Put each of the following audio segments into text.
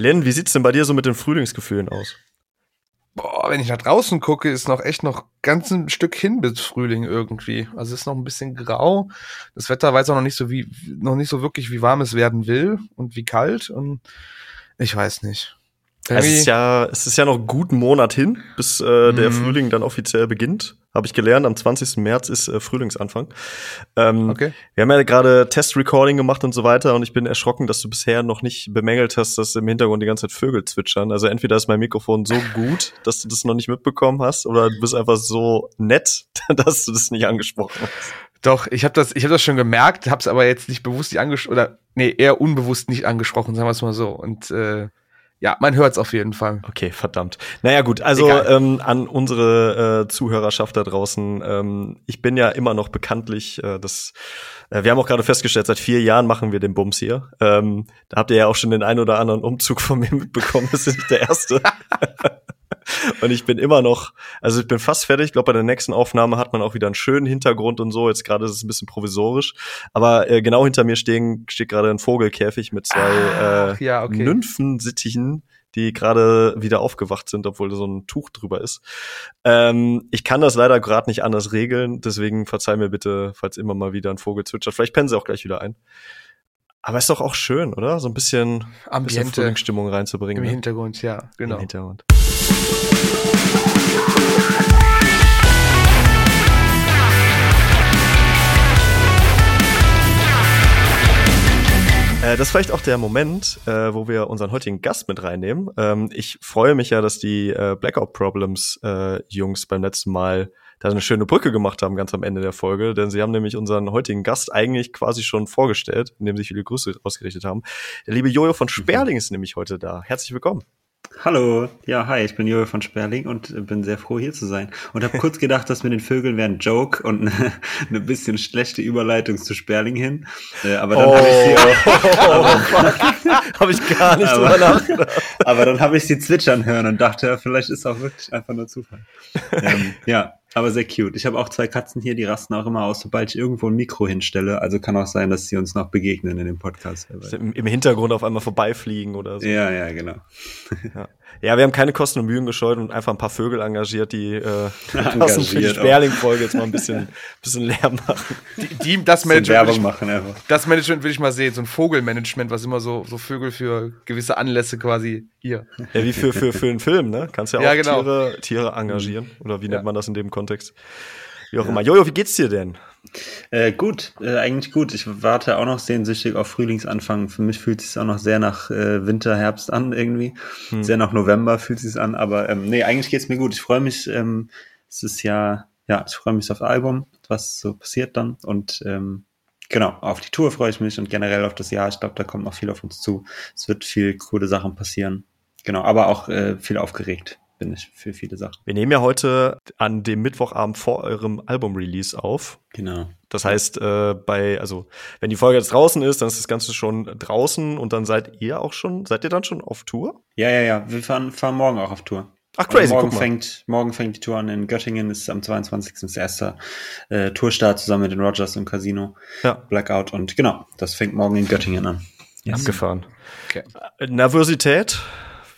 Len, wie sieht's denn bei dir so mit den Frühlingsgefühlen aus? Boah, wenn ich nach draußen gucke, ist noch echt noch ganz ein Stück hin bis Frühling irgendwie. Also es ist noch ein bisschen grau. Das Wetter weiß auch noch nicht so wie, noch nicht so wirklich, wie warm es werden will und wie kalt und ich weiß nicht. Es ist ja, es ist ja noch gut einen Monat hin, bis äh, der mhm. Frühling dann offiziell beginnt. Habe ich gelernt, am 20. März ist äh, Frühlingsanfang. Ähm, okay. Wir haben ja gerade Test-Recording gemacht und so weiter und ich bin erschrocken, dass du bisher noch nicht bemängelt hast, dass im Hintergrund die ganze Zeit Vögel zwitschern. Also entweder ist mein Mikrofon so gut, dass du das noch nicht mitbekommen hast, oder du bist einfach so nett, dass du das nicht angesprochen hast. Doch, ich habe das, ich habe das schon gemerkt, habe es aber jetzt nicht bewusst nicht angesprochen, oder nee, eher unbewusst nicht angesprochen, sagen wir es mal so. Und äh, ja, man hört es auf jeden Fall. Okay, verdammt. Naja gut, also ähm, an unsere äh, Zuhörerschaft da draußen, ähm, ich bin ja immer noch bekanntlich, äh, das, äh, wir haben auch gerade festgestellt, seit vier Jahren machen wir den Bums hier. Ähm, da habt ihr ja auch schon den einen oder anderen Umzug von mir mitbekommen, das ist nicht der erste. und ich bin immer noch, also ich bin fast fertig. Ich glaube, bei der nächsten Aufnahme hat man auch wieder einen schönen Hintergrund und so. Jetzt gerade ist es ein bisschen provisorisch. Aber äh, genau hinter mir stehen, steht gerade ein Vogelkäfig mit zwei ah, äh, ja, okay. Nymphensittichen, die gerade wieder aufgewacht sind, obwohl so ein Tuch drüber ist. Ähm, ich kann das leider gerade nicht anders regeln, deswegen verzeih mir bitte, falls immer mal wieder ein Vogel zwitschert. Vielleicht pennen sie auch gleich wieder ein. Aber ist doch auch schön, oder? So ein bisschen, Ambiente bisschen Stimmung reinzubringen. Im ne? Hintergrund, ja, genau. Im Hintergrund. Äh, das ist vielleicht auch der Moment, äh, wo wir unseren heutigen Gast mit reinnehmen. Ähm, ich freue mich ja, dass die äh, Blackout Problems äh, Jungs beim letzten Mal da eine schöne Brücke gemacht haben, ganz am Ende der Folge, denn sie haben nämlich unseren heutigen Gast eigentlich quasi schon vorgestellt, indem sie viele Grüße ausgerichtet haben. Der liebe Jojo von Sperling ist nämlich heute da. Herzlich willkommen. Hallo, ja, hi, ich bin Jojo von Sperling und bin sehr froh hier zu sein. Und habe kurz gedacht, dass mit den Vögeln wäre ein Joke und eine, eine bisschen schlechte Überleitung zu Sperling hin. Äh, aber dann oh. habe ich sie auch. habe ich gar nicht aber, drüber nachgedacht. Aber dann habe ich sie zwitschern hören und dachte, vielleicht ist auch wirklich einfach nur Zufall. ähm, ja, aber sehr cute. Ich habe auch zwei Katzen hier, die rasten auch immer aus, sobald ich irgendwo ein Mikro hinstelle. Also kann auch sein, dass sie uns noch begegnen in dem Podcast. Im, Hintergrund auf einmal vorbeifliegen oder so. Ja, ja, genau. Ja. Ja, wir haben keine Kosten und Mühen gescheut und einfach ein paar Vögel engagiert, die äh, passend für die Sperling-Folge jetzt mal ein bisschen, bisschen Lärm machen. Die, die das Management, Werbung machen einfach. Das Management will ich mal sehen, so ein Vogelmanagement, was immer so, so Vögel für gewisse Anlässe quasi hier. Ja, wie für, für, für einen Film, ne? Kannst ja auch ja, genau. Tiere, Tiere engagieren. Oder wie nennt man das in dem Kontext? Wie auch ja. immer. Jojo, wie geht's dir denn? Äh, gut, äh, eigentlich gut. Ich warte auch noch sehnsüchtig auf Frühlingsanfang. Für mich fühlt es sich auch noch sehr nach äh, Winter, Herbst an irgendwie. Hm. Sehr nach November fühlt es sich an. Aber ähm, nee, eigentlich geht's mir gut. Ich freue mich. Ähm, es ist ja, ja, ich freue mich auf das Album, was so passiert dann. Und ähm, genau, auf die Tour freue ich mich und generell auf das Jahr. Ich glaube, da kommt noch viel auf uns zu. Es wird viel coole Sachen passieren. Genau, aber auch äh, viel aufgeregt bin ich für viele Sachen. Wir nehmen ja heute an dem Mittwochabend vor eurem Album-Release auf. Genau. Das heißt, äh, bei, also, wenn die Folge jetzt draußen ist, dann ist das Ganze schon draußen und dann seid ihr auch schon, seid ihr dann schon auf Tour? Ja, ja, ja. Wir fahren, fahren morgen auch auf Tour. Ach, crazy. Also morgen, fängt, morgen fängt die Tour an in Göttingen, ist am 22. das erste äh, Tourstart zusammen mit den Rogers im Casino. Ja. Blackout und genau, das fängt morgen in Göttingen an. Yes. Abgefahren. Okay. Nervosität?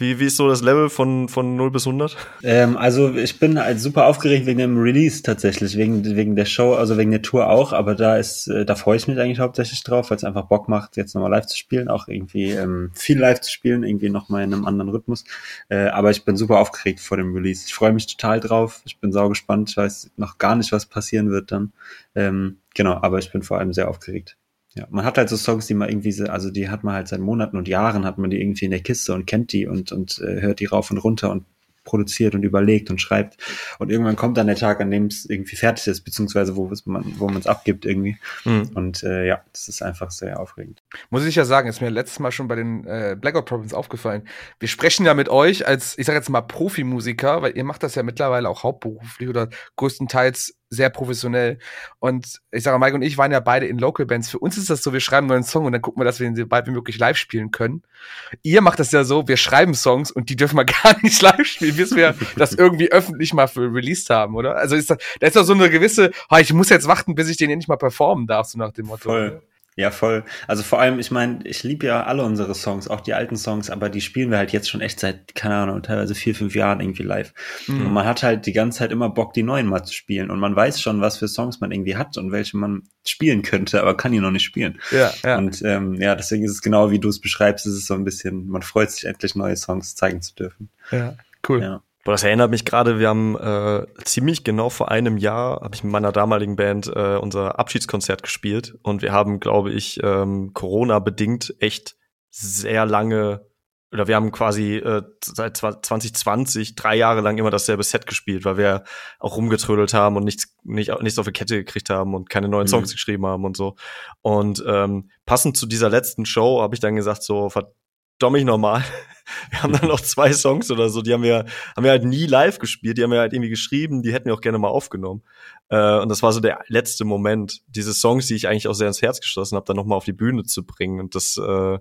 Wie, wie ist so das Level von, von 0 bis 100? Ähm, also ich bin halt super aufgeregt wegen dem Release tatsächlich, wegen, wegen der Show, also wegen der Tour auch, aber da ist, äh, da freue ich mich eigentlich hauptsächlich drauf, weil es einfach Bock macht, jetzt nochmal live zu spielen, auch irgendwie ähm, viel live zu spielen, irgendwie nochmal in einem anderen Rhythmus. Äh, aber ich bin super aufgeregt vor dem Release. Ich freue mich total drauf, ich bin sau gespannt, ich weiß noch gar nicht, was passieren wird dann. Ähm, genau, aber ich bin vor allem sehr aufgeregt. Ja, man hat halt so Songs, die man irgendwie, so, also die hat man halt seit Monaten und Jahren hat man die irgendwie in der Kiste und kennt die und, und äh, hört die rauf und runter und produziert und überlegt und schreibt. Und irgendwann kommt dann der Tag, an dem es irgendwie fertig ist, beziehungsweise wo man wo man es abgibt irgendwie. Mhm. Und äh, ja, das ist einfach sehr aufregend. Muss ich ja sagen, ist mir letztes Mal schon bei den äh, Blackout Problems aufgefallen. Wir sprechen ja mit euch als, ich sage jetzt mal Profimusiker, weil ihr macht das ja mittlerweile auch hauptberuflich oder größtenteils sehr professionell. Und ich sage, Mike und ich waren ja beide in Local Bands. Für uns ist das so, wir schreiben einen neuen Song und dann gucken wir, dass wir ihn so bald wie möglich live spielen können. Ihr macht das ja so, wir schreiben Songs und die dürfen wir gar nicht live spielen, bis wir das irgendwie öffentlich mal für released haben, oder? Also ist das, da ist doch so eine gewisse, oh, ich muss jetzt warten, bis ich den endlich mal performen darf, so nach dem Motto. Voll. Ja, voll. Also vor allem, ich meine, ich liebe ja alle unsere Songs, auch die alten Songs, aber die spielen wir halt jetzt schon echt seit, keine Ahnung, teilweise vier, fünf Jahren irgendwie live. Mhm. Und man hat halt die ganze Zeit immer Bock, die neuen mal zu spielen. Und man weiß schon, was für Songs man irgendwie hat und welche man spielen könnte, aber kann die noch nicht spielen. Ja, ja. Und ähm, ja, deswegen ist es genau wie du es beschreibst, ist es so ein bisschen, man freut sich endlich neue Songs zeigen zu dürfen. Ja, cool. Ja. Boah, das erinnert mich gerade, wir haben äh, ziemlich genau vor einem Jahr, habe ich mit meiner damaligen Band äh, unser Abschiedskonzert gespielt und wir haben, glaube ich, ähm, Corona-bedingt echt sehr lange, oder wir haben quasi äh, seit 2020 drei Jahre lang immer dasselbe Set gespielt, weil wir auch rumgetrödelt haben und nichts, nicht, nichts auf die Kette gekriegt haben und keine neuen Songs mhm. geschrieben haben und so. Und ähm, passend zu dieser letzten Show habe ich dann gesagt, so, verdammt normal wir haben dann noch zwei Songs oder so, die haben wir, haben wir halt nie live gespielt, die haben wir halt irgendwie geschrieben, die hätten wir auch gerne mal aufgenommen. Äh, und das war so der letzte Moment, diese Songs, die ich eigentlich auch sehr ins Herz geschlossen habe, dann nochmal auf die Bühne zu bringen. Und das, äh,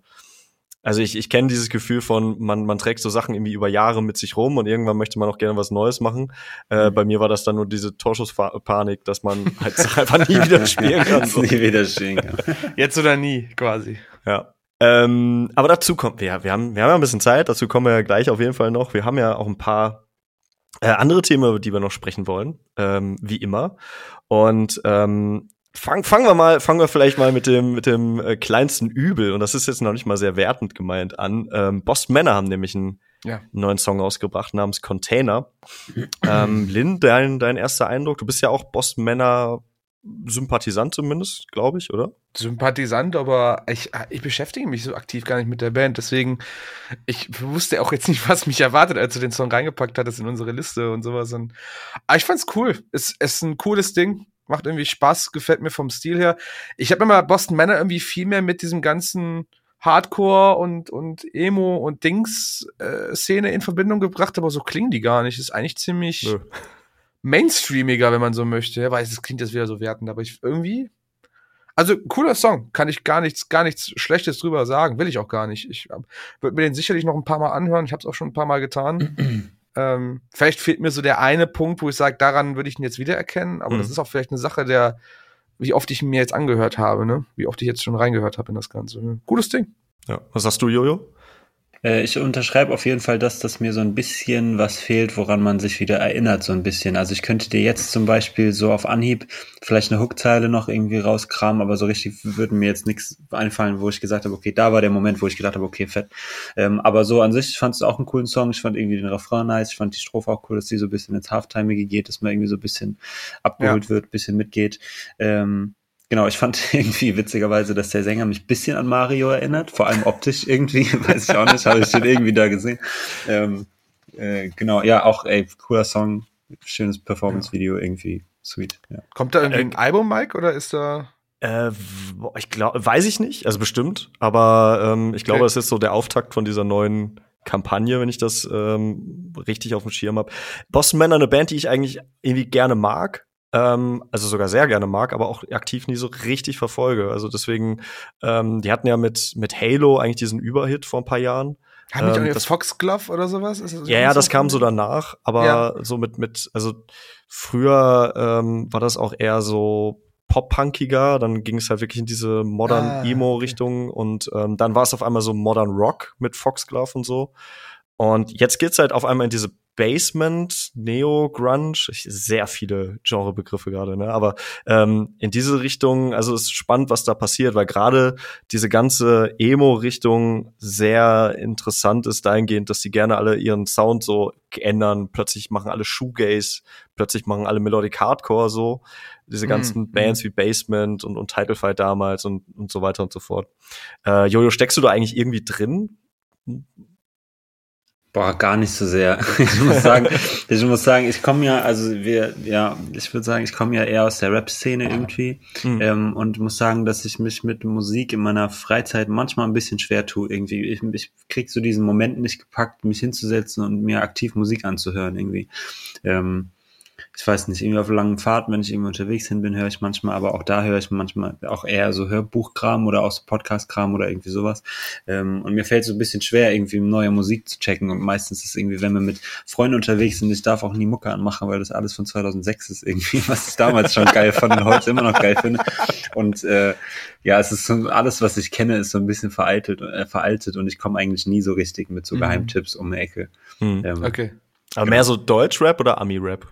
also ich, ich kenne dieses Gefühl von, man, man trägt so Sachen irgendwie über Jahre mit sich rum und irgendwann möchte man auch gerne was Neues machen. Äh, mhm. bei mir war das dann nur diese Torschusspanik, dass man halt einfach nie wieder spielen kann. So. nie wieder spielen kann. Jetzt oder nie, quasi. Ja. Ähm, aber dazu kommt, wir, wir, haben, wir haben ja ein bisschen Zeit, dazu kommen wir ja gleich auf jeden Fall noch. Wir haben ja auch ein paar äh, andere Themen, über die wir noch sprechen wollen, ähm, wie immer. Und ähm, fang, fangen wir mal, fangen wir vielleicht mal mit dem, mit dem äh, kleinsten Übel, und das ist jetzt noch nicht mal sehr wertend gemeint an. Ähm, Boss Männer haben nämlich einen ja. neuen Song ausgebracht namens Container. ähm, Lynn, dein, dein erster Eindruck, du bist ja auch Boss Männer Sympathisant zumindest, glaube ich, oder? Sympathisant, aber ich, ich beschäftige mich so aktiv gar nicht mit der Band. Deswegen, ich wusste auch jetzt nicht, was mich erwartet, als du den Song reingepackt hattest in unsere Liste und sowas. Und, aber ich fand's cool. Es, es ist ein cooles Ding. Macht irgendwie Spaß, gefällt mir vom Stil her. Ich habe immer Boston Manor irgendwie viel mehr mit diesem ganzen Hardcore und, und Emo und Dings-Szene äh, in Verbindung gebracht, aber so klingen die gar nicht. ist eigentlich ziemlich. Nö mainstreamiger, wenn man so möchte. Ja, weiß, es klingt jetzt wieder so wertend, aber ich irgendwie. Also, cooler Song. Kann ich gar nichts, gar nichts Schlechtes drüber sagen. Will ich auch gar nicht. Ich ähm, würde mir den sicherlich noch ein paar Mal anhören. Ich habe es auch schon ein paar Mal getan. ähm, vielleicht fehlt mir so der eine Punkt, wo ich sage, daran würde ich ihn jetzt wiedererkennen. Aber mhm. das ist auch vielleicht eine Sache der, wie oft ich ihn mir jetzt angehört habe, ne? Wie oft ich jetzt schon reingehört habe in das Ganze. Gutes Ding. Ja. Was sagst du, Jojo? Äh, ich unterschreibe auf jeden Fall das, dass mir so ein bisschen was fehlt, woran man sich wieder erinnert, so ein bisschen. Also ich könnte dir jetzt zum Beispiel so auf Anhieb vielleicht eine Hookzeile noch irgendwie rauskramen, aber so richtig würde mir jetzt nichts einfallen, wo ich gesagt habe, okay, da war der Moment, wo ich gedacht habe, okay, fett. Ähm, aber so an sich, ich fand es auch einen coolen Song. Ich fand irgendwie den Refrain nice. Ich fand die Strophe auch cool, dass die so ein bisschen ins Halftimige geht, dass man irgendwie so ein bisschen abgeholt ja. wird, bisschen mitgeht. Ähm, Genau, ich fand irgendwie witzigerweise, dass der Sänger mich bisschen an Mario erinnert, vor allem optisch irgendwie, weiß ich auch nicht, habe ich den irgendwie da gesehen. Ähm, äh, genau, ja, auch ey, cooler Song, schönes Performance-Video, irgendwie sweet. Ja. Kommt da irgendwie ein Album, Mike, oder ist da äh, ich glaube, weiß ich nicht, also bestimmt, aber ähm, ich glaube, okay. das ist so der Auftakt von dieser neuen Kampagne, wenn ich das ähm, richtig auf dem Schirm habe. Boston Manor, eine Band, die ich eigentlich irgendwie gerne mag, ähm, also sogar sehr gerne mag, aber auch aktiv nie so richtig verfolge. Also deswegen, ähm, die hatten ja mit, mit Halo eigentlich diesen Überhit vor ein paar Jahren. Haben ähm, die das Foxglove oder sowas? Ist das ja, ja, das kam so danach, aber ja. so mit, mit, also früher ähm, war das auch eher so pop-punkiger, dann ging es halt wirklich in diese modern ah, Emo-Richtung okay. und ähm, dann war es auf einmal so modern Rock mit Foxglove und so. Und jetzt geht's halt auf einmal in diese Basement, Neo, Grunge, sehr viele Genrebegriffe gerade, ne? Aber ähm, in diese Richtung, also es ist spannend, was da passiert, weil gerade diese ganze Emo-Richtung sehr interessant ist, dahingehend, dass sie gerne alle ihren Sound so ändern. Plötzlich machen alle Shoegaze, plötzlich machen alle Melodic Hardcore so. Diese mhm, ganzen mm, Bands mm. wie Basement und, und Title Fight damals und, und so weiter und so fort. Äh, Jojo, steckst du da eigentlich irgendwie drin? Boah, gar nicht so sehr. Ich muss sagen, ich muss sagen, ich komme ja, also wir, ja, ich würde sagen, ich komme ja eher aus der Rap-Szene irgendwie mhm. ähm, und muss sagen, dass ich mich mit Musik in meiner Freizeit manchmal ein bisschen schwer tue irgendwie. Ich, ich krieg so diesen Moment nicht gepackt, mich hinzusetzen und mir aktiv Musik anzuhören irgendwie. Ähm, ich weiß nicht, irgendwie auf langen Fahrten, wenn ich irgendwie unterwegs hin bin, höre ich manchmal, aber auch da höre ich manchmal auch eher so Hörbuchkram oder auch so Podcastkram oder irgendwie sowas. Ähm, und mir fällt so ein bisschen schwer, irgendwie neue Musik zu checken. Und meistens ist irgendwie, wenn wir mit Freunden unterwegs sind, ich darf auch nie Mucke anmachen, weil das alles von 2006 ist irgendwie, was ich damals schon geil fand und heute immer noch geil finde. Und äh, ja, es ist so, alles, was ich kenne, ist so ein bisschen veraltet, äh, veraltet und ich komme eigentlich nie so richtig mit so mhm. Geheimtipps um die Ecke. Mhm. Ähm, okay. Aber genau. mehr so Deutsch-Rap oder Ami-Rap?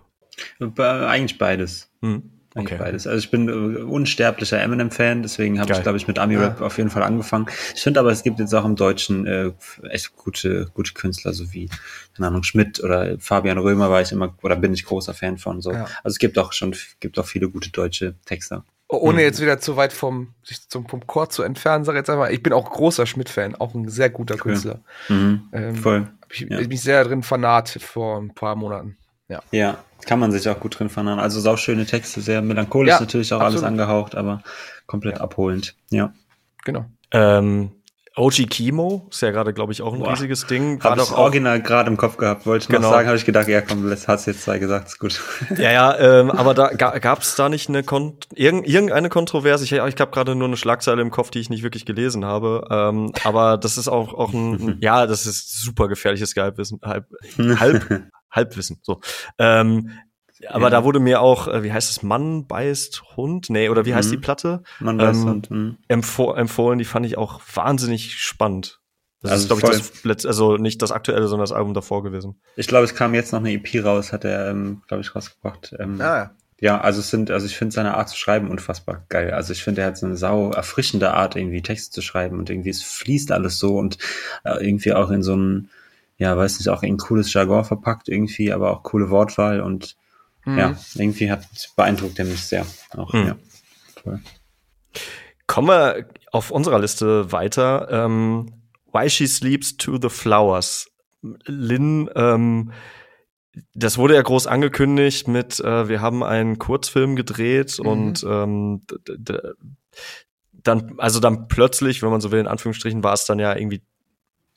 Eigentlich beides. Hm. Okay. Beides. Also ich bin äh, unsterblicher Eminem-Fan, deswegen habe ich, glaube ich, mit Ami-Rap ja. auf jeden Fall angefangen. Ich finde aber, es gibt jetzt auch im Deutschen äh, echt gute, gute Künstler, so wie, keine Ahnung, Schmidt oder Fabian Römer war ich immer, oder bin ich großer Fan von. So. Ja. Also es gibt auch schon, gibt auch viele gute deutsche Texter. Ohne mhm. jetzt wieder zu weit vom, sich zum, vom Chor zu entfernen, sage ich jetzt einfach, ich bin auch großer Schmidt-Fan, auch ein sehr guter Künstler. Mhm. Ähm, Voll. Ich, ja. ich mich sehr drin fanat vor ein paar Monaten. Ja. Ja, kann man sich auch gut drin vernahen. Also sauschöne Texte, sehr melancholisch ja, natürlich auch absolut. alles angehaucht, aber komplett ja. abholend. Ja. Genau. Ähm, OG Kimo ist ja gerade, glaube ich, auch ein Boah. riesiges Ding. War doch auch original gerade im Kopf gehabt. Wollte ich genau. noch sagen, habe ich gedacht, ja komm, das hast jetzt zwei gesagt, ist gut. Ja, ja, ähm, aber da gab es da nicht eine Kon irgend, irgendeine Kontroverse. Ich, ich habe gerade nur eine Schlagzeile im Kopf, die ich nicht wirklich gelesen habe. Ähm, aber das ist auch, auch ein, ja, das ist super gefährliches Halbwissen, halb, halb, Halbwissen. So. Ähm, aber ja. da wurde mir auch, äh, wie heißt es, Mann beißt Hund? Nee, oder wie mhm. heißt die Platte? Mann beißt ähm, Hund. Mhm. Empf empfohlen, die fand ich auch wahnsinnig spannend. Das also ist, glaube ich, das also nicht das aktuelle, sondern das Album davor gewesen. Ich glaube, es kam jetzt noch eine EP raus, hat er, ähm, glaube ich, rausgebracht. Ähm, ah, ja. Ja, also es sind, also ich finde seine Art zu schreiben unfassbar geil. Also ich finde, er hat so eine sau erfrischende Art, irgendwie Texte zu schreiben und irgendwie es fließt alles so und äh, irgendwie auch in so einen ja, weiß nicht, auch in cooles Jargon verpackt irgendwie, aber auch coole Wortwahl und mhm. ja, irgendwie hat beeindruckt er mich sehr. Auch, mhm. ja. Cool. Kommen wir auf unserer Liste weiter. Ähm, Why She Sleeps to the Flowers. Lynn, ähm, das wurde ja groß angekündigt mit, äh, wir haben einen Kurzfilm gedreht mhm. und ähm, dann, also dann plötzlich, wenn man so will, in Anführungsstrichen, war es dann ja irgendwie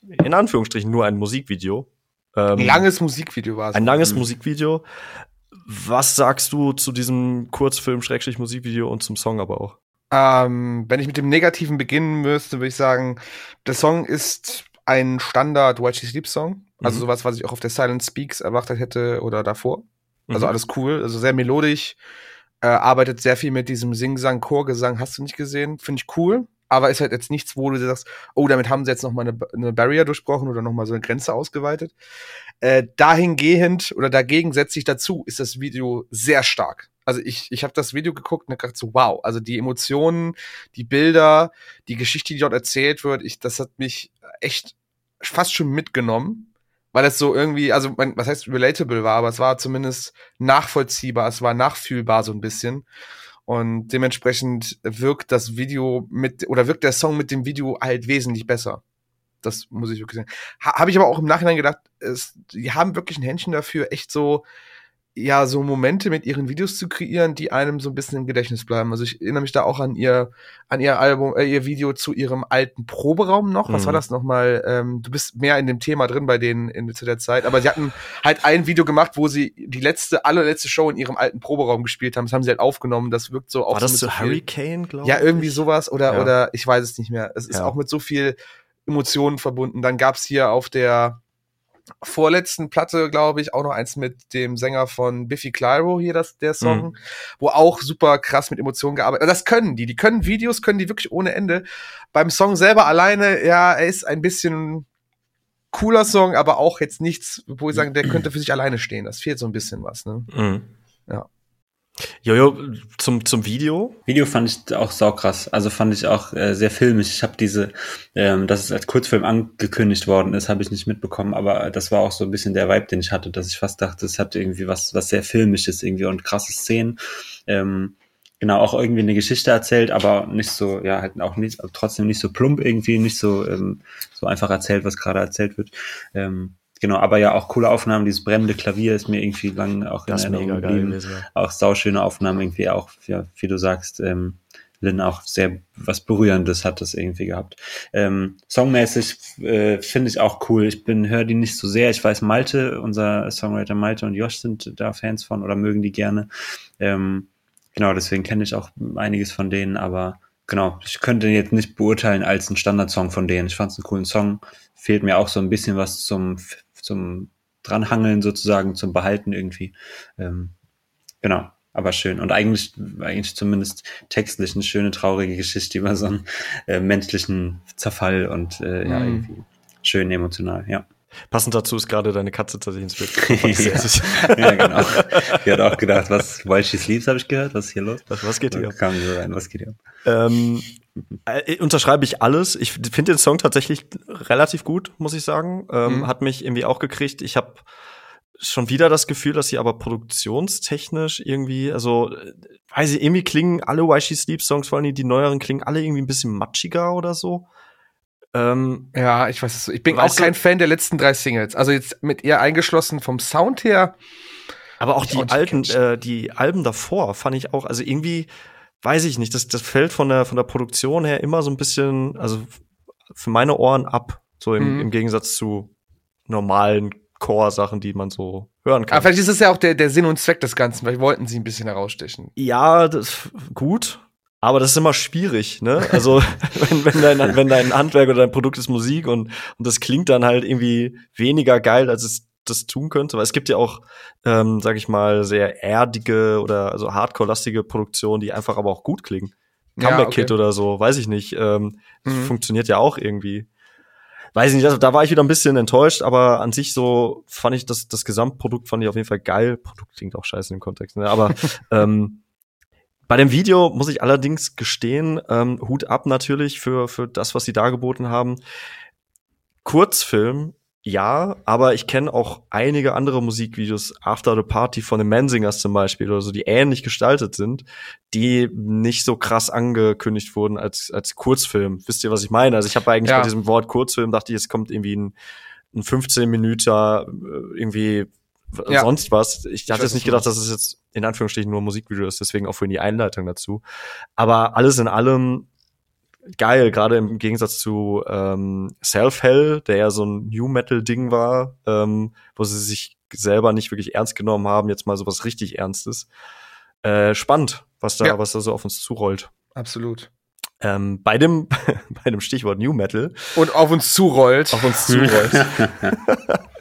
in Anführungsstrichen nur ein Musikvideo. Ähm, ein langes Musikvideo war es. Ein langes mhm. Musikvideo. Was sagst du zu diesem Kurzfilm, Schrägstrich Musikvideo und zum Song aber auch? Ähm, wenn ich mit dem Negativen beginnen müsste, würde ich sagen, der Song ist ein Standard She Sleep Song. Also mhm. sowas, was ich auch auf der Silent Speaks erwartet hätte oder davor. Also mhm. alles cool, also sehr melodisch. Äh, arbeitet sehr viel mit diesem Sing-Sang, Chorgesang, hast du nicht gesehen? Finde ich cool aber ist halt jetzt nichts, wo du sagst, oh, damit haben sie jetzt noch mal eine, eine Barrier durchbrochen oder noch mal so eine Grenze ausgeweitet. Äh, dahingehend oder dagegen setze ich dazu, ist das Video sehr stark. Also ich, ich habe das Video geguckt und gedacht so, wow, also die Emotionen, die Bilder, die Geschichte, die dort erzählt wird, ich, das hat mich echt fast schon mitgenommen, weil es so irgendwie, also was heißt relatable war, aber es war zumindest nachvollziehbar, es war nachfühlbar so ein bisschen. Und dementsprechend wirkt das Video mit, oder wirkt der Song mit dem Video halt wesentlich besser. Das muss ich wirklich sagen. Ha, Habe ich aber auch im Nachhinein gedacht, es, die haben wirklich ein Händchen dafür, echt so ja, so Momente mit ihren Videos zu kreieren, die einem so ein bisschen im Gedächtnis bleiben. Also ich erinnere mich da auch an ihr, an ihr Album, äh, ihr Video zu ihrem alten Proberaum noch. Was mhm. war das nochmal? Ähm, du bist mehr in dem Thema drin bei denen in, zu der Zeit. Aber sie hatten halt ein Video gemacht, wo sie die letzte, allerletzte Show in ihrem alten Proberaum gespielt haben. Das haben sie halt aufgenommen. Das wirkt so auch. War so das zu Hurricane, glaube ich? Ja, irgendwie sowas oder, ja. oder ich weiß es nicht mehr. Es ist ja. auch mit so viel Emotionen verbunden. Dann gab's hier auf der vorletzten Platte, glaube ich, auch noch eins mit dem Sänger von Biffy Clyro hier, das, der Song, mhm. wo auch super krass mit Emotionen gearbeitet. Das können die. Die können Videos, können die wirklich ohne Ende. Beim Song selber alleine, ja, er ist ein bisschen cooler Song, aber auch jetzt nichts, wo ich sagen, der könnte für sich alleine stehen. Das fehlt so ein bisschen was, ne? Mhm. Ja. Jojo, zum, zum Video? Video fand ich auch saukrass. Also fand ich auch äh, sehr filmisch. Ich habe diese, ähm, dass es als Kurzfilm angekündigt worden ist, habe ich nicht mitbekommen, aber das war auch so ein bisschen der Vibe, den ich hatte, dass ich fast dachte, es hat irgendwie was, was sehr filmisches irgendwie und krasse Szenen. Ähm, genau, auch irgendwie eine Geschichte erzählt, aber nicht so, ja, halt auch nicht, trotzdem nicht so plump irgendwie, nicht so, ähm, so einfach erzählt, was gerade erzählt wird. Ähm, Genau, aber ja auch coole Aufnahmen. Dieses brennende Klavier ist mir irgendwie lang auch in das Erinnerung geblieben. Gewesen, ja. Auch sauschöne Aufnahmen irgendwie auch, ja, wie du sagst, ähm, Lynn auch sehr was Berührendes hat das irgendwie gehabt. Ähm, songmäßig äh, finde ich auch cool. Ich bin höre die nicht so sehr. Ich weiß, Malte, unser Songwriter Malte und Josh sind da Fans von oder mögen die gerne. Ähm, genau, deswegen kenne ich auch einiges von denen, aber genau, ich könnte jetzt nicht beurteilen als ein Standardsong von denen. Ich fand es einen coolen Song. Fehlt mir auch so ein bisschen was zum, zum Dranhangeln sozusagen, zum Behalten irgendwie. Ähm, genau, aber schön. Und eigentlich, eigentlich zumindest textlich eine schöne, traurige Geschichte über so einen äh, menschlichen Zerfall und äh, ja, mhm. irgendwie schön emotional, ja. Passend dazu ist gerade deine Katze tatsächlich ins Bild. ja, ja, genau. Die hat auch gedacht, was, while she sleeps, habe ich gehört, was ist hier los? Was, was geht hier ab? Kam so rein, was geht hier? Ähm, äh, unterschreibe ich alles. Ich finde den Song tatsächlich relativ gut, muss ich sagen. Ähm, mhm. Hat mich irgendwie auch gekriegt. Ich habe schon wieder das Gefühl, dass sie aber produktionstechnisch irgendwie, also weiß ich, irgendwie klingen alle Why She Sleeps Songs, vor allem die neueren, klingen alle irgendwie ein bisschen matschiger oder so. Ähm, ja, ich weiß es. Ich bin auch kein? Fan der letzten drei Singles. Also jetzt mit ihr eingeschlossen vom Sound her. Aber auch die alten, äh, die Alben davor fand ich auch, also irgendwie, weiß ich nicht, das, das fällt von der, von der Produktion her immer so ein bisschen, also für meine Ohren ab. So im, mhm. im Gegensatz zu normalen Core-Sachen, die man so hören kann. Aber vielleicht ist das ja auch der, der Sinn und Zweck des Ganzen. Vielleicht wollten sie ein bisschen herausstechen. Ja, das gut. Aber das ist immer schwierig, ne? Also, wenn, wenn, dein, wenn dein Handwerk oder dein Produkt ist Musik und, und das klingt dann halt irgendwie weniger geil, als es das tun könnte. Weil es gibt ja auch, ähm, sag ich mal, sehr erdige oder also hardcore-lastige Produktionen, die einfach aber auch gut klingen. Comeback-Kit ja, okay. oder so, weiß ich nicht. Ähm, mhm. Funktioniert ja auch irgendwie weiß ich nicht, also da war ich wieder ein bisschen enttäuscht, aber an sich so fand ich das, das Gesamtprodukt fand ich auf jeden Fall geil. Produkt klingt auch scheiße im Kontext, ne? aber ähm, bei dem Video muss ich allerdings gestehen, ähm, Hut ab natürlich für, für das, was sie dargeboten haben. Kurzfilm ja, aber ich kenne auch einige andere Musikvideos, After the Party von den Mansingers zum Beispiel oder so, die ähnlich gestaltet sind, die nicht so krass angekündigt wurden als, als Kurzfilm. Wisst ihr, was ich meine? Also ich habe eigentlich ja. bei diesem Wort Kurzfilm dachte ich, es kommt irgendwie ein, ein 15 Minüter äh, irgendwie ja. sonst was. Ich hatte jetzt nicht gedacht, dass es jetzt in Anführungsstrichen nur Musikvideo ist, deswegen auch für die Einleitung dazu. Aber alles in allem geil, gerade im Gegensatz zu ähm, Self-Hell, der ja so ein New Metal-Ding war, ähm, wo sie sich selber nicht wirklich ernst genommen haben, jetzt mal so was richtig Ernstes. Äh, spannend, was da, ja. was da so auf uns zurollt. Absolut. Ähm, bei dem, bei dem Stichwort New Metal. Und auf uns zurollt. Auf uns zurollt.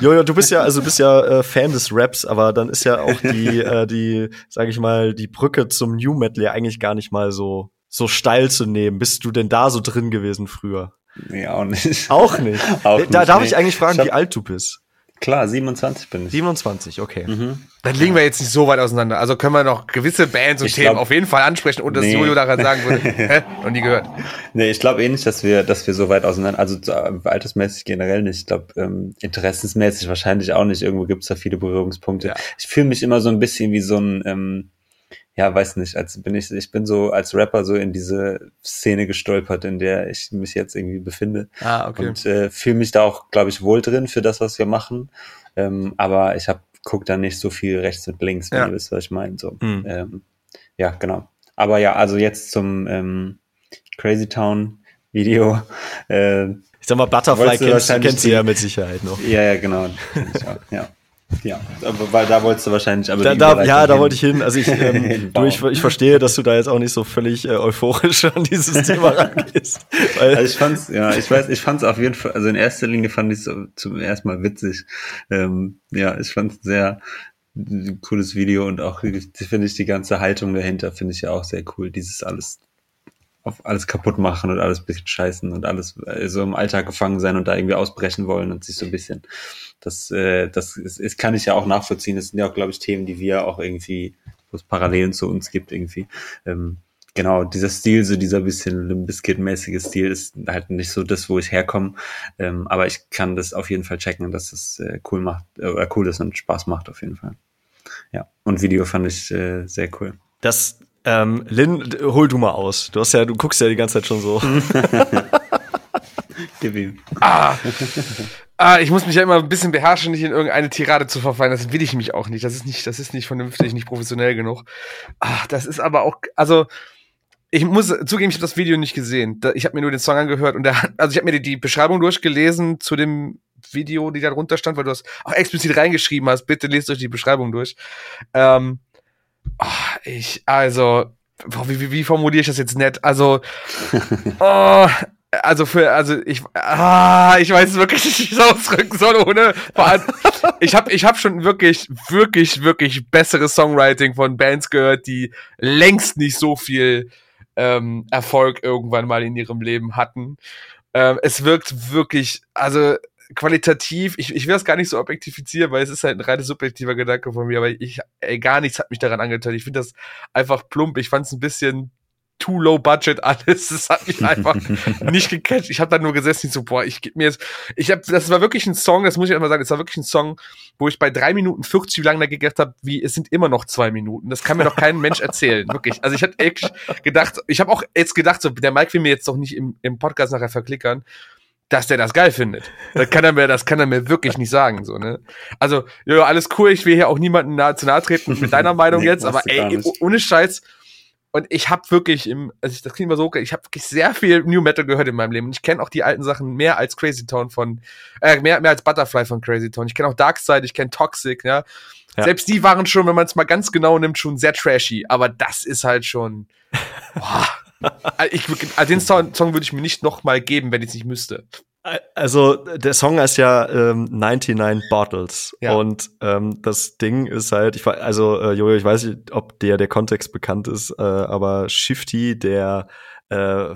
Jojo, du bist ja, also bist ja äh, Fan des Raps, aber dann ist ja auch die, äh, die, sag ich mal, die Brücke zum New Metal ja eigentlich gar nicht mal so so steil zu nehmen. Bist du denn da so drin gewesen früher? Nee, auch nicht. Auch nicht. auch da darf nee. ich eigentlich fragen, ich wie alt du bist. Klar, 27 bin ich. 27, okay. Mhm. Dann liegen wir jetzt nicht so weit auseinander. Also können wir noch gewisse Bands und ich Themen glaub, auf jeden Fall ansprechen und dass nee. Julio daran sagen würde, hä? Noch nie gehört. Nee, ich glaube eh nicht, dass wir, dass wir so weit auseinander, also äh, altersmäßig generell nicht. Ich glaube, ähm, interessensmäßig wahrscheinlich auch nicht. Irgendwo gibt es da viele Berührungspunkte. Ja. Ich fühle mich immer so ein bisschen wie so ein, ähm, ja, weiß nicht, als bin ich, ich bin so als Rapper so in diese Szene gestolpert, in der ich mich jetzt irgendwie befinde. Ah, okay. Und äh, fühle mich da auch, glaube ich, wohl drin für das, was wir machen. Ähm, aber ich habe guck da nicht so viel rechts und links, wenn ja. ihr wisst, was ich meine. So. Mhm. Ähm, ja, genau. Aber ja, also jetzt zum ähm, Crazy Town Video. Äh, ich sag mal, Butterfly kennst, kennst du ja mit Sicherheit noch. Ja, ja, genau. ja. Ja, aber, weil da wolltest du wahrscheinlich aber da, da, Ja, da wollte ich hin. Also ich, ähm, du, ich, ich verstehe, dass du da jetzt auch nicht so völlig äh, euphorisch an dieses Thema rangehst. also ich fand's, ja, ich weiß, ich fand's auf jeden Fall, also in erster Linie fand ich es zum ersten Mal witzig. Ähm, ja, ich fand's sehr cooles Video und auch finde ich die ganze Haltung dahinter finde ich ja auch sehr cool. Dieses alles auf alles kaputt machen und alles bisschen scheißen und alles äh, so im Alltag gefangen sein und da irgendwie ausbrechen wollen und sich so ein bisschen das, äh, das ist, ist, kann ich ja auch nachvollziehen. Das sind ja auch, glaube ich, Themen, die wir auch irgendwie, wo es Parallelen zu uns gibt irgendwie. Ähm, genau, dieser Stil, so dieser bisschen Limbiskit-mäßige Stil ist halt nicht so das, wo ich herkomme. Ähm, aber ich kann das auf jeden Fall checken, dass es äh, cool macht, äh, oder cool ist und Spaß macht auf jeden Fall. Ja, und Video fand ich äh, sehr cool. Das, ähm, Lynn, hol du mal aus. Du hast ja, du guckst ja die ganze Zeit schon so. Gib ihm. Ah. ah, ich muss mich ja immer ein bisschen beherrschen, nicht in irgendeine Tirade zu verfallen. Das will ich mich auch nicht. Das ist nicht, das ist nicht vernünftig, nicht professionell genug. Ah, das ist aber auch, also ich muss zugeben, ich habe das Video nicht gesehen. Ich habe mir nur den Song angehört und der, also ich habe mir die, die, Beschreibung durchgelesen zu dem Video, die da drunter stand, weil du das auch explizit reingeschrieben hast. Bitte lest euch die Beschreibung durch. Ähm, oh, ich, also, wie, wie, wie formuliere ich das jetzt nett? Also, oh, also für, also ich, ah, ich weiß wirklich nicht, wie ich es ausdrücken soll, ohne, ich habe ich hab schon wirklich, wirklich, wirklich besseres Songwriting von Bands gehört, die längst nicht so viel ähm, Erfolg irgendwann mal in ihrem Leben hatten. Ähm, es wirkt wirklich, also qualitativ, ich, ich will das gar nicht so objektifizieren, weil es ist halt ein reines subjektiver Gedanke von mir, aber ich, ey, gar nichts hat mich daran angetan. Ich finde das einfach plump. Ich fand es ein bisschen too low budget alles. Das hat mich einfach nicht gecatcht. Ich habe da nur gesessen, so, boah, ich gebe mir jetzt, ich habe, das war wirklich ein Song, das muss ich einmal sagen, es war wirklich ein Song, wo ich bei drei Minuten 40 lange dagegen gedacht habe, wie, es sind immer noch zwei Minuten. Das kann mir doch kein Mensch erzählen, wirklich. Also ich hatte echt gedacht, ich habe auch jetzt gedacht, so, der Mike will mir jetzt doch nicht im, im Podcast nachher verklickern, dass der das geil findet. Das kann er mir, das kann er mir wirklich nicht sagen, so, ne? Also, ja, alles cool, ich will hier auch niemanden nahe, zu nahe treten mit deiner Meinung nee, jetzt, aber ey, ohne Scheiß, und ich habe wirklich im, also ich, das klingt mal so, ich habe wirklich sehr viel New Metal gehört in meinem Leben. Und ich kenne auch die alten Sachen mehr als Crazy Town von, äh, mehr, mehr als Butterfly von Crazy Town. Ich kenne auch Dark Side, ich kenne Toxic, ja? ja. Selbst die waren schon, wenn man es mal ganz genau nimmt, schon sehr trashy. Aber das ist halt schon. Boah. Also ich, also den Song, Song würde ich mir nicht noch mal geben, wenn ich es nicht müsste. Also der Song heißt ja ähm, 99 Bottles ja. und ähm, das Ding ist halt, ich also äh, Jojo, ich weiß nicht, ob der der Kontext bekannt ist, äh, aber Shifty, der äh,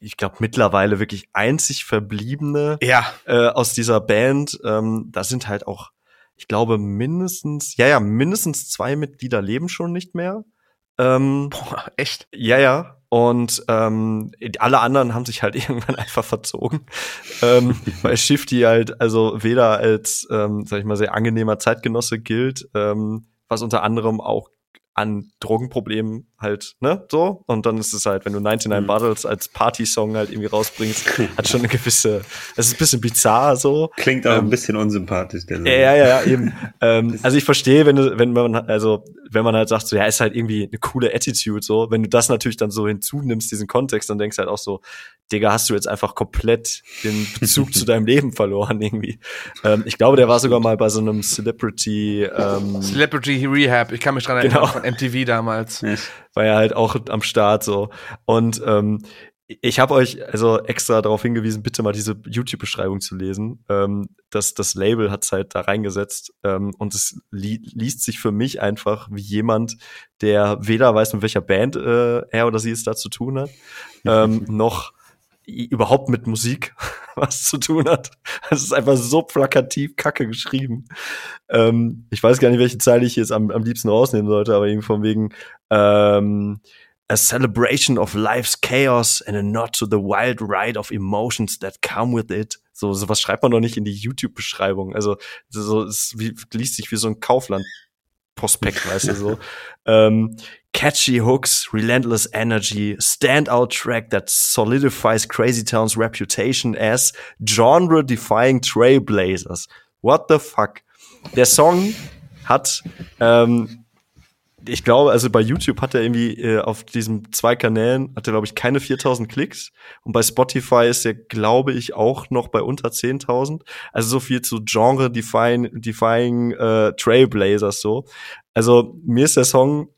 ich glaube mittlerweile wirklich einzig verbliebene ja. äh, aus dieser Band, ähm, da sind halt auch, ich glaube mindestens, ja ja, mindestens zwei Mitglieder leben schon nicht mehr. Ähm, Boah, echt? Ja ja, und ähm, alle anderen haben sich halt irgendwann einfach verzogen, ähm, weil Shifty halt also weder als, ähm, sag ich mal, sehr angenehmer Zeitgenosse gilt, ähm, was unter anderem auch an Drogenproblemen halt, ne, so. Und dann ist es halt, wenn du 99 mhm. Bottles als Party-Song halt irgendwie rausbringst, hat schon eine gewisse, es ist ein bisschen bizarr so. Klingt auch ähm, ein bisschen unsympathisch, der Ja, ja, ja, eben. ähm, also ich verstehe, wenn du, wenn man, also, wenn man halt sagt, so, ja, ist halt irgendwie eine coole Attitude, so. Wenn du das natürlich dann so hinzunimmst, diesen Kontext, dann denkst du halt auch so, Digga, hast du jetzt einfach komplett den Bezug zu deinem Leben verloren, irgendwie. Ähm, ich glaube, der war sogar mal bei so einem Celebrity, ähm, Celebrity Rehab, ich kann mich dran erinnern, genau. von MTV damals. Ja war ja halt auch am Start so. Und ähm, ich habe euch also extra darauf hingewiesen, bitte mal diese YouTube-Beschreibung zu lesen. Ähm, das, das Label hat's halt da reingesetzt ähm, und es li liest sich für mich einfach wie jemand, der weder weiß, mit welcher Band äh, er oder sie es da zu tun hat, ähm, noch überhaupt mit Musik was zu tun hat. Es ist einfach so plakativ kacke geschrieben. Ähm, ich weiß gar nicht, welche Zeile ich jetzt am, am liebsten rausnehmen sollte, aber irgendwie von wegen ähm, A celebration of life's chaos and a nod to the wild ride of emotions that come with it. So, sowas schreibt man doch nicht in die YouTube-Beschreibung. Also, so, es liest sich wie so ein Kaufland Prospekt, weißt du so. Ähm, catchy hooks, relentless energy, standout track that solidifies Crazy Town's reputation as genre-defying trailblazers. What the fuck? Der Song hat, ähm, ich glaube, also bei YouTube hat er irgendwie äh, auf diesen zwei Kanälen, hat er glaube ich keine 4000 Klicks und bei Spotify ist er glaube ich auch noch bei unter 10.000. Also so viel zu Genre-defying defying, äh, Trailblazers so. Also mir ist der Song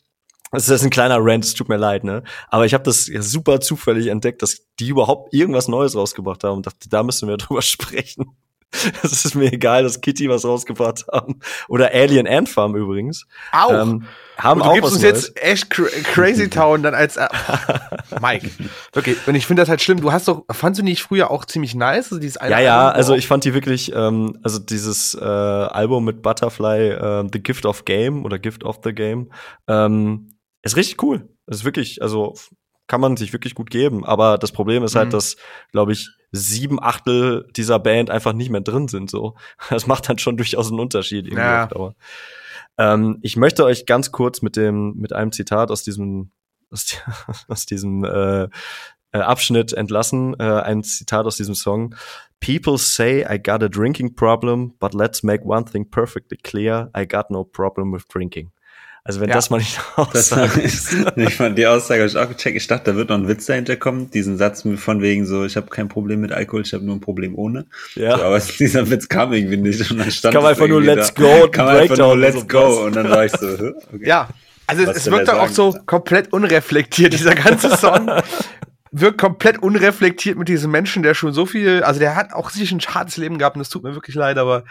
das ist ein kleiner Rant, es tut mir leid, ne? Aber ich habe das super zufällig entdeckt, dass die überhaupt irgendwas Neues rausgebracht haben und dachte, da müssen wir drüber sprechen. Das ist mir egal, dass Kitty was rausgebracht haben. Oder Alien Ant Farm übrigens. Auch. Ähm, haben und du auch gibst uns Neues. jetzt echt Crazy Town dann als äh, Mike. Okay, und ich finde das halt schlimm. Du hast doch, fandst du nicht früher auch ziemlich nice? Also dieses ja, ja, Album, also ich fand die wirklich, ähm, also dieses äh, Album mit Butterfly, äh, The Gift of Game oder Gift of the Game, ähm, ist richtig cool. ist wirklich, also kann man sich wirklich gut geben. Aber das Problem ist halt, mhm. dass, glaube ich, sieben Achtel dieser Band einfach nicht mehr drin sind. So, das macht dann schon durchaus einen Unterschied. Irgendwie ja. Aber, ähm, ich möchte euch ganz kurz mit dem mit einem Zitat aus diesem aus, aus diesem äh, äh, Abschnitt entlassen. Äh, ein Zitat aus diesem Song. People say I got a drinking problem, but let's make one thing perfectly clear: I got no problem with drinking. Also wenn ja. das mal nicht Aussage ist. ich fand die Aussage habe ich auch gecheckt. Ich dachte, da wird noch ein Witz dahinter kommen. Diesen Satz von wegen so, ich habe kein Problem mit Alkohol, ich habe nur ein Problem ohne. Ja. So, aber dieser Witz kam irgendwie nicht. Und dann stand kam einfach nur Let's da. Go. Kam einfach nur Let's so Go. Und dann war ich so, okay. Ja. Also es, es wirkt doch auch so komplett unreflektiert, dieser ganze Song. wirkt komplett unreflektiert mit diesem Menschen, der schon so viel, also der hat auch sich ein hartes Leben gehabt und es tut mir wirklich leid, aber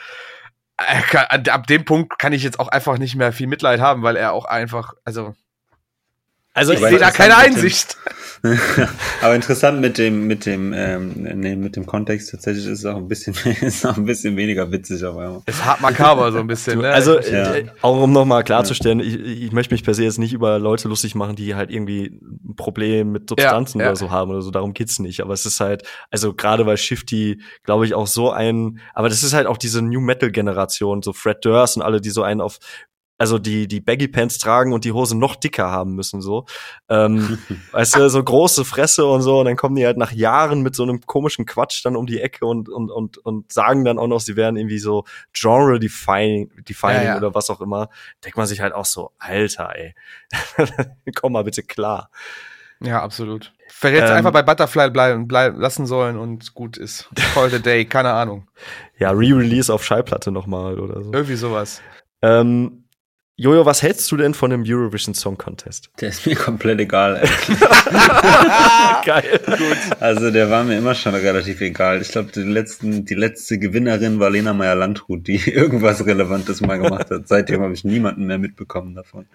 ab dem Punkt kann ich jetzt auch einfach nicht mehr viel Mitleid haben, weil er auch einfach, also also ich sehe da keine Einsicht. Aber interessant mit dem, mit dem, ähm, nee, mit dem Kontext tatsächlich ist es auch ein bisschen, ist auch ein bisschen weniger witzig auf einmal. Ist hart makaber so ein bisschen. ne? Also ja. äh, auch um nochmal klarzustellen, ja. ich, ich möchte mich per se jetzt nicht über Leute lustig machen, die halt irgendwie ein Problem mit Substanzen ja, oder so haben oder so. Darum geht's nicht. Aber es ist halt, also gerade weil Shifty, glaube ich, auch so ein, aber das ist halt auch diese New Metal Generation, so Fred Durst und alle, die so einen auf also die die Baggy Pants tragen und die Hose noch dicker haben müssen so ähm, weißt du so große Fresse und so und dann kommen die halt nach Jahren mit so einem komischen Quatsch dann um die Ecke und und und und sagen dann auch noch sie wären irgendwie so Genre defining defining ja, ja. oder was auch immer denkt man sich halt auch so Alter ey komm mal bitte klar ja absolut Vielleicht ähm, einfach bei Butterfly bleiben, bleiben lassen sollen und gut ist. Call the day, keine Ahnung. Ja, Re-Release auf Schallplatte nochmal oder so. Irgendwie sowas. Ähm, Jojo, was hältst du denn von dem Eurovision Song Contest? Der ist mir komplett egal. Geil. Gut. Also der war mir immer schon relativ egal. Ich glaube, die, letzten, die letzte Gewinnerin war Lena Meyer-Landrut, die irgendwas Relevantes mal gemacht hat. Seitdem habe ich niemanden mehr mitbekommen davon.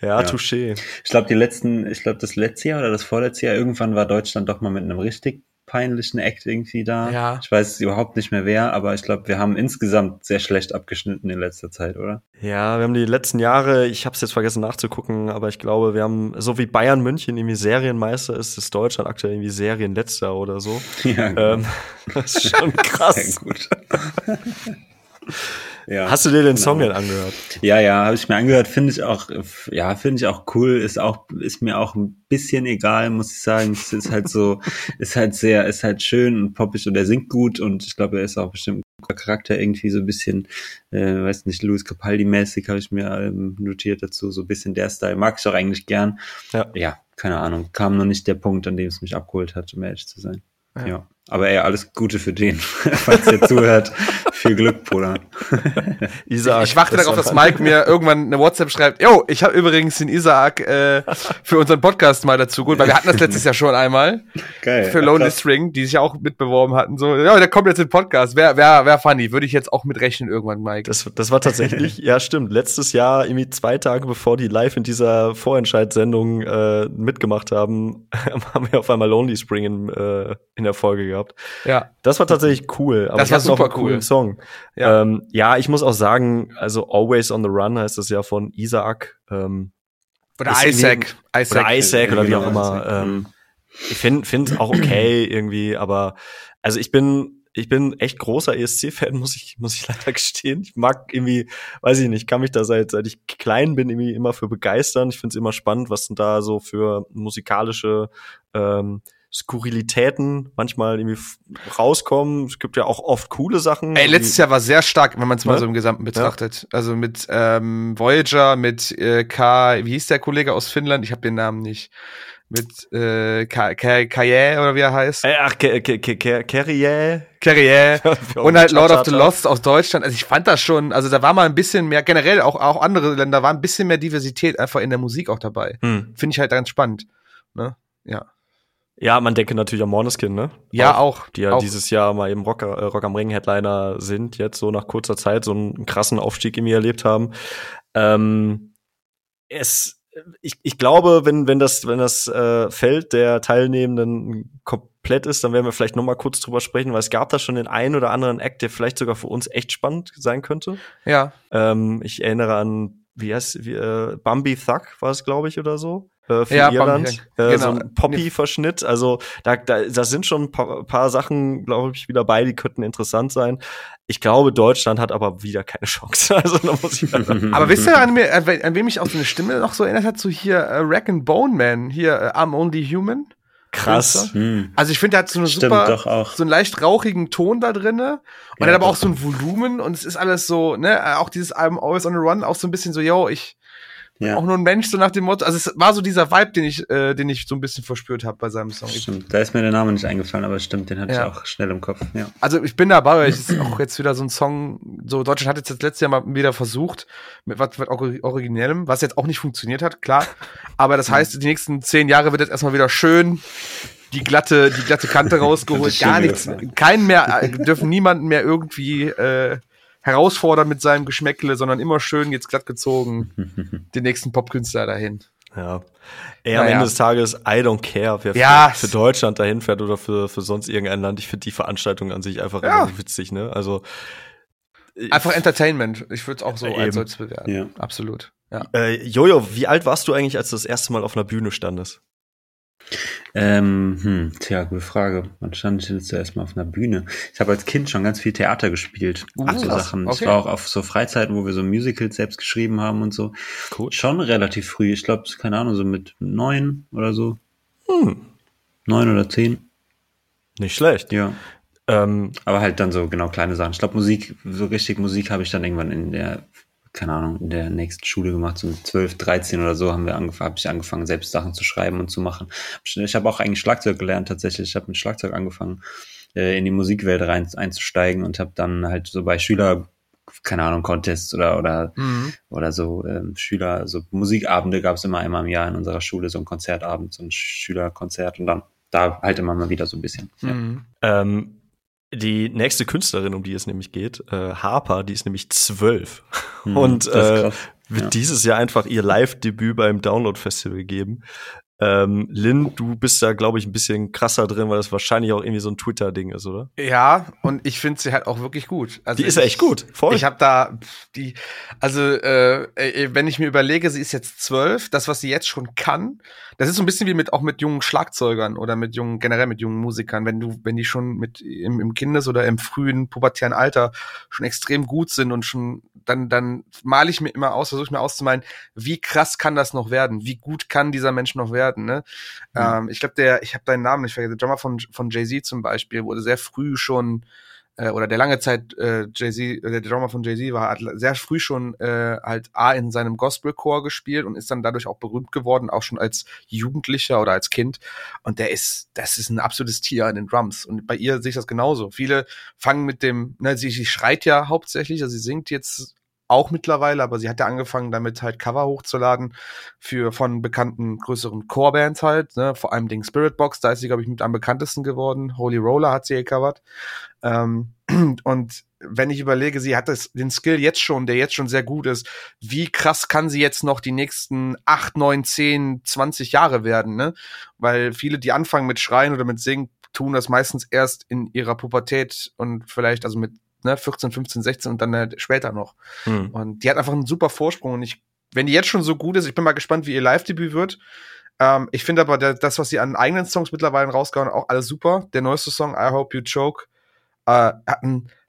Ja, ja. touché. Ich glaube, die letzten, ich glaube, das letzte Jahr oder das vorletzte Jahr, irgendwann war Deutschland doch mal mit einem richtig peinlichen Act irgendwie da. Ja. Ich weiß überhaupt nicht mehr wer, aber ich glaube, wir haben insgesamt sehr schlecht abgeschnitten in letzter Zeit, oder? Ja, wir haben die letzten Jahre, ich habe es jetzt vergessen nachzugucken, aber ich glaube, wir haben, so wie Bayern München irgendwie Serienmeister ist, ist Deutschland aktuell irgendwie Serienletzter oder so. Ja, genau. ähm, das ist schon krass. Sehr gut. Ja, Hast du dir den genau. Song denn angehört? Ja, ja, habe ich mir angehört. Finde ich auch, ja, finde ich auch cool. Ist auch, ist mir auch ein bisschen egal, muss ich sagen. Es ist halt so, ist halt sehr, ist halt schön und poppig und er singt gut und ich glaube, er ist auch bestimmt ein guter Charakter irgendwie so ein bisschen, äh, weiß nicht, Louis Capaldi-mäßig habe ich mir ähm, notiert dazu. So ein bisschen der Style. Mag ich auch eigentlich gern. Ja. ja, keine Ahnung. Kam noch nicht der Punkt, an dem es mich abgeholt hat, um ehrlich zu sein. ja. ja. Aber ey, alles Gute für den, falls ihr zuhört. Viel Glück, Bruder. Isaac. Ich warte darauf, dass Mike mir irgendwann eine WhatsApp schreibt. Yo, ich habe übrigens den Isaac äh, für unseren Podcast mal dazu gut, weil wir hatten das letztes Jahr schon einmal. Geil. Für Lonely String, die sich auch mitbeworben hatten. So, ja, der kommt jetzt in den Podcast. Wer, wer, wer funny? Würde ich jetzt auch mitrechnen irgendwann, Mike. Das, das war tatsächlich, ja, stimmt. Letztes Jahr, irgendwie zwei Tage bevor die live in dieser Vorentscheidssendung äh, mitgemacht haben, haben wir auf einmal Lonely Spring in, äh, in der Folge gehabt. Ja. Das war tatsächlich cool. Aber das war super noch cool. Song. Ja. Ähm, ja, ich muss auch sagen, also Always on the Run heißt das ja von Isaac. Ähm, oder Isaac. Isaac. Oder Isaac oder wie auch immer. Ähm, ich finde es auch okay irgendwie, aber also ich bin ich bin echt großer ESC-Fan, muss ich, muss ich leider gestehen. Ich mag irgendwie, weiß ich nicht, kann mich da seit, seit ich klein bin irgendwie immer für begeistern. Ich finde es immer spannend, was denn da so für musikalische ähm, Skurrilitäten manchmal irgendwie rauskommen. Es gibt ja auch oft coole Sachen. Ey, letztes Jahr war sehr stark, wenn man es mal ja? so im Gesamten betrachtet. Ja. Also mit ähm, Voyager, mit äh, K, wie hieß der Kollege aus Finnland? Ich habe den Namen nicht. Mit äh, Kaye oder wie er heißt. Äh, ach, Carrier. Carrier. Und halt Lord of the Lost aus Deutschland. Also ich fand das schon, also da war mal ein bisschen mehr, generell auch, auch andere Länder, war ein bisschen mehr Diversität einfach in der Musik auch dabei. Hm. Finde ich halt ganz spannend. Ne? Ja. Ja, man denke natürlich an Måneskin, ne? Ja, auch. auch die ja auch. dieses Jahr mal eben Rock, äh, Rock am Ring Headliner sind, jetzt so nach kurzer Zeit so einen krassen Aufstieg in mir erlebt haben. Ähm, es, ich, ich glaube, wenn, wenn das, wenn das äh, Feld der Teilnehmenden komplett ist, dann werden wir vielleicht noch mal kurz drüber sprechen, weil es gab da schon den einen oder anderen Act, der vielleicht sogar für uns echt spannend sein könnte. Ja. Ähm, ich erinnere an, wie heißt, wie, äh, Bambi Thug war es, glaube ich, oder so äh, für ja, Irland. Äh, genau. So ein Poppy-Verschnitt. Also da, da, da sind schon ein paar, paar Sachen, glaube ich, wieder bei, die könnten interessant sein. Ich glaube, Deutschland hat aber wieder keine Chance. Also da muss ich aber wisst ihr, an, mir, an wem mich auch so eine Stimme noch so erinnert hat? So hier äh, Rack and Bone Man, hier äh, I'm Only Human. Krass. Hm. Also ich finde, der hat so eine Stimmt, super, so einen leicht rauchigen Ton da drinne und ja, hat aber auch so ein Volumen und es ist alles so, ne, auch dieses Album Always on the Run, auch so ein bisschen so, yo, ich ja. auch nur ein Mensch, so nach dem Motto. Also es war so dieser Vibe, den ich, äh, den ich so ein bisschen verspürt habe bei seinem Song. Stimmt, da ist mir der Name nicht eingefallen, aber stimmt, den hatte ja. ich auch schnell im Kopf. Ja. Also ich bin dabei, weil es ist auch jetzt wieder so ein Song, so Deutschland hat jetzt das letzte Jahr mal wieder versucht, mit was, was Originellem, was jetzt auch nicht funktioniert hat, klar. Aber das heißt, die nächsten zehn Jahre wird jetzt erstmal wieder schön die glatte, die glatte Kante rausgeholt, gar nichts, keinen mehr, äh, dürfen niemanden mehr irgendwie äh, herausfordern mit seinem Geschmäckle, sondern immer schön jetzt glatt gezogen den nächsten Popkünstler dahin. Ja. Ey, am naja. Ende des Tages, I don't care, wer ja. für, für, Deutschland dahin fährt oder für, für sonst irgendein Land. Ich finde die Veranstaltung an sich einfach ja. witzig, ne? Also. Einfach Entertainment. Ich würde es auch so eben. als solches bewerten. Ja. Absolut. Ja. Äh, Jojo, wie alt warst du eigentlich, als du das erste Mal auf einer Bühne standest? Ähm, hm, tja, gute Frage. Wann stand ich denn zuerst mal auf einer Bühne? Ich habe als Kind schon ganz viel Theater gespielt. Ach, so Sachen. Okay. Ich war auch auf so Freizeiten, wo wir so Musicals selbst geschrieben haben und so. Cool. Schon relativ früh. Ich glaube, keine Ahnung, so mit neun oder so. Hm. Neun oder zehn. Nicht schlecht. Ja. Ähm, aber halt dann so genau kleine Sachen. Ich glaube, Musik, so richtig Musik habe ich dann irgendwann in der keine Ahnung, in der nächsten Schule gemacht, so mit 12, 13 oder so haben wir angefangen, habe ich angefangen, selbst Sachen zu schreiben und zu machen. Ich habe auch eigentlich Schlagzeug gelernt tatsächlich. Ich habe mit Schlagzeug angefangen, äh, in die Musikwelt rein einzusteigen und habe dann halt so bei Schüler keine Ahnung, Contests oder oder mhm. oder so ähm, Schüler, so Musikabende gab es immer einmal im Jahr in unserer Schule, so ein Konzertabend, so ein Schülerkonzert und dann da halt immer mal wieder so ein bisschen. Mhm. Ja. Ähm, die nächste Künstlerin, um die es nämlich geht, äh, Harper, die ist nämlich zwölf hm, und äh, wird ja. dieses Jahr einfach ihr Live-Debüt beim Download-Festival geben. Ähm, Lynn, du bist da, glaube ich, ein bisschen krasser drin, weil das wahrscheinlich auch irgendwie so ein Twitter-Ding ist, oder? Ja, und ich finde sie halt auch wirklich gut. Also die ist ja echt gut, voll. Ich habe da die, also äh, äh, wenn ich mir überlege, sie ist jetzt zwölf, das, was sie jetzt schon kann, das ist so ein bisschen wie mit auch mit jungen Schlagzeugern oder mit jungen, generell mit jungen Musikern, wenn du, wenn die schon mit im, im Kindes- oder im frühen pubertären Alter schon extrem gut sind und schon, dann, dann male ich mir immer aus, versuche ich mir auszumalen, wie krass kann das noch werden? Wie gut kann dieser Mensch noch werden? Ne? Mhm. Ähm, ich glaube, der, ich habe deinen Namen nicht vergessen, der Drummer von, von Jay-Z zum Beispiel wurde sehr früh schon äh, oder der lange Zeit äh, Jay-Z, äh, der Drummer von Jay-Z war, hat sehr früh schon äh, halt A in seinem Gospelchor gespielt und ist dann dadurch auch berühmt geworden, auch schon als Jugendlicher oder als Kind. Und der ist, das ist ein absolutes Tier in den Drums. Und bei ihr sehe ich das genauso. Viele fangen mit dem, ne, sie, sie schreit ja hauptsächlich, also sie singt jetzt auch mittlerweile, aber sie hat ja angefangen, damit halt Cover hochzuladen für von bekannten größeren Core-Bands halt, ne? vor allem Ding Spirit Box, da ist sie, glaube ich, mit am bekanntesten geworden. Holy Roller hat sie gecovert. Ähm, und wenn ich überlege, sie hat das, den Skill jetzt schon, der jetzt schon sehr gut ist, wie krass kann sie jetzt noch die nächsten acht, neun, zehn, zwanzig Jahre werden, ne? Weil viele, die anfangen mit Schreien oder mit Singen, tun das meistens erst in ihrer Pubertät und vielleicht also mit ne, 14, 15, 16 und dann äh, später noch. Mhm. Und die hat einfach einen super Vorsprung und ich, wenn die jetzt schon so gut ist, ich bin mal gespannt, wie ihr Live-Debüt wird. Ähm, ich finde aber das, was sie an eigenen Songs mittlerweile rausgehauen, auch alles super. Der neueste Song, I Hope You Choke, äh,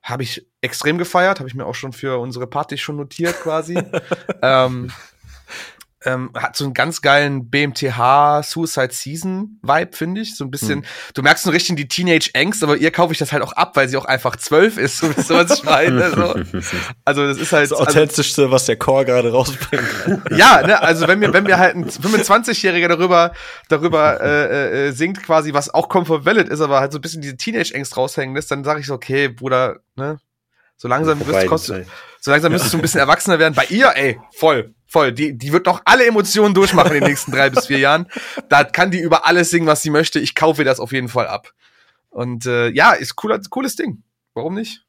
habe ich extrem gefeiert, habe ich mir auch schon für unsere Party schon notiert quasi. ähm, ähm, hat so einen ganz geilen BMTH Suicide Season Vibe, finde ich. So ein bisschen, hm. du merkst so richtig die Teenage Angst, aber ihr kaufe ich das halt auch ab, weil sie auch einfach zwölf ist, so, so was ich meine. So. Also das ist halt das authentischste, also, was der Chor gerade rausbringt. ja, ne, also wenn mir wenn mir halt ein 25-Jähriger darüber darüber äh, äh, singt quasi, was auch Comfort Valid ist, aber halt so ein bisschen diese Teenage Angst raushängen lässt, dann sage ich so, okay, Bruder, ne, so langsam wirst kostet, so langsam müsstest du ein bisschen erwachsener werden. Bei ihr, ey, voll voll. Die, die wird noch alle Emotionen durchmachen in den nächsten drei bis vier Jahren. Da kann die über alles singen, was sie möchte. Ich kaufe das auf jeden Fall ab. Und äh, ja, ist cooler, cooles Ding. Warum nicht?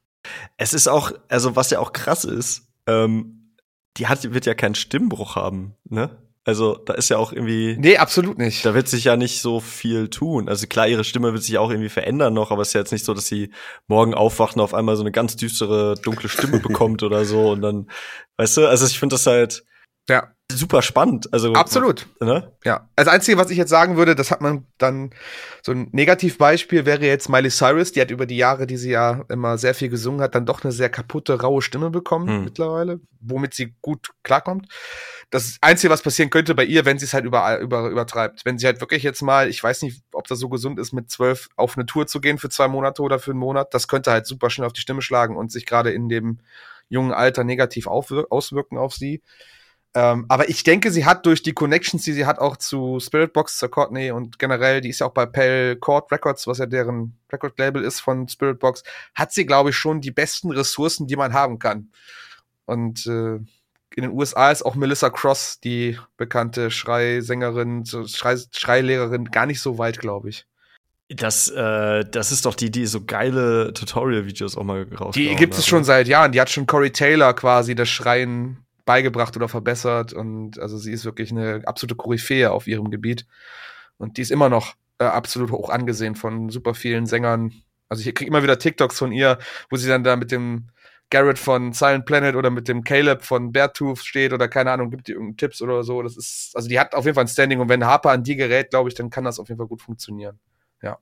Es ist auch, also was ja auch krass ist, ähm, die hat, wird ja keinen Stimmbruch haben, ne? Also da ist ja auch irgendwie. Nee, absolut nicht. Da wird sich ja nicht so viel tun. Also klar, ihre Stimme wird sich auch irgendwie verändern noch, aber es ist ja jetzt nicht so, dass sie morgen aufwacht und auf einmal so eine ganz düstere, dunkle Stimme bekommt oder so. Und dann, weißt du, also ich finde das halt, ja. Super spannend. Also, Absolut. Ne? Ja. Das Einzige, was ich jetzt sagen würde, das hat man dann, so ein Negativbeispiel wäre jetzt Miley Cyrus, die hat über die Jahre, die sie ja immer sehr viel gesungen hat, dann doch eine sehr kaputte, raue Stimme bekommen hm. mittlerweile, womit sie gut klarkommt. Das Einzige, was passieren könnte bei ihr, wenn sie es halt über, über, übertreibt. Wenn sie halt wirklich jetzt mal, ich weiß nicht, ob das so gesund ist, mit zwölf auf eine Tour zu gehen für zwei Monate oder für einen Monat, das könnte halt super schnell auf die Stimme schlagen und sich gerade in dem jungen Alter negativ auswirken auf sie. Ähm, aber ich denke, sie hat durch die Connections, die sie hat, auch zu Spiritbox, zur Courtney und generell, die ist ja auch bei Pale Court Records, was ja deren Record-Label ist von Spiritbox, hat sie, glaube ich, schon die besten Ressourcen, die man haben kann. Und äh, in den USA ist auch Melissa Cross, die bekannte Schreisängerin, Schrei Schreilehrerin, gar nicht so weit, glaube ich. Das, äh, das ist doch die, die so geile Tutorial-Videos auch mal rausgehauen Die gibt es schon seit Jahren. Die hat schon Corey Taylor quasi das Schreien beigebracht oder verbessert. Und also sie ist wirklich eine absolute Koryphäe auf ihrem Gebiet. Und die ist immer noch äh, absolut hoch angesehen von super vielen Sängern. Also ich kriege immer wieder TikToks von ihr, wo sie dann da mit dem Garrett von Silent Planet oder mit dem Caleb von Beartooth steht oder keine Ahnung, gibt die irgendeinen Tipps oder so. Das ist, also die hat auf jeden Fall ein Standing und wenn Harper an die gerät, glaube ich, dann kann das auf jeden Fall gut funktionieren. Ja.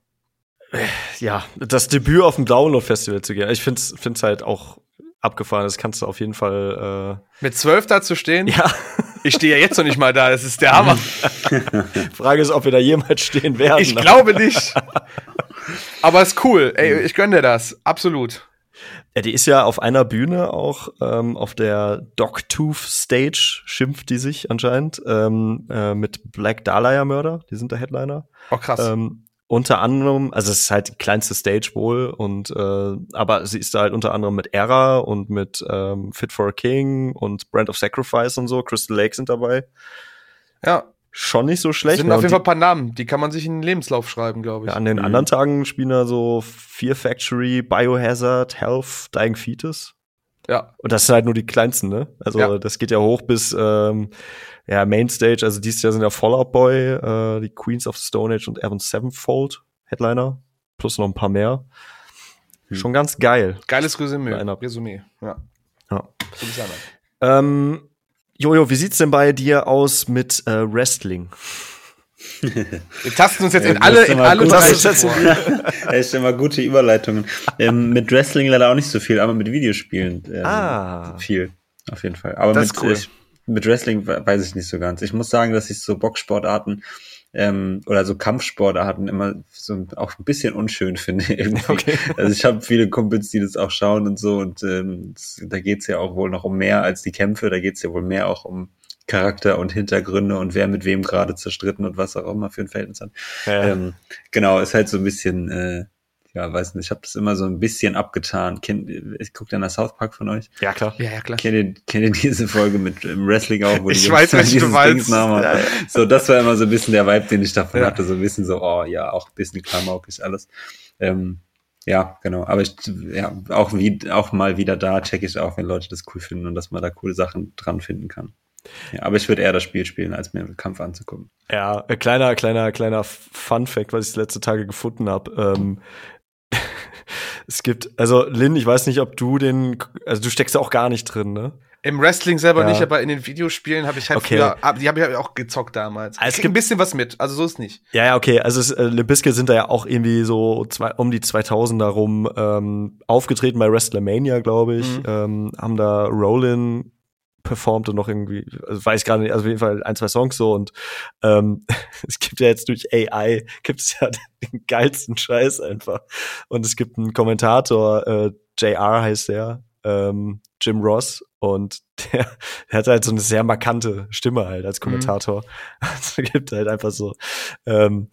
Ja, das Debüt auf dem Download Festival zu gehen. Ich finde es halt auch abgefahren. Das kannst du auf jeden Fall. Äh Mit zwölf da zu stehen? Ja. Ich stehe ja jetzt noch nicht mal da. Das ist der Hammer. Frage ist, ob wir da jemals stehen werden. Ich glaube nicht. Aber ist cool. Ey, ich gönne dir das. Absolut. Ja, die ist ja auf einer Bühne auch ähm, auf der Dogtooth Stage, schimpft die sich anscheinend, ähm, äh, mit Black Dahlia Mörder, die sind der Headliner. Oh, krass. Ähm, unter anderem, also es ist halt die kleinste Stage wohl und äh, aber sie ist da halt unter anderem mit Era und mit ähm, Fit for a King und Brand of Sacrifice und so, Crystal Lake sind dabei. Ja. Schon nicht so schlecht. Sind ne? auf jeden Fall ein paar Namen, die kann man sich in den Lebenslauf schreiben, glaube ich. ja, an den anderen Tagen spielen da so Fear Factory, Biohazard, Health, Dying Fetus. Ja. Und das sind halt nur die kleinsten, ne? Also Ja. das geht ja hoch bis ähm, ja, Mainstage, also dieses Jahr sind ja Fallout Boy, äh, die Queens of the Stone Age und Evan Sevenfold Headliner, plus noch ein paar mehr. Hm. Schon ganz geil. Geiles Resümee. Resümee. Ja. Ja. Ähm, Jojo, wie sieht's denn bei dir aus mit äh, Wrestling? Wir tasten uns jetzt Ja, in alle, in alle gut. Das. Echt immer gute Überleitungen. Ähm, mit Wrestling leider auch nicht so viel, aber mit Videospielen ähm, Ah. viel, auf jeden Fall. Aber Das mit, ist cool. ich, mit Wrestling we- weiß ich nicht so ganz. Ich muss sagen, dass ich so Boxsportarten ähm, oder so Kampfsportarten immer so auch ein bisschen unschön finde. Irgendwie. Okay. Also ich habe viele Kumpels, die das auch schauen und so und ähm, da geht's ja auch wohl noch um mehr als die Kämpfe, da geht's ja wohl mehr auch um Charakter und Hintergründe und wer mit wem gerade zerstritten und was auch immer für ein Verhältnis hat. Ja. Ähm, genau, ist halt so ein bisschen, äh, ja, weiß nicht, ich habe das immer so ein bisschen abgetan. Kennt, ich gucke dann nach South Park von euch. ja, klar. Ja, ja, klar. Kennt ihr, kennt ihr diese Folge mit im Wrestling auch, wo die Ich weiß, welche du meinst. Ja. So, das war immer so ein bisschen der Vibe, den ich davon Ja. hatte, so ein bisschen so, oh ja, auch ein bisschen klamaukig alles. Ähm, ja, genau. Aber ich, ja, auch wie, auch mal wieder da checke ich auch, wenn Leute das cool finden und dass man da coole Sachen dran finden kann. Ja, aber ich würde eher das Spiel spielen, als mir einen Kampf anzugucken. Ja, äh, kleiner, kleiner, kleiner Fun Fact, was ich die letzte Tage gefunden habe. Ähm, es gibt, also Lynn, ich weiß nicht, ob du den, also du steckst ja auch gar nicht drin, ne? Im Wrestling selber Ja. nicht, aber in den Videospielen habe ich halt Okay. früher, die habe ich halt auch gezockt damals. Ah, es Ich krieg gibt- ein bisschen was mit, also so ist nicht. Ja, ja, okay. Also es, äh, Limp Bizkit sind da ja auch irgendwie so zwei, um die 2000er rum ähm, aufgetreten bei WrestleMania, glaube ich. Mhm. Ähm, haben da Rollin performt und noch irgendwie, also weiß ich gerade nicht, also auf jeden Fall ein, zwei Songs so und ähm, es gibt ja jetzt durch AI, gibt es ja den geilsten Scheiß einfach. Und es gibt einen Kommentator, äh, JR heißt der, ähm, Jim Ross und der, der hat halt so eine sehr markante Stimme halt als Kommentator. Also gibt halt einfach so ähm,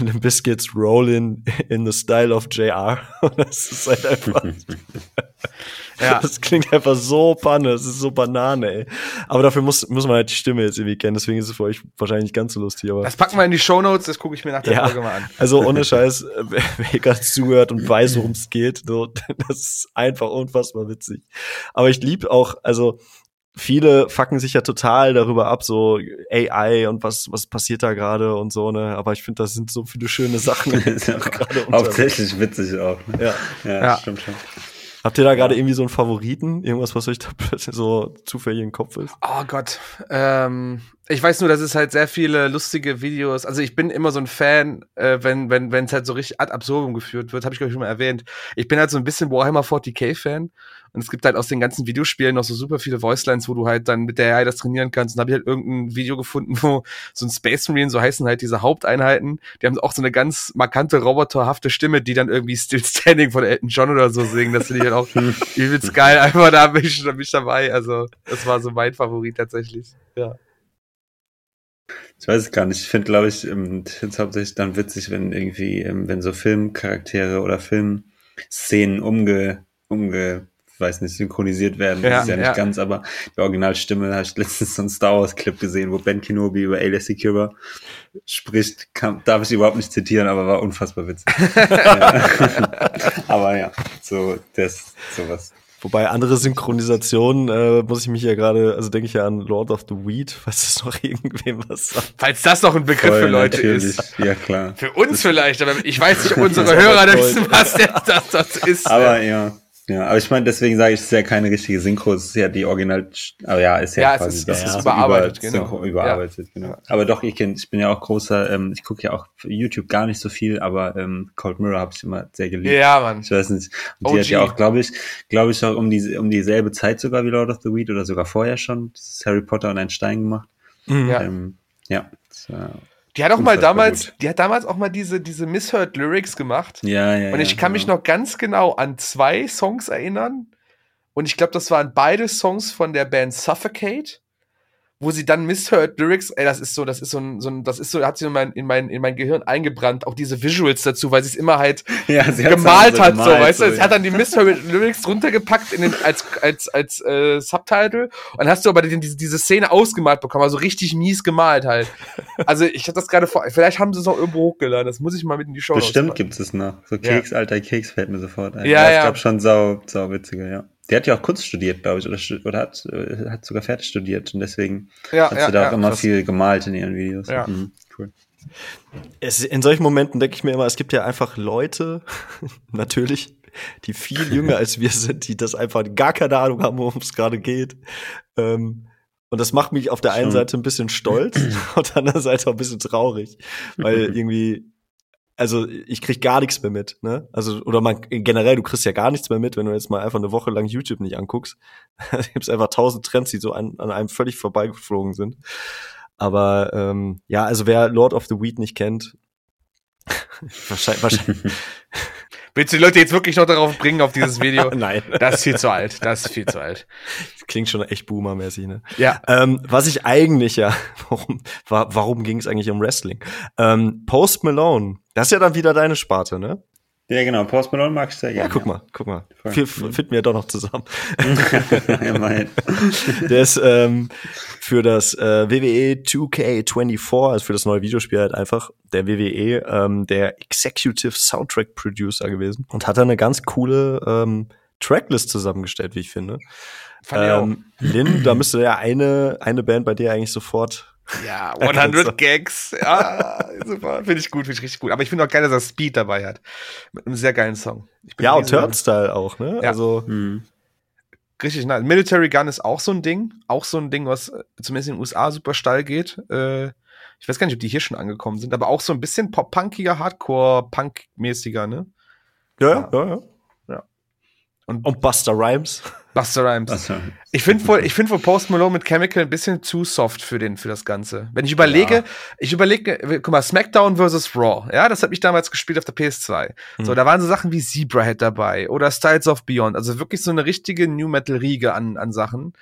Limp Biscuits Rollin in the style of JR. Das ist halt einfach, Ja. das klingt einfach so panne, das ist so Banane, ey. Aber dafür muss, muss man halt die Stimme jetzt irgendwie kennen, deswegen ist es für euch wahrscheinlich nicht ganz so lustig, aber. Das packen wir in die Shownotes, das gucke ich mir nach der Ja. Folge mal an. Also ohne Scheiß, äh, wer, wer gerade zuhört und weiß, worum es geht, so, das ist einfach unfassbar witzig. Aber ich lieb auch, also viele fucken sich ja total darüber ab, so AI und was was passiert da gerade und so ne. Aber ich finde, das sind so viele schöne Sachen. ist ja hauptsächlich witzig auch. Ne? Ja. Ja, Ja. stimmt schon. Habt ihr da gerade irgendwie so einen Favoriten, irgendwas, was euch da plötzlich so zufällig im Kopf ist? Oh Gott. Ähm, Ich weiß nur, dass es halt sehr viele lustige Videos. Also ich bin immer so ein Fan, äh, wenn wenn wenn es halt so richtig ad absurdum geführt wird, habe ich glaube ich schon mal erwähnt. Ich bin halt so ein bisschen Warhammer 40k Fan und es gibt halt aus den ganzen Videospielen noch so super viele Voicelines, wo du halt dann mit der AI das trainieren kannst. Und habe ich halt irgendein Video gefunden, wo so ein Space Marine, so heißen halt diese Haupteinheiten, die haben auch so eine ganz markante roboterhafte Stimme, die dann irgendwie Still Standing von Elton John oder so singen. Das finde ich halt auch übelst geil. Einfach da bin ich, da bin ich dabei. Also das war so mein Favorit tatsächlich. Ja. Ich weiß es gar nicht. Ich finde, glaube ich, ähm, ich finde es hauptsächlich dann witzig, wenn irgendwie, ähm, wenn so Filmcharaktere oder Filmszenen umge, umge, weiß nicht, synchronisiert werden. Ja, das ist ja nicht ja. ganz, aber die Originalstimme habe ich letztens so einen Star Wars Clip gesehen, wo Ben Kenobi über Alias Secura spricht. Kann, darf ich überhaupt nicht zitieren, aber war unfassbar witzig. aber ja, so, das, sowas. Wobei andere Synchronisationen äh, muss ich mich ja gerade, also denke ich ja an Lord of the Weed, falls es noch irgendwem was sagt. Falls das noch ein Begriff Voll, für Leute natürlich. ist. Ja, klar. Für uns vielleicht, aber ich weiß nicht, ob unsere Das Hörer wissen, was der, das, das ist. Aber ja. Ja, aber ich meine, deswegen sage ich, es ist ja keine richtige Synchro, es ist ja die Original, aber ja, ist ja, Ja, es quasi ist- das es ist überarbeitet, über, genau. Überarbeitet, genau. Aber doch, ich kenn, ich bin ja auch großer, ähm, ich gucke ja auch YouTube gar nicht so viel, aber ähm, Cold Mirror habe ich immer sehr geliebt. ja, Mann. Ich weiß nicht. Und die hat OG. ja auch, glaube ich, glaube ich, auch um die um dieselbe Zeit sogar wie Lord of the Weed oder sogar vorher schon. Das ist Harry Potter und ein Stein gemacht. Ja. Ähm, ja. Das war- Die hat auch mal damals, die hat damals auch mal diese, diese Misheard Lyrics gemacht. ja, ja. Und ich ja, kann mich genau. noch ganz genau an zwei Songs erinnern. Und ich glaube, das waren beide Songs von der Band Suffocate, wo sie dann Misheard Lyrics, ey, das ist so, das ist so ein, so ein das ist so, hat sie in mein, in mein, in mein Gehirn eingebrannt, auch diese Visuals dazu, weil sie es immer halt ja, gemalt dann hat, so, gemalt, weißt du? so, Sie ja. hat dann die Misheard Lyrics drunter gepackt in den, als, als, als äh, Subtitle und dann hast du aber den, diese, diese Szene ausgemalt bekommen, also richtig mies gemalt halt. Also ich habe das gerade vor, vielleicht haben sie es auch irgendwo hochgeladen, das muss ich mal mit in die Show Bestimmt gibt es noch. So Ja. Keks, alter Keks fällt mir sofort ein. Ja, Ich ja. glaube schon sau, sau witziger, ja. Der hat ja auch Kunst studiert, glaube ich, oder, oder hat, äh, hat sogar fertig studiert und deswegen Ja, hat ja, sie da ja, auch immer krass. viel gemalt in ihren Videos. Ja. Mhm, cool. Es, in solchen Momenten denke ich mir immer, es gibt ja einfach Leute, natürlich, die viel jünger als wir sind, die das einfach gar keine Ahnung haben, worum es gerade geht. Ähm, und das macht mich auf der einen. Seite ein bisschen stolz und auf der anderen Seite auch ein bisschen traurig, weil irgendwie, also ich krieg gar nichts mehr mit, ne? Also, oder man generell, du kriegst ja gar nichts mehr mit, wenn du jetzt mal einfach eine Woche lang YouTube nicht anguckst. Da gibt's einfach tausend Trends, die so an, an einem völlig vorbeigeflogen sind. Aber ähm, ja, also wer Lord of the Weed nicht kennt, wahrscheinlich, wahrscheinlich Willst du die Leute jetzt wirklich noch darauf bringen, auf dieses Video? nein, Das ist viel zu alt. Das ist viel zu alt. klingt schon echt boomermäßig, ne? Ja. Ähm, was ich eigentlich ja, warum, wa warum ging es eigentlich um Wrestling? Ähm, Post Malone, das ist ja dann wieder deine Sparte, ne? Ja, genau. Post Malone mag ich sehr Ja, gerne. guck mal, guck mal. Wir finden wir doch noch zusammen. Der ist ähm, für das äh, WWE 2K24, also für das neue Videospiel halt einfach, der WWE, ähm, der Executive Soundtrack Producer gewesen und hat da eine ganz coole ähm, Tracklist zusammengestellt, wie ich finde. Fand ich auch. Ähm, Lin, da müsste ja eine, eine Band bei dir eigentlich sofort. Ja, kannst 100 du. Gags. Ja, super. Finde ich gut, finde ich richtig gut. Aber ich finde auch geil, dass er Speed dabei hat. Mit einem sehr geilen Song. Ich bin Ja, und Turnstyle auch, ne? Ja. Also, Mhm. Richtig nice. Military Gun ist auch so ein Ding. Auch so ein Ding, was äh, zumindest in den USA super steil geht. Äh, ich weiß gar nicht, ob die hier schon angekommen sind, aber auch so ein bisschen pop-punkiger, Hardcore-Punk-mäßiger, ne? ja, ja, ja. Und Und Buster Rhymes. Buster Rhymes. Also, Ich finde wohl, ich finde wohl Post Malone mit Chemical ein bisschen zu soft für den, für das Ganze. Wenn ich überlege, Ja. ich überlege, guck mal, SmackDown vs. Raw, ja, das habe ich damals gespielt auf der PS2. So, Hm. da waren so Sachen wie Zebrahead dabei oder Styles of Beyond, also wirklich so eine richtige New Metal Riege an, an Sachen.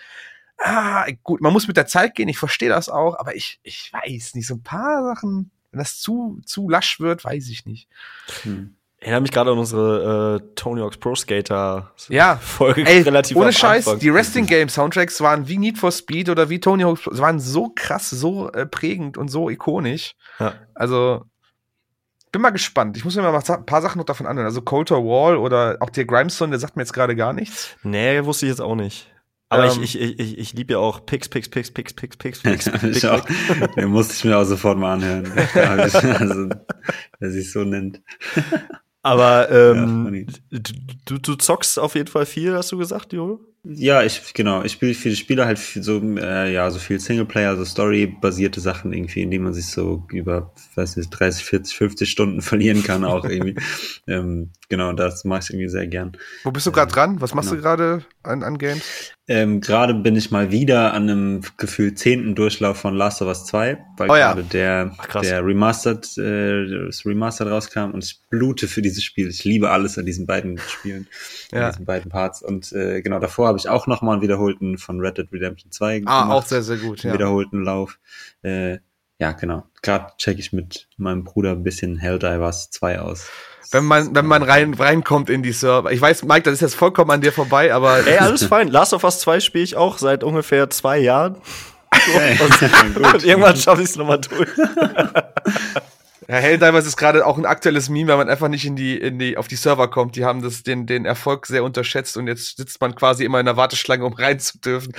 Ah, gut, man muss mit der Zeit gehen, ich verstehe das auch, aber ich, ich weiß nicht, so ein paar Sachen, wenn das zu, zu lasch wird, weiß ich nicht. hm erinnere mich gerade an unsere äh, Tony Hawk's Pro Skater ja. Folge Ey, relativ Ohne Scheiß, Anfang. die Wrestling Game Soundtracks waren wie Need for Speed oder wie Tony Hawk's waren so krass, so äh, prägend und so ikonisch. Ja. Also bin mal gespannt. Ich muss mir mal ein paar Sachen noch davon anhören. Also Coulter Wall oder auch der Grimestone, der sagt mir jetzt gerade gar nichts. Nee, wusste ich jetzt auch nicht. Aber ähm, ich, ich, ich, ich liebe ja auch Pix, Pix, Pix, Pix, Pix, Pix, Pix. Pix, Pix. den musste ich mir auch sofort mal anhören. also, wer sich so nennt. Aber Ja, ähm, funny. du, du, zockst auf jeden Fall viel, hast du gesagt, Jo? Ja, ich genau, ich spiele viele Spiele halt so äh, ja, so viel Singleplayer, so Story-basierte Sachen irgendwie, in die man sich so über weiß nicht 30, 40, 50 Stunden verlieren kann auch irgendwie. ähm, genau, das mache ich irgendwie sehr gern. Wo bist du gerade ähm, dran? Was machst genau. du gerade an, an Games? Ähm, gerade bin ich mal wieder an einem gefühlt zehnten Durchlauf von Last of Us 2, weil oh, ja. gerade der, Ach, der Remastered, äh, das Remastered rauskam und ich blute für dieses Spiel. Ich liebe alles an diesen beiden Spielen, ja. an diesen beiden Parts. Und äh, genau davor habe ich auch noch mal einen wiederholten von Red Dead Redemption 2 ah, gemacht. auch sehr, sehr gut, ja. wiederholten Lauf. Äh, ja, genau. Gerade check ich mit meinem Bruder ein bisschen Helldivers 2 aus wenn man, wenn man rein, reinkommt in die Server. Ich weiß, Mike, das ist jetzt vollkommen an dir vorbei, aber. Ey, alles fein. Last of Us 2 spiele ich auch seit ungefähr zwei Jahren. Okay. und, und irgendwann schaffe ich es nochmal durch. Ja, Helldivers ist gerade auch ein aktuelles Meme, weil man einfach nicht in die, in die, auf die Server kommt. Die haben das, den, den Erfolg sehr unterschätzt und jetzt sitzt man quasi immer in der Warteschlange, um rein zu dürfen.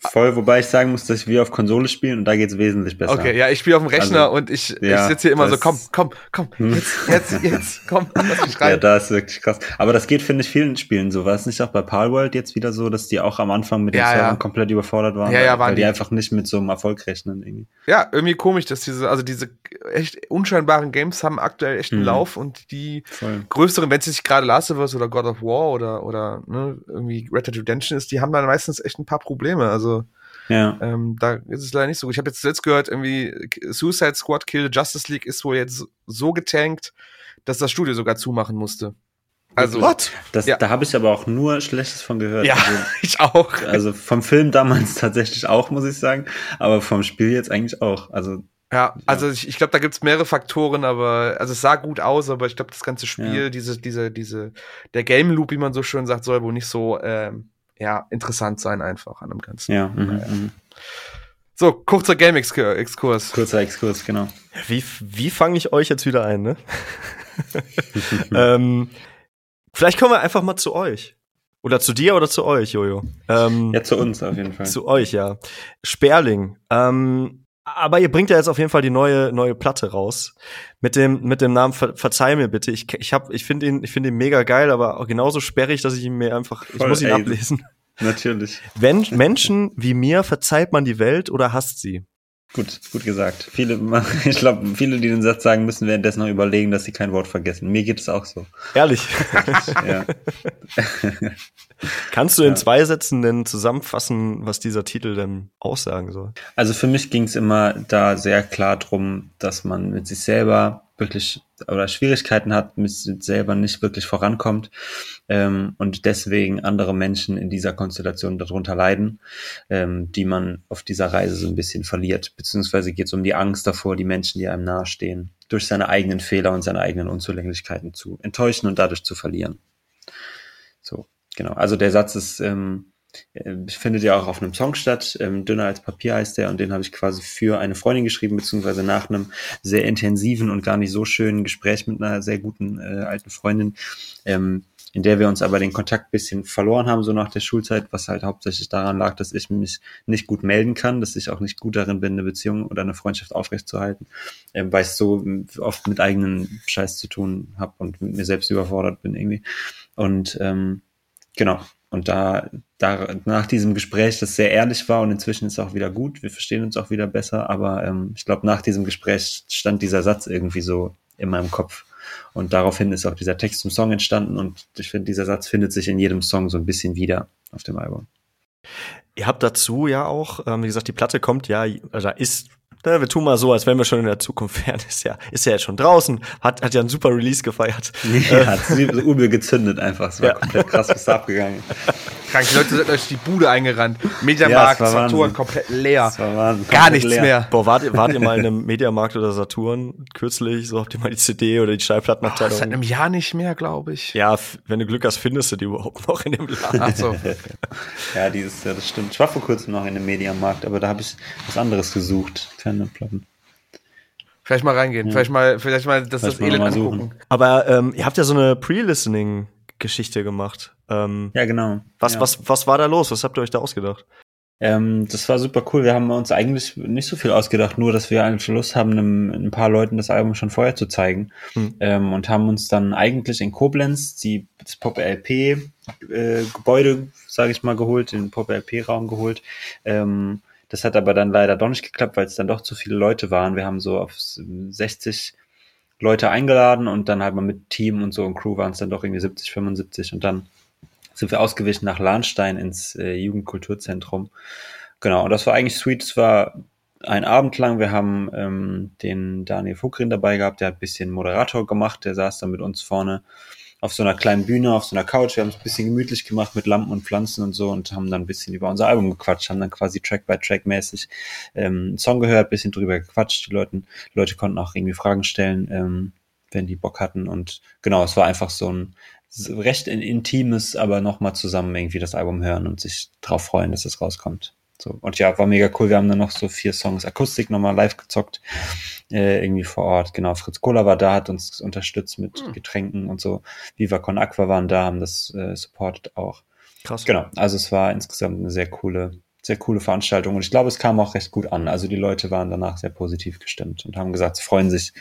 Voll, wobei ich sagen muss, dass wir auf Konsole spielen und da geht's wesentlich besser. Okay, ja, ich spiele auf dem Rechner also, und ich, ja, ich sitze hier immer so, komm, komm, komm, jetzt, jetzt, jetzt, komm, lass mich rein. Ja, da ist wirklich krass. Aber das geht, finde ich, vielen Spielen so. War es nicht auch bei Palworld jetzt wieder so, dass die auch am Anfang mit den ja, Servern ja. komplett überfordert waren? Ja, ja, waren weil die, die einfach nicht mit so einem Erfolg rechnen irgendwie. Ja, irgendwie komisch, dass diese, also diese echt unscheinbaren Games haben aktuell echt einen mhm. Lauf und die Voll. größeren, wenn es nicht gerade Last of Us oder God of War oder, oder ne, irgendwie Red Dead Redemption ist, die haben dann meistens echt ein paar Probleme. Also ja. ähm, da ist es leider nicht so gut. Ich habe jetzt zuletzt gehört, irgendwie Suicide Squad Kill Justice League ist wohl jetzt so getankt, dass das Studio sogar zumachen musste. Also, What? Das, ja. Da habe ich aber auch nur Schlechtes von gehört. Ja, also, ich auch. Also vom Film damals tatsächlich auch, muss ich sagen. Aber vom Spiel jetzt eigentlich auch. Also ja, also ich, ich glaube, da gibt's mehrere Faktoren, aber also es sah gut aus, aber ich glaube, das ganze Spiel, ja. diese, diese, diese, der Game Loop, wie man so schön sagt, soll wohl nicht so ähm, ja, interessant sein einfach an dem Ganzen. Ja. Mhm, mhm. So, kurzer Game-Exkurs. Kurzer Exkurs, genau. Wie, wie fange ich euch jetzt wieder ein, ne? ähm, vielleicht kommen wir einfach mal zu euch. Oder zu dir oder zu euch, Jojo? Ähm, ja, zu uns auf jeden Fall. Zu euch, ja. Sperling. Ähm, aber ihr bringt ja jetzt auf jeden Fall die neue neue Platte raus mit dem mit dem Namen Ver Verzeih mir bitte. Ich ich habe ich finde ihn ich finde ihn mega geil, aber genauso sperrig, dass ich ihn mir einfach Voll, ich muss ihn ey, ablesen. Natürlich. Wenn Menschen wie mir verzeiht man die Welt oder hasst sie? Gut, gut gesagt. Viele, ich glaube, viele, die den Satz sagen, müssen währenddessen noch überlegen, dass sie kein Wort vergessen. Mir geht es auch so. Ehrlich. ja. Kannst du in ja. zwei Sätzen denn zusammenfassen, was dieser Titel denn aussagen soll? Also für mich ging es immer da sehr klar drum, dass man mit sich selber wirklich oder Schwierigkeiten hat, mit selber nicht wirklich vorankommt ähm, und deswegen andere Menschen in dieser Konstellation darunter leiden, ähm, die man auf dieser Reise so ein bisschen verliert. Beziehungsweise geht es um die Angst davor, die Menschen, die einem nahestehen, durch seine eigenen Fehler und seine eigenen Unzulänglichkeiten zu enttäuschen und dadurch zu verlieren. So. Genau, also der Satz ist, ähm, äh, findet ja auch auf einem Song statt. Ähm, Dünner als Papier heißt der und den habe ich quasi für eine Freundin geschrieben, beziehungsweise nach einem sehr intensiven und gar nicht so schönen Gespräch mit einer sehr guten äh, alten Freundin, ähm, in der wir uns aber den Kontakt bisschen verloren haben, so nach der Schulzeit, was halt hauptsächlich daran lag, dass ich mich nicht gut melden kann, dass ich auch nicht gut darin bin, eine Beziehung oder eine Freundschaft aufrechtzuerhalten, ähm, weil ich so oft mit eigenen Scheiß zu tun habe und mit mir selbst überfordert bin irgendwie. Und ähm, Genau. Und da, da nach diesem Gespräch, das sehr ehrlich war und inzwischen ist auch wieder gut, wir verstehen uns auch wieder besser, aber ähm, ich glaube, nach diesem Gespräch stand dieser Satz irgendwie so in meinem Kopf. Und daraufhin ist auch dieser Text zum Song entstanden und ich finde, dieser Satz findet sich in jedem Song so ein bisschen wieder auf dem Album. Ihr habt dazu ja auch, ähm, wie gesagt, die Platte kommt ja, also ist Ne, wir tun mal so, als wenn wir schon in der Zukunft wären. Ist ja, ist ja jetzt schon draußen, hat, hat ja einen super Release gefeiert. Ja, äh, hat übel gezündet einfach. Es war ja. komplett krass, was da abgegangen. Krank, die Leute sind euch die Bude eingerannt. Mediamarkt, ja, Saturn komplett leer. Gar nichts leer. mehr. Boah, wart, wart ihr mal in einem Mediamarkt oder Saturn kürzlich? So habt ihr mal die CD oder die Schallplattenabteilung? Oh, seit einem Jahr nicht mehr, glaube ich. Ja, wenn du Glück hast, findest du die überhaupt noch in dem Laden. Ach so. ja, dieses, ja, das stimmt. Ich war vor kurzem noch in einem Mediamarkt, aber da habe ich was anderes gesucht. Fernplatten. Vielleicht mal reingehen, ja. vielleicht mal, vielleicht mal das, vielleicht das Elend angucken. Suchen. Aber ähm, ihr habt ja so eine Pre-Listening-Geschichte gemacht. Ähm, ja, genau. Was, ja. was, was war da los? Was habt ihr euch da ausgedacht? Ähm, das war super cool. Wir haben uns eigentlich nicht so viel ausgedacht, nur dass wir eigentlich Lust haben, einem, ein paar Leuten das Album schon vorher zu zeigen. Hm. Ähm, und haben uns dann eigentlich in Koblenz die, das Pop-LP äh, Gebäude, sage ich mal, geholt, den Pop-LP-Raum geholt. Ähm, das hat aber dann leider doch nicht geklappt, weil es dann doch zu viele Leute waren. Wir haben so auf 60 Leute eingeladen und dann halt mal mit Team und so und Crew waren es dann doch irgendwie 70, 75 und dann sind wir ausgewichen nach Lahnstein ins äh, Jugendkulturzentrum. Genau, und das war eigentlich sweet. Es war ein Abend lang. Wir haben ähm, den Daniel Fugrin dabei gehabt, der hat ein bisschen Moderator gemacht, der saß dann mit uns vorne auf so einer kleinen Bühne, auf so einer Couch. Wir haben es ein bisschen gemütlich gemacht mit Lampen und Pflanzen und so und haben dann ein bisschen über unser Album gequatscht, haben dann quasi Track by Track mäßig ähm, einen Song gehört, bisschen drüber gequatscht. Die Leute, Leute konnten auch irgendwie Fragen stellen, ähm, wenn die Bock hatten. Und genau, es war einfach so ein recht intimes, aber nochmal zusammen irgendwie das Album hören und sich drauf freuen, dass es rauskommt. So, und ja, war mega cool. Wir haben dann noch so vier Songs Akustik nochmal live gezockt, äh, irgendwie vor Ort. Genau, Fritz Kohler war da, hat uns unterstützt mit mhm. Getränken und so. Viva Con Aqua waren da, haben das äh, supportet auch. Krass. Genau, also es war insgesamt eine sehr coole, sehr coole Veranstaltung und ich glaube, es kam auch recht gut an. Also die Leute waren danach sehr positiv gestimmt und haben gesagt, sie freuen sich,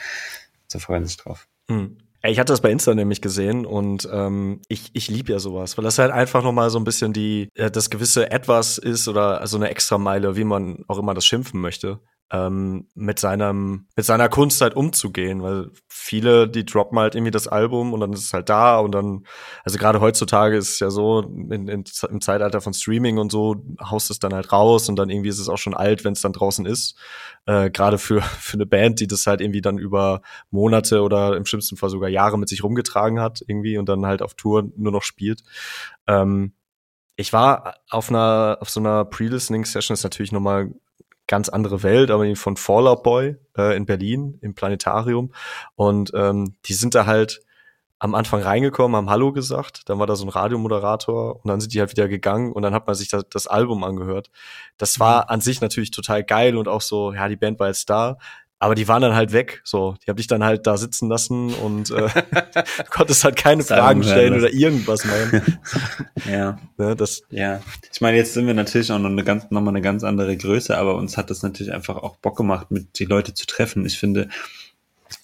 sie freuen sich drauf. Mhm. Ich hatte das bei Insta nämlich gesehen und ähm, ich, ich liebe ja sowas, weil das halt einfach nochmal so ein bisschen die, äh, das gewisse Etwas ist oder so eine Extrameile, wie man auch immer das schimpfen möchte ähm, mit seinem mit seiner Kunst halt umzugehen, weil viele die droppen halt irgendwie das Album und dann ist es halt da und dann also gerade heutzutage ist es ja so in, in, im Zeitalter von Streaming und so haust es dann halt raus und dann irgendwie ist es auch schon alt, wenn es dann draußen ist. Äh, gerade für für eine Band, die das halt irgendwie dann über Monate oder im schlimmsten Fall sogar Jahre mit sich rumgetragen hat irgendwie und dann halt auf Tour nur noch spielt. Ähm, ich war auf einer auf so einer Pre-Listening-Session ist natürlich nochmal ganz andere Welt, aber von Fallout Boy äh, in Berlin im Planetarium. Und ähm, die sind da halt am Anfang reingekommen, haben Hallo gesagt, dann war da so ein Radiomoderator und dann sind die halt wieder gegangen und dann hat man sich das, das Album angehört. Das war mhm. an sich natürlich total geil und auch so, ja, die Band war jetzt da, aber die waren dann halt weg, so. Die hab dich dann halt da sitzen lassen und äh, du konntest halt keine Fragen stellen oder irgendwas machen. ja. Ne, das ja. Ich meine, jetzt sind wir natürlich auch noch eine ganz, nochmal eine ganz andere Größe, aber uns hat das natürlich einfach auch Bock gemacht, mit die Leute zu treffen. Ich finde,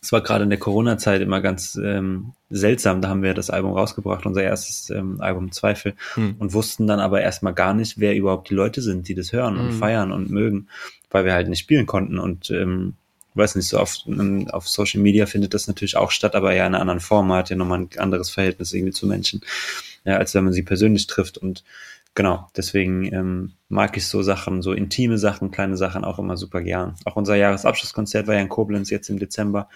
es war gerade in der Corona-Zeit immer ganz ähm, seltsam. Da haben wir das Album rausgebracht, unser erstes ähm, Album Zweifel, hm. und wussten dann aber erstmal gar nicht, wer überhaupt die Leute sind, die das hören hm. und feiern und mögen, weil wir halt nicht spielen konnten. Und ähm, weiß nicht, so auf, auf Social Media findet das natürlich auch statt, aber ja in einer anderen Form. Man hat ja nochmal ein anderes Verhältnis irgendwie zu Menschen, ja, als wenn man sie persönlich trifft. Und genau, deswegen ähm, mag ich so Sachen, so intime Sachen, kleine Sachen auch immer super gern. Auch unser Jahresabschlusskonzert war ja in Koblenz jetzt im Dezember.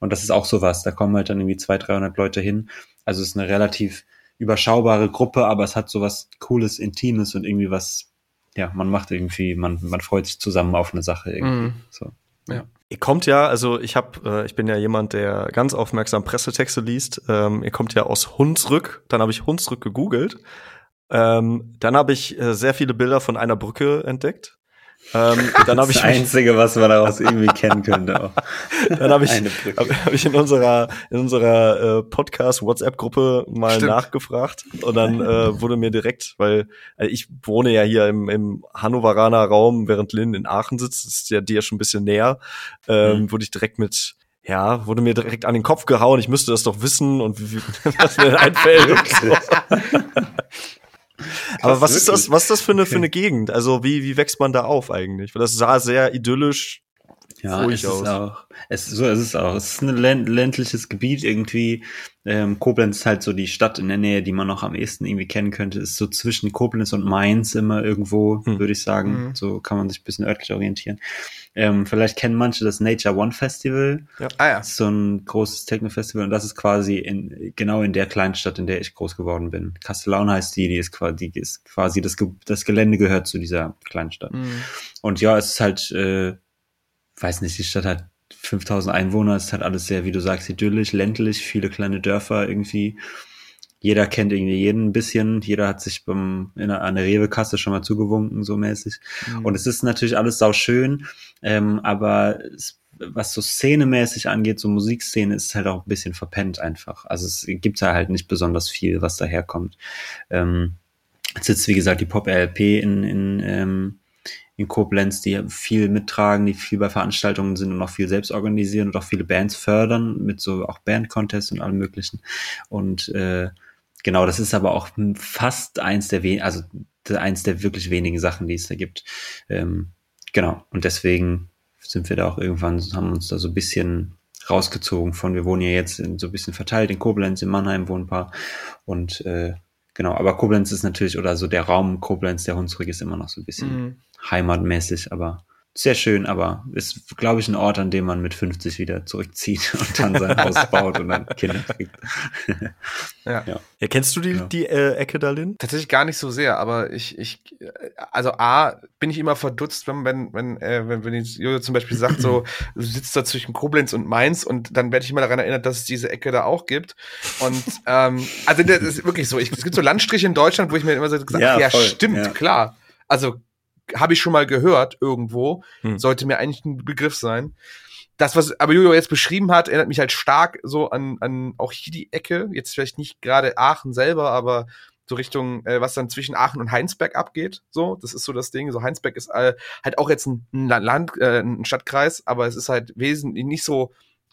Und das ist auch sowas. Da kommen halt dann irgendwie 200, 300 Leute hin. Also es ist eine relativ überschaubare Gruppe, aber es hat sowas Cooles, Intimes und irgendwie was, ja, man macht irgendwie, man, man freut sich zusammen auf eine Sache irgendwie. Mm. So. Ja. Ihr kommt ja, also ich habe, äh, ich bin ja jemand, der ganz aufmerksam Pressetexte liest. Ähm, ihr kommt ja aus Hunsrück. Dann habe ich Hunsrück gegoogelt. Ähm, dann habe ich äh, sehr viele Bilder von einer Brücke entdeckt. Ähm, dann das ich Einzige, was man daraus irgendwie kennen könnte. Auch. Dann habe ich, hab, hab ich in unserer, in unserer äh, Podcast-WhatsApp-Gruppe mal Stimmt. nachgefragt und dann äh, wurde mir direkt, weil äh, ich wohne ja hier im, im Hannoveraner Raum, während Lynn in Aachen sitzt, ist ja dir schon ein bisschen näher, ähm, mhm. wurde ich direkt mit ja, wurde mir direkt an den Kopf gehauen, ich müsste das doch wissen und wie, wie, was mir einfällt. und so. Aber was ist das, was ist das für eine, okay. für eine Gegend? Also wie, wie wächst man da auf eigentlich? Weil das sah sehr idyllisch ja, es aus. ist auch. Es, so ist es auch. Es ist ein ländliches Gebiet irgendwie. Ähm, Koblenz ist halt so die Stadt in der Nähe, die man noch am ehesten irgendwie kennen könnte. Ist so zwischen Koblenz und Mainz immer irgendwo, hm. würde ich sagen. Hm. So kann man sich ein bisschen örtlich orientieren. Ähm, vielleicht kennen manche das Nature One Festival. Ja. Ah, ja. So ein großes Techno-Festival und das ist quasi in, genau in der Kleinstadt, in der ich groß geworden bin. Castellaun heißt die, die ist quasi, die ist quasi das, das Gelände gehört zu dieser Kleinstadt. Mhm. Und ja, es ist halt, äh, weiß nicht, die Stadt hat 5000 Einwohner, es ist halt alles sehr, wie du sagst, idyllisch, ländlich, viele kleine Dörfer irgendwie jeder kennt irgendwie jeden ein bisschen, jeder hat sich beim, in einer, einer Rewe-Kasse schon mal zugewunken, so mäßig. Mhm. Und es ist natürlich alles sau schön, ähm, aber es, was so szenemäßig angeht, so Musikszene, ist halt auch ein bisschen verpennt einfach. Also es gibt da halt nicht besonders viel, was daherkommt. Ähm, es sitzt, wie gesagt, die Pop-LP in, in, ähm, in Koblenz, die viel mittragen, die viel bei Veranstaltungen sind und auch viel selbst organisieren und auch viele Bands fördern mit so auch Band-Contests und allem möglichen. Und äh, genau, das ist aber auch fast eins der wenigen, also eins der wirklich wenigen Sachen, die es da gibt. Ähm, genau. Und deswegen sind wir da auch irgendwann, haben uns da so ein bisschen rausgezogen von, wir wohnen ja jetzt in, so ein bisschen verteilt in Koblenz, in Mannheim wohnen ein paar und äh, genau, aber Koblenz ist natürlich, oder so der Raum Koblenz, der Hunsrück ist immer noch so ein bisschen mhm. heimatmäßig, aber sehr schön, aber ist, glaube ich, ein Ort, an dem man mit 50 wieder zurückzieht und dann sein Haus baut und dann Kinder kriegt. ja. ja. ja. Kennst du die, ja. die äh, Ecke da, Lin? Tatsächlich gar nicht so sehr, aber ich, ich, also A, bin ich immer verdutzt, wenn, wenn, wenn, äh, wenn, wenn Jojo zum Beispiel sagt, so, du sitzt da zwischen Koblenz und Mainz und dann werde ich immer daran erinnert, dass es diese Ecke da auch gibt. Und, ähm, also das ist wirklich so. Ich, es gibt so Landstriche in Deutschland, wo ich mir immer so gesagt habe, ja, ja stimmt, klar. Also habe ich schon mal gehört irgendwo. Hm. Sollte mir eigentlich ein Begriff sein. Das, was aber Jojo jetzt beschrieben hat, erinnert mich halt stark so an, an auch hier die Ecke. Jetzt vielleicht nicht gerade Aachen selber, aber so Richtung, äh, was dann zwischen Aachen und Heinsberg abgeht. So, das ist so das Ding. So Heinsberg ist äh, halt auch jetzt ein Land, äh, ein Stadtkreis, aber es ist halt wesentlich nicht so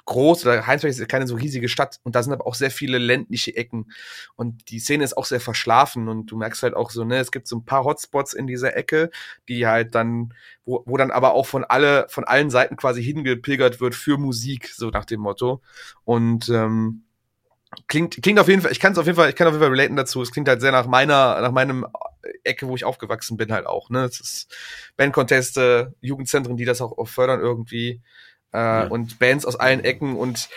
groß, oder Heinsberg ist keine so riesige Stadt und da sind aber auch sehr viele ländliche Ecken und die Szene ist auch sehr verschlafen und du merkst halt auch so, ne, es gibt so ein paar Hotspots in dieser Ecke, die halt dann, wo, wo dann aber auch von alle, von allen Seiten quasi hingepilgert wird für Musik, so nach dem Motto und ähm, klingt klingt auf jeden Fall ich kann es auf jeden Fall ich kann auf jeden Fall relaten dazu es klingt halt sehr nach meiner nach meinem Ecke wo ich aufgewachsen bin halt auch ne es ist Bandconteste Jugendzentren die das auch fördern irgendwie äh, ja. und Bands aus allen Ecken und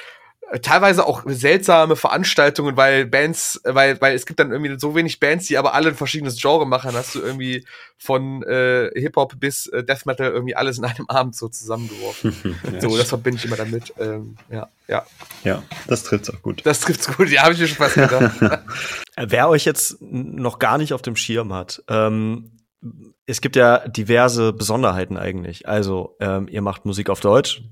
äh, teilweise auch seltsame Veranstaltungen, weil Bands, weil, weil es gibt dann irgendwie so wenig Bands, die aber alle ein verschiedenes Genre machen. Hast du irgendwie von äh, Hip-Hop bis äh, Death Metal irgendwie alles in einem Abend so zusammengeworfen. ja, so, das verbinde ich immer damit. Ähm, ja, ja. Ja, das trifft's auch gut. Das trifft's gut, ja, habe ich mir schon fast gedacht. Wer euch jetzt noch gar nicht auf dem Schirm hat, ähm, es gibt ja diverse Besonderheiten eigentlich. Also, ähm, ihr macht Musik auf Deutsch.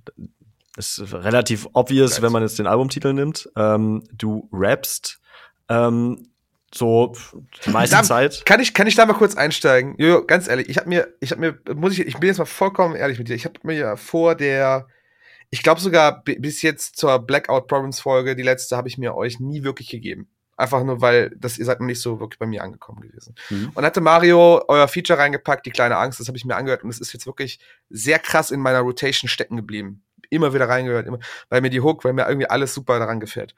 Das ist relativ obvious, Geist. wenn man jetzt den Albumtitel nimmt. Ähm, du rappst ähm, so die meiste da, Zeit. Kann ich, kann ich da mal kurz einsteigen? Jojo, ganz ehrlich, ich habe mir, ich habe mir, muss ich, ich bin jetzt mal vollkommen ehrlich mit dir. Ich habe mir ja vor der, ich glaube sogar bis jetzt zur Blackout Problems Folge, die letzte, habe ich mir euch nie wirklich gegeben. Einfach nur, weil das, ihr seid noch nicht so wirklich bei mir angekommen gewesen. Mhm. Und hatte Mario euer Feature reingepackt, die kleine Angst, das habe ich mir angehört und es ist jetzt wirklich sehr krass in meiner Rotation stecken geblieben. Immer wieder reingehört, immer, weil mir die Hook, weil mir irgendwie alles super daran gefällt.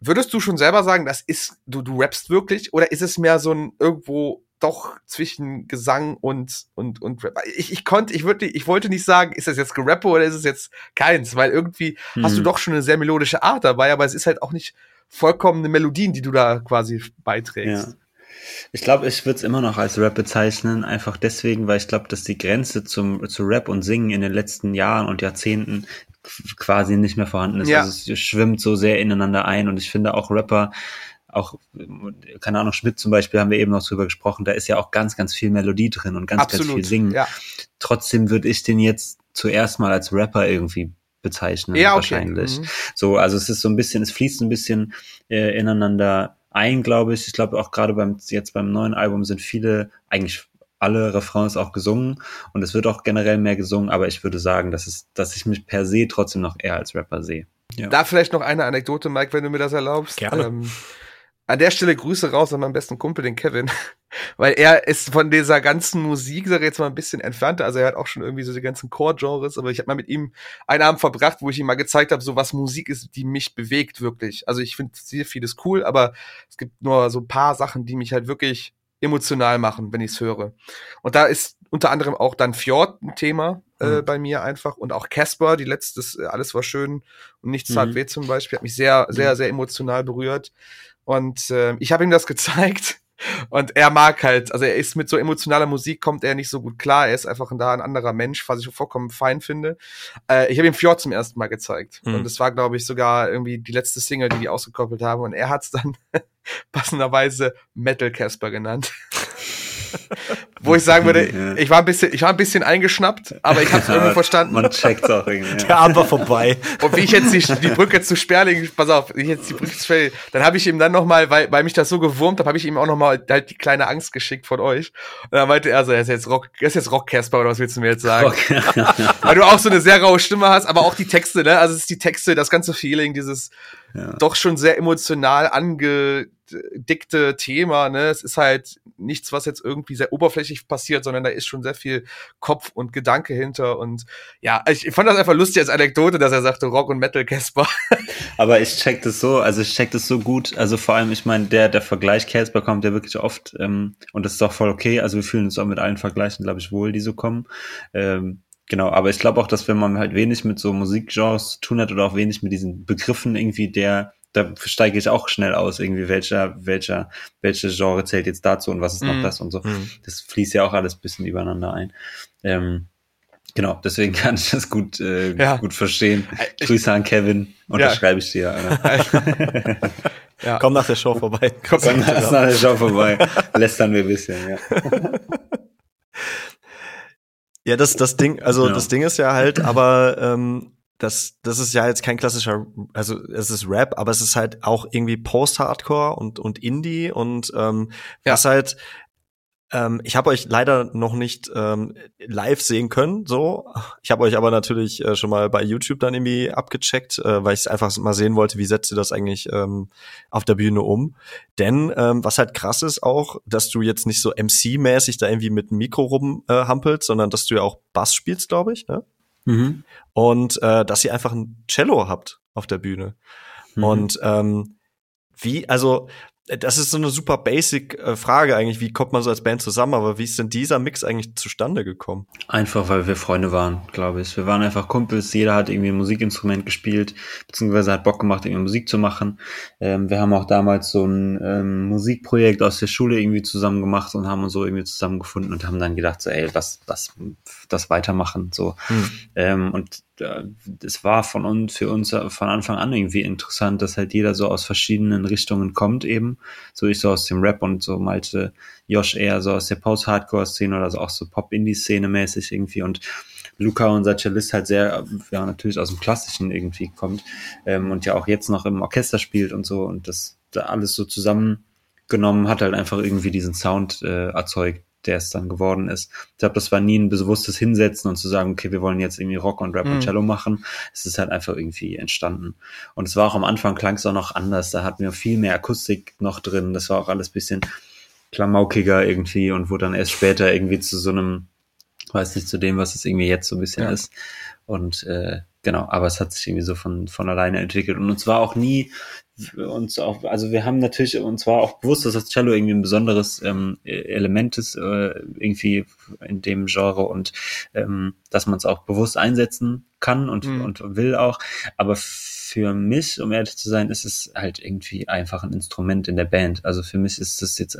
Würdest du schon selber sagen, das ist, du, du rappst wirklich, oder ist es mehr so ein irgendwo doch zwischen Gesang und und und Rap. Ich, ich konnte, ich würde, ich wollte nicht sagen, ist das jetzt Gerappe oder ist es jetzt keins, weil irgendwie mhm. hast du mhm. doch schon eine sehr melodische Art dabei, aber es ist halt auch nicht vollkommene Melodien, die du da quasi beiträgst. Ja. Ich glaube, ich würde es immer noch als Rap bezeichnen, einfach deswegen, weil ich glaube, dass die Grenze zum, zu Rap und Singen in den letzten Jahren und Jahrzehnten quasi nicht mehr vorhanden ist. Ja. Also es schwimmt so sehr ineinander ein und ich finde auch Rapper, auch, keine Ahnung, Schmidt zum Beispiel haben wir eben noch drüber gesprochen, da ist ja auch ganz, ganz viel Melodie drin und ganz, Absolut, ganz viel Singen. Ja. Trotzdem würde ich den jetzt zuerst mal als Rapper irgendwie bezeichnen, ja, okay. wahrscheinlich. Mhm. So, also es ist so ein bisschen, es fließt ein bisschen äh, ineinander ein, glaube ich. Ich glaube auch gerade beim jetzt beim neuen Album sind viele, eigentlich alle Refrains auch gesungen und es wird auch generell mehr gesungen, aber ich würde sagen, dass es, dass ich mich per se trotzdem noch eher als Rapper sehe. Ja. Da vielleicht noch eine Anekdote, Mike, wenn du mir das erlaubst. Gerne. Ähm, an der Stelle Grüße raus an meinen besten Kumpel, den Kevin, weil er ist von dieser ganzen Musik, sag ich jetzt mal, ein bisschen entfernter. Also er hat auch schon irgendwie so die ganzen Core-Genres, aber ich habe mal mit ihm einen Abend verbracht, wo ich ihm mal gezeigt habe, so was Musik ist, die mich bewegt wirklich. Also ich finde sehr vieles cool, aber es gibt nur so ein paar Sachen, die mich halt wirklich emotional machen, wenn ich es höre. Und da ist unter anderem auch dann Fjord ein Thema äh, mhm. bei mir einfach und auch Casper, die letztes, äh, alles war schön und nichts tat mhm. weh zum Beispiel, hat mich sehr, sehr, mhm. sehr emotional berührt. Und äh, ich habe ihm das gezeigt. Und er mag halt, also er ist mit so emotionaler Musik, kommt er nicht so gut klar. Er ist einfach da ein anderer Mensch, was ich vollkommen fein finde. Äh, ich habe ihm Fjord zum ersten Mal gezeigt. Mhm. Und es war, glaube ich, sogar irgendwie die letzte Single, die die ausgekoppelt haben. Und er hat es dann passenderweise Metal Casper genannt. Wo ich sagen würde, ja. ich war ein bisschen, ich war ein bisschen eingeschnappt, aber ich habe es irgendwie verstanden. Man checkt auch irgendwie. Der Abend war vorbei. Und wie ich jetzt die, die Brücke zu Sperling, pass auf, wie ich jetzt die Brücke zu Sperling, dann habe ich ihm dann nochmal, weil, weil mich das so gewurmt hat, habe ich ihm auch nochmal halt die kleine Angst geschickt von euch. Und dann meinte er so, er ist jetzt Rock, er ist jetzt Rock Casper oder was willst du mir jetzt sagen? weil du auch so eine sehr raue Stimme hast, aber auch die Texte, ne? Also es ist die Texte, das ganze Feeling, dieses ja. doch schon sehr emotional angedickte Thema. Ne? Es ist halt nichts, was jetzt irgendwie sehr oberflächlich passiert, sondern da ist schon sehr viel Kopf und Gedanke hinter. Und ja, ich, fand das einfach lustig als Anekdote, dass er sagte Rock und Metal Casper. Aber ich check das so, also ich check das so gut. Also vor allem, ich meine, der, der Vergleich Casper kommt ja wirklich oft ähm, und das ist auch voll okay. Also wir fühlen uns auch mit allen Vergleichen, glaube ich, wohl, die so kommen. Ähm, Genau, aber ich glaube auch, dass wenn man halt wenig mit so Musikgenres zu tun hat oder auch wenig mit diesen Begriffen irgendwie, der, da steige ich auch schnell aus, irgendwie, welcher, welcher, welche Genre zählt jetzt dazu und was ist noch mm. das und so. Mm. Das fließt ja auch alles bisschen übereinander ein. Ähm, genau, deswegen kann ich das gut, äh, ja. gut verstehen. Ich, Grüße an Kevin, unterschreibe ja. ich dir. ja. Komm nach der Show vorbei. Komm, Komm nach, nach der Show vorbei. Lästern wir ein bisschen, ja. Ja, das, das Ding, also ja. das Ding ist ja halt, aber ähm, das, das ist ja jetzt kein klassischer, also es ist Rap, aber es ist halt auch irgendwie Post-Hardcore und, und Indie und ähm, ja. was halt ähm, ich habe euch leider noch nicht ähm, live sehen können, so. Ich habe euch aber natürlich äh, schon mal bei YouTube dann irgendwie abgecheckt, äh, weil ich einfach mal sehen wollte, wie setzt ihr das eigentlich ähm, auf der Bühne um. Denn ähm, was halt krass ist auch, dass du jetzt nicht so MC-mäßig da irgendwie mit dem Mikro rumhampelst, äh, sondern dass du ja auch Bass spielst, glaube ich, ne? Mhm. Und äh, dass ihr einfach ein Cello habt auf der Bühne. Mhm. Und ähm, wie, also das ist so eine super basic äh, Frage eigentlich, wie kommt man so als Band zusammen, aber wie ist denn dieser Mix eigentlich zustande gekommen? Einfach, weil wir Freunde waren, glaube ich. Wir waren einfach Kumpels, jeder hat irgendwie ein Musikinstrument gespielt, beziehungsweise hat Bock gemacht, irgendwie Musik zu machen. Ähm, wir haben auch damals so ein ähm, Musikprojekt aus der Schule irgendwie zusammen gemacht und haben uns so irgendwie zusammengefunden und haben dann gedacht, so, ey, was, was, das weitermachen, so. Hm. Ähm, und es war von uns, für uns von Anfang an irgendwie interessant, dass halt jeder so aus verschiedenen Richtungen kommt eben. So ich so aus dem Rap und so Malte Josh eher so aus der Post-Hardcore-Szene oder so auch so Pop-Indie-Szene mäßig irgendwie und Luca, unser Cellist, halt sehr, ja, natürlich aus dem Klassischen irgendwie kommt ähm, und ja auch jetzt noch im Orchester spielt und so und das da alles so zusammengenommen hat halt einfach irgendwie diesen Sound äh, erzeugt, der es dann geworden ist. Ich glaube, das war nie ein bewusstes Hinsetzen und zu sagen, okay, wir wollen jetzt irgendwie Rock und Rap mhm. und Cello machen. Es ist halt einfach irgendwie entstanden. Und es war auch am Anfang klang es auch noch anders. Da hatten wir viel mehr Akustik noch drin. Das war auch alles bisschen klamaukiger irgendwie und wurde dann erst später irgendwie zu so einem, weiß nicht, zu dem, was es irgendwie jetzt so ein bisschen ja. ist. Und äh, genau, aber es hat sich irgendwie so von, von alleine entwickelt. Und uns war auch nie uns auch, also wir haben natürlich uns war auch bewusst, dass das Cello irgendwie ein besonderes ähm, Element ist, äh, irgendwie in dem Genre und ähm, dass man es auch bewusst einsetzen kann und, mhm. und will auch. Aber für mich, um ehrlich zu sein, ist es halt irgendwie einfach ein Instrument in der Band. Also für mich ist das jetzt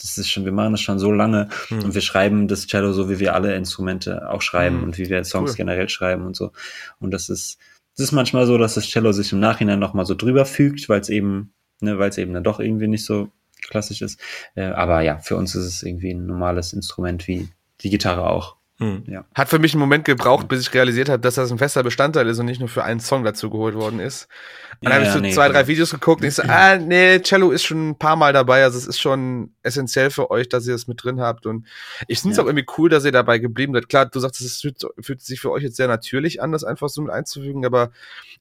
das ist schon, wir machen das schon so lange mhm. und wir schreiben das Cello so, wie wir alle Instrumente auch schreiben mhm. und wie wir Songs cool. generell schreiben und so. Und das ist, es ist manchmal so, dass das Cello sich im Nachhinein nochmal so drüber fügt, weil es eben, ne, weil es eben dann doch irgendwie nicht so klassisch ist. Äh, aber ja, für uns ist es irgendwie ein normales Instrument wie die Gitarre auch. Hm. Ja. Hat für mich einen Moment gebraucht, bis ich realisiert habe, dass das ein fester Bestandteil ist und nicht nur für einen Song dazu geholt worden ist. Und dann ja, habe ich so nee, zwei, drei Videos geguckt und ich so, ah, nee, Cello ist schon ein paar Mal dabei, also es ist schon essentiell für euch, dass ihr das mit drin habt und ich finde es ja. auch irgendwie cool, dass ihr dabei geblieben seid. Klar, du sagst, es fühlt, fühlt, sich für euch jetzt sehr natürlich an, das einfach so mit einzufügen, aber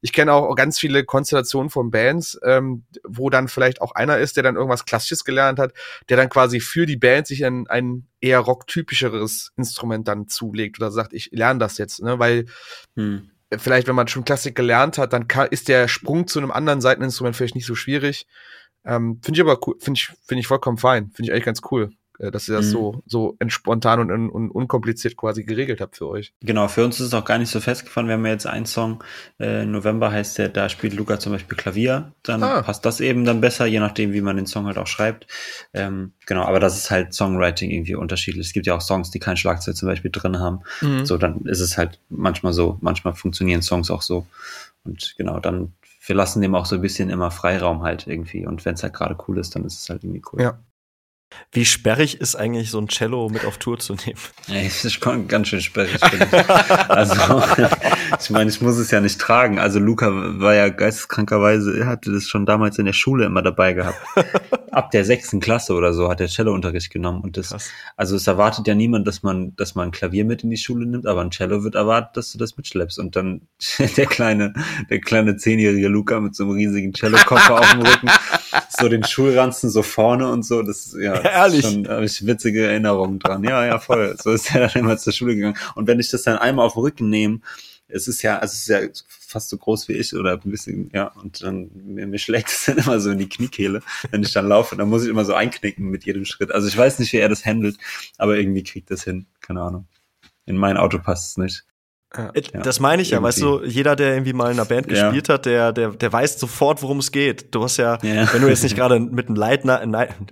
ich kenne auch ganz viele Konstellationen von Bands, ähm, wo dann vielleicht auch einer ist, der dann irgendwas Klassisches gelernt hat, der dann quasi für die Band sich ein, ein eher rocktypischeres Instrument dann zulegt oder sagt, ich lerne das jetzt, ne? Weil hm. vielleicht, wenn man schon Klassik gelernt hat, dann kann, ist der Sprung zu einem anderen Seiteninstrument vielleicht nicht so schwierig. Ähm, finde ich aber cool, finde ich, finde ich vollkommen fein, finde ich eigentlich ganz cool. Äh, dass ihr das mhm. so, so spontan und, und, unkompliziert quasi geregelt habt für euch. Genau, für uns ist es auch gar nicht so festgefahren. Wir haben ja jetzt einen Song, äh, November heißt der, da spielt Luca zum Beispiel Klavier. Dann ah. passt das eben dann besser, je nachdem, wie man den Song halt auch schreibt. Ähm, genau, aber das ist halt Songwriting irgendwie unterschiedlich. Es gibt ja auch Songs, die kein Schlagzeug zum Beispiel drin haben. Mhm. So, dann ist es halt manchmal so. Manchmal funktionieren Songs auch so. Und genau, dann wir lassen dem auch so ein bisschen immer Freiraum halt irgendwie. Und wenn es halt gerade cool ist, dann ist es halt irgendwie cool. Ja, Wie sperrig ist eigentlich so ein Cello mit auf Tour zu nehmen? Ey, das ist ganz schön sperrig. also, ich meine, ich muss es ja nicht tragen. Also Luca war ja geisteskrankerweise, er hatte das schon damals in der Schule immer dabei gehabt. Ab der sechsten Klasse oder so hat er Cello-Unterricht genommen. Und das, Krass. also es erwartet ja niemand, dass man, dass man ein Klavier mit in die Schule nimmt, aber ein Cello wird erwartet, dass du das mitschleppst. Und dann der kleine, der kleine zehnjährige Luca mit so einem riesigen Cello-Koffer auf dem Rücken, so den Schulranzen so vorne und so, das, ja. Ehrlich? Schon habe ich witzige Erinnerungen dran. Ja, ja, voll. So ist er dann immer zur Schule gegangen. Und wenn ich das dann einmal auf den Rücken nehme, es ist ja, also es ist ja fast so groß wie ich oder ein bisschen, ja, und dann mir, mir schlägt es dann immer so in die Kniekehle, wenn ich dann laufe. Dann muss ich immer so einknicken mit jedem Schritt. Also ich weiß nicht, wie er das handelt, aber irgendwie kriegt das hin. Keine Ahnung. In mein Auto passt es nicht. Ja, das meine ich ja, irgendwie. weißt du, jeder, der irgendwie mal in einer Band ja. gespielt hat, der, der, der weiß sofort, worum es geht. Du hast ja, ja. wenn du jetzt nicht gerade mit einem Lightner,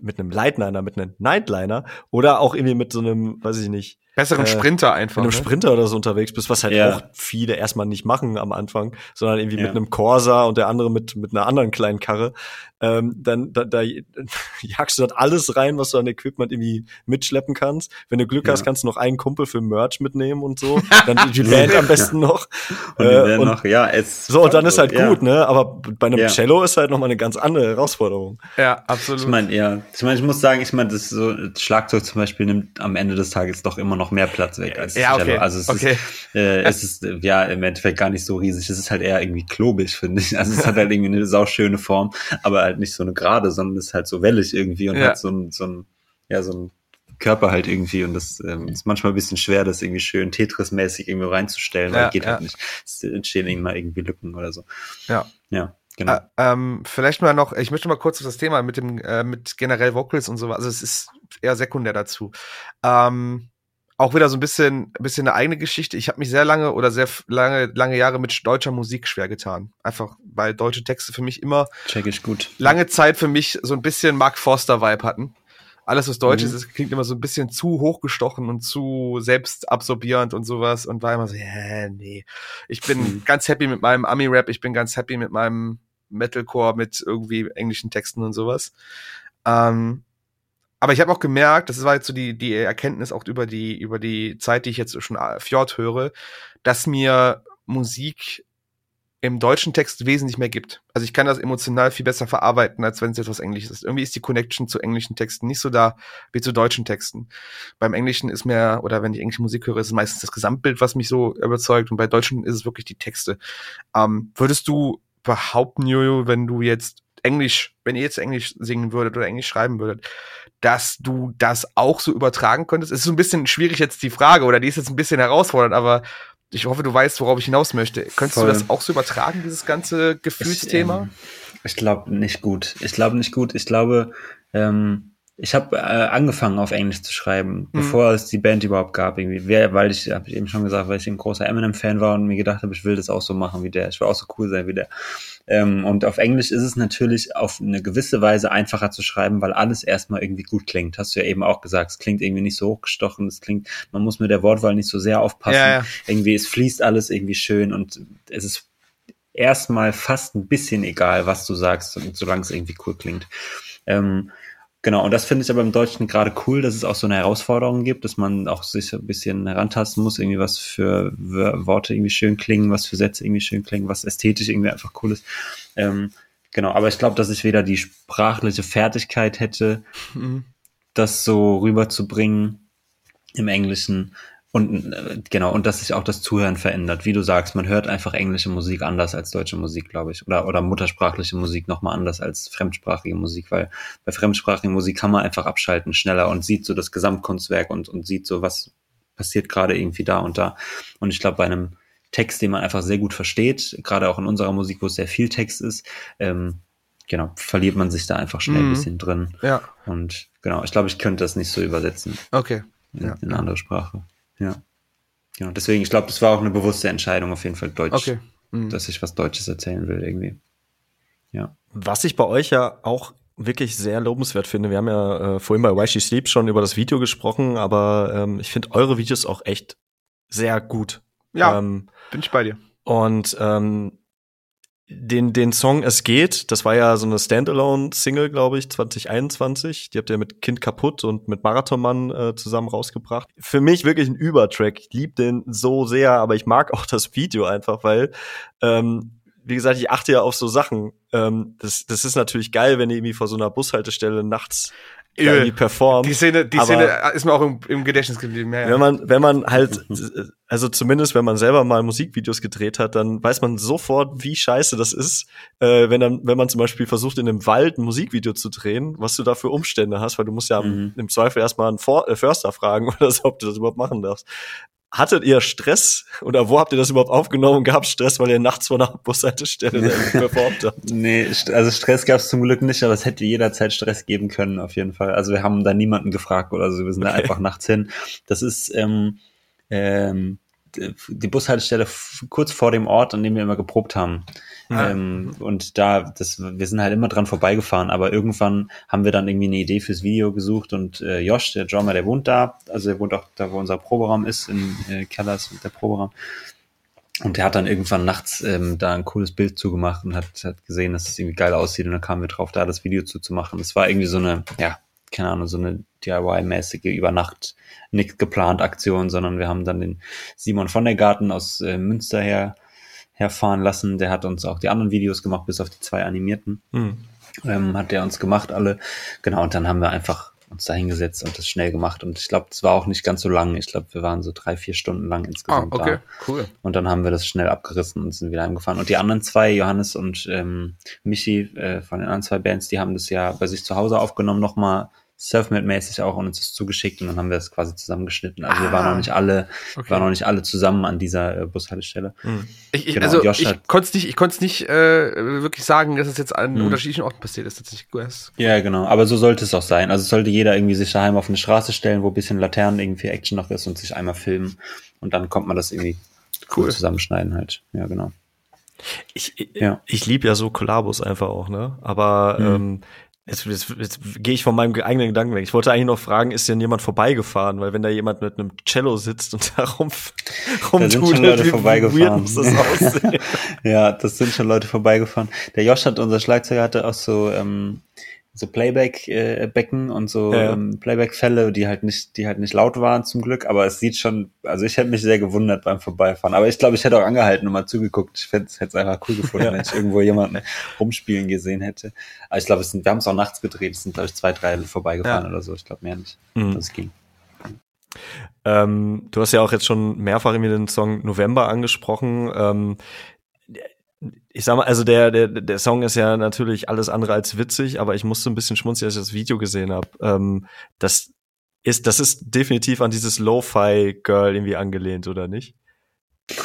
mit einem Lightliner, mit einem Nightliner oder auch irgendwie mit so einem, weiß ich nicht, besseren äh, Sprinter einfach. Mit einem ne? Sprinter oder so unterwegs bist, was halt ja. auch viele erstmal nicht machen am Anfang, sondern irgendwie ja. mit einem Corsa und der andere mit, mit einer anderen kleinen Karre, ähm, dann da, da jagst du dort alles rein, was du an Equipment irgendwie mitschleppen kannst. Wenn du Glück ja. hast, kannst du noch einen Kumpel für Merch mitnehmen und so. Dann die Band am besten noch. Und, äh, und noch, ja, es so, und dann ist halt gut, ne? Aber bei einem Cello ist halt nochmal eine ganz andere Herausforderung. Ja, absolut. Ich meine, ja, ich meine, ich muss sagen, ich meine, das so Schlagzeug zum Beispiel nimmt am Ende des Tages doch immer noch mehr Platz weg als ja, okay. Also es okay. ist, äh, es ist ja im Endeffekt gar nicht so riesig. Es ist halt eher irgendwie klobig, finde ich. Also es hat halt irgendwie eine sauschöne Form, aber halt nicht so eine gerade, sondern es ist halt so wellig irgendwie und ja. hat so ein, so ein, ja, so ein Körper halt irgendwie und das ähm, ist manchmal ein bisschen schwer, das irgendwie schön Tetris-mäßig irgendwie reinzustellen, weil ja, geht halt ja. halt nicht. Es entstehen immer irgendwie Lücken oder so. Ja. Ja. Genau. Äh, ähm, vielleicht mal noch, ich möchte mal kurz auf das Thema mit dem, äh, mit generell Vocals und so, also es ist eher sekundär dazu. Ähm, auch wieder so ein bisschen, ein bisschen eine eigene Geschichte. Ich habe mich sehr lange oder sehr lange, lange Jahre mit deutscher Musik schwer getan. Einfach, weil deutsche Texte für mich immer Check ich gut. lange Zeit für mich so ein bisschen Mark Forster-Vibe hatten. Alles, was Deutsch mhm. ist, klingt immer so ein bisschen zu hochgestochen und zu selbstabsorbierend und sowas und war immer so, ja, nee. Ich bin mhm. ganz happy mit meinem Ami-Rap, ich bin ganz happy mit meinem Metalcore, mit irgendwie englischen Texten und sowas. Ähm, aber ich habe auch gemerkt, das war jetzt so die, die Erkenntnis auch über die, über die Zeit, die ich jetzt schon Fjord höre, dass mir Musik im deutschen Text wesentlich mehr gibt. Also ich kann das emotional viel besser verarbeiten, als wenn es etwas Englisches ist. Irgendwie ist die Connection zu englischen Texten nicht so da wie zu deutschen Texten. Beim Englischen ist mehr, oder wenn ich englische Musik höre, ist es meistens das Gesamtbild, was mich so überzeugt. Und bei Deutschen ist es wirklich die Texte. Ähm, würdest du behaupten, Jojo, wenn du jetzt Englisch, wenn ihr jetzt Englisch singen würdet oder Englisch schreiben würdet, dass du das auch so übertragen könntest? Es ist so ein bisschen schwierig jetzt die Frage oder die ist jetzt ein bisschen herausfordernd, aber ich hoffe, du weißt, worauf ich hinaus möchte. Könntest Voll. du das auch so übertragen, dieses ganze Gefühlsthema? Ich, ähm, ich glaube nicht gut. Ich glaube nicht gut. Ich glaube, ähm, ich habe äh, angefangen auf Englisch zu schreiben, mhm. bevor es die Band überhaupt gab, irgendwie. Weil ich, habe ich eben schon gesagt, weil ich ein großer Eminem-Fan war und mir gedacht habe, ich will das auch so machen wie der. Ich will auch so cool sein wie der. Ähm, und auf Englisch ist es natürlich auf eine gewisse Weise einfacher zu schreiben, weil alles erstmal irgendwie gut klingt. Hast du ja eben auch gesagt, es klingt irgendwie nicht so hochgestochen, es klingt, man muss mit der Wortwahl nicht so sehr aufpassen. Ja, ja. Irgendwie, es fließt alles irgendwie schön und es ist erstmal fast ein bisschen egal, was du sagst, solange es irgendwie cool klingt. Ähm, Genau, und das finde ich aber im Deutschen gerade cool, dass es auch so eine Herausforderung gibt, dass man auch sich ein bisschen herantasten muss, irgendwie was für Worte irgendwie schön klingen, was für Sätze irgendwie schön klingen, was ästhetisch irgendwie einfach cool ist. Ähm, genau, aber ich glaube, dass ich weder die sprachliche Fertigkeit hätte, mhm. das so rüberzubringen im Englischen, und äh, genau, und dass sich auch das Zuhören verändert. Wie du sagst, man hört einfach englische Musik anders als deutsche Musik, glaube ich. Oder, oder muttersprachliche Musik nochmal anders als fremdsprachige Musik, weil bei fremdsprachigen Musik kann man einfach abschalten schneller und sieht so das Gesamtkunstwerk und, und sieht so, was passiert gerade irgendwie da und da. Und ich glaube, bei einem Text, den man einfach sehr gut versteht, gerade auch in unserer Musik, wo es sehr viel Text ist, ähm, genau, verliert man sich da einfach schnell mhm. ein bisschen drin. Ja. Und genau, ich glaube, ich könnte das nicht so übersetzen. Okay. In, ja. in eine andere Sprache. Ja. Genau, deswegen, ich glaube, das war auch eine bewusste Entscheidung, auf jeden Fall Deutsch, okay. mhm. dass ich was Deutsches erzählen will, irgendwie. Ja. Was ich bei euch ja auch wirklich sehr lobenswert finde. Wir haben ja äh, vorhin bei Why She Sleeps schon über das Video gesprochen, aber ähm, ich finde eure Videos auch echt sehr gut. Ja, ähm, bin ich bei dir. Und ähm, den, den Song Es geht, das war ja so eine Standalone-Single, glaube ich, 2021. Die habt ihr mit Kind kaputt und mit Marathonmann äh, zusammen rausgebracht. Für mich wirklich ein Übertrack. Ich liebe den so sehr, aber ich mag auch das Video einfach, weil, ähm, wie gesagt, ich achte ja auf so Sachen. Ähm, das, das ist natürlich geil, wenn ihr irgendwie vor so einer Bushaltestelle nachts irgendwie performt. Die Szene, die Szene ist mir auch im, im Gedächtnis geblieben. Ja, ja. Wenn man, wenn man halt, also zumindest wenn man selber mal Musikvideos gedreht hat, dann weiß man sofort, wie scheiße das ist, äh, wenn dann, wenn man zum Beispiel versucht, in einem Wald ein Musikvideo zu drehen, was du da für Umstände hast, weil du musst ja mhm. im Zweifel erstmal einen For äh, Förster fragen oder so, ob du das überhaupt machen darfst. Hattet ihr Stress oder wo habt ihr das überhaupt aufgenommen? Gab es Stress, weil ihr nachts vor einer Bushaltestelle performt habt? Nee, also Stress gab es zum Glück nicht, aber es hätte jederzeit Stress geben können, auf jeden Fall. Also wir haben da niemanden gefragt oder so, wir sind okay. da einfach nachts hin. Das ist ähm, ähm, die Bushaltestelle kurz vor dem Ort, an dem wir immer geprobt haben. Ähm, und da, das, wir sind halt immer dran vorbeigefahren, aber irgendwann haben wir dann irgendwie eine Idee fürs Video gesucht und äh, Josh, der Drummer, der wohnt da, also der wohnt auch da, wo unser Proberaum ist, in äh, Keller ist der Proberaum. Und der hat dann irgendwann nachts ähm, da ein cooles Bild zugemacht und hat, hat gesehen, dass es irgendwie geil aussieht und dann kamen wir drauf, da das Video zuzumachen. Es war irgendwie so eine, ja, keine Ahnung, so eine DIY-mäßige Übernacht nicht geplant Aktion, sondern wir haben dann den Simon von der Garten aus äh, Münster her herfahren lassen. Der hat uns auch die anderen Videos gemacht, bis auf die zwei animierten. Mhm. Ähm, hat der uns gemacht, alle. Genau, und dann haben wir einfach uns da hingesetzt und das schnell gemacht. Und ich glaube, es war auch nicht ganz so lang. Ich glaube, wir waren so drei, vier Stunden lang insgesamt ah, okay. da. Cool. Und dann haben wir das schnell abgerissen und sind wieder heimgefahren. Und die anderen zwei, Johannes und ähm, Michi äh, von den anderen zwei Bands, die haben das ja bei sich zu Hause aufgenommen, nochmal Selfmade-mäßig auch und uns das zugeschickt und dann haben wir das quasi zusammengeschnitten. Also ah, wir waren noch nicht alle, okay. waren noch nicht alle zusammen an dieser äh, Bushaltestelle. Hm. Ich, ich, genau, also ich konnte es nicht, ich konnte es nicht äh, wirklich sagen, dass es jetzt an hm. unterschiedlichen Orten passiert ist. Tatsächlich. Ja, genau. Aber so sollte es auch sein. Also sollte jeder irgendwie sich daheim auf eine Straße stellen, wo ein bisschen Laternen irgendwie Action noch ist und sich einmal filmen und dann kommt man das irgendwie cool, cool zusammenschneiden halt. Ja, genau. Ich, ich, ja. ich liebe ja so Kollabos einfach auch, ne? Aber mhm. ähm, Jetzt, jetzt, jetzt gehe ich von meinem eigenen Gedanken weg. Ich wollte eigentlich noch fragen, ist denn jemand vorbeigefahren? Weil wenn da jemand mit einem Cello sitzt und da rum, rumtudelt, wie vorbeigefahren. muss das aussehen? ja, das sind schon Leute vorbeigefahren. Der Josh hat, unser Schlagzeuger, hatte auch so ähm, so Playback-Becken äh, und so ja. ähm, Playback-Fälle, die halt nicht, die halt nicht laut waren zum Glück, aber es sieht schon, also ich hätte mich sehr gewundert beim Vorbeifahren. Aber ich glaube, ich hätte auch angehalten und mal zugeguckt. Ich hätte es einfach cool gefunden, ja. wenn ich irgendwo jemanden rumspielen gesehen hätte. Aber ich glaube, wir haben es auch nachts gedreht, es sind, glaube ich, zwei, drei vorbeigefahren ja. oder so. Ich glaube mehr nicht. Mhm. Das ging. Ähm, du hast ja auch jetzt schon mehrfach irgendwie den Song November angesprochen. Ähm, ich sag mal, also der, der, der Song ist ja natürlich alles andere als witzig, aber ich musste ein bisschen schmunzeln, als ich das Video gesehen habe. Ähm, das ist, das ist definitiv an dieses Lo-Fi-Girl irgendwie angelehnt, oder nicht?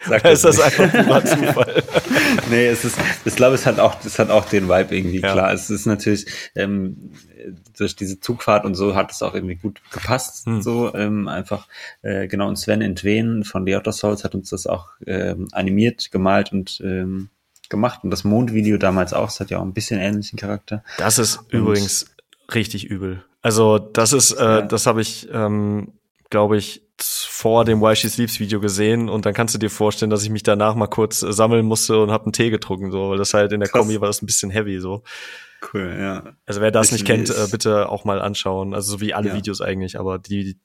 Sag ist das einfach purer Zufall? nee, es ist, ich glaube, es hat auch, es hat auch den Vibe irgendwie, ja. klar. Es ist natürlich, ähm, durch diese Zugfahrt und so hat es auch irgendwie gut gepasst, hm. so, ähm, einfach, äh, genau, und Sven Entwen von The Outer Souls hat uns das auch, ähm, animiert, gemalt und, ähm, gemacht und das Mondvideo damals auch, es hat ja auch ein bisschen ähnlichen Charakter. Das ist und, übrigens richtig übel. Also, das ist, äh, ja. das habe ich, ähm, glaube ich, vor dem Why She Sleeps Video gesehen und dann kannst du dir vorstellen, dass ich mich danach mal kurz äh, sammeln musste und hab einen Tee getrunken, so, weil das halt in der Krass. Kombi war das ein bisschen heavy, so. Cool, ja. Also wer das ich nicht kennt, äh, bitte auch mal anschauen. Also so wie alle ja. Videos eigentlich, aber die,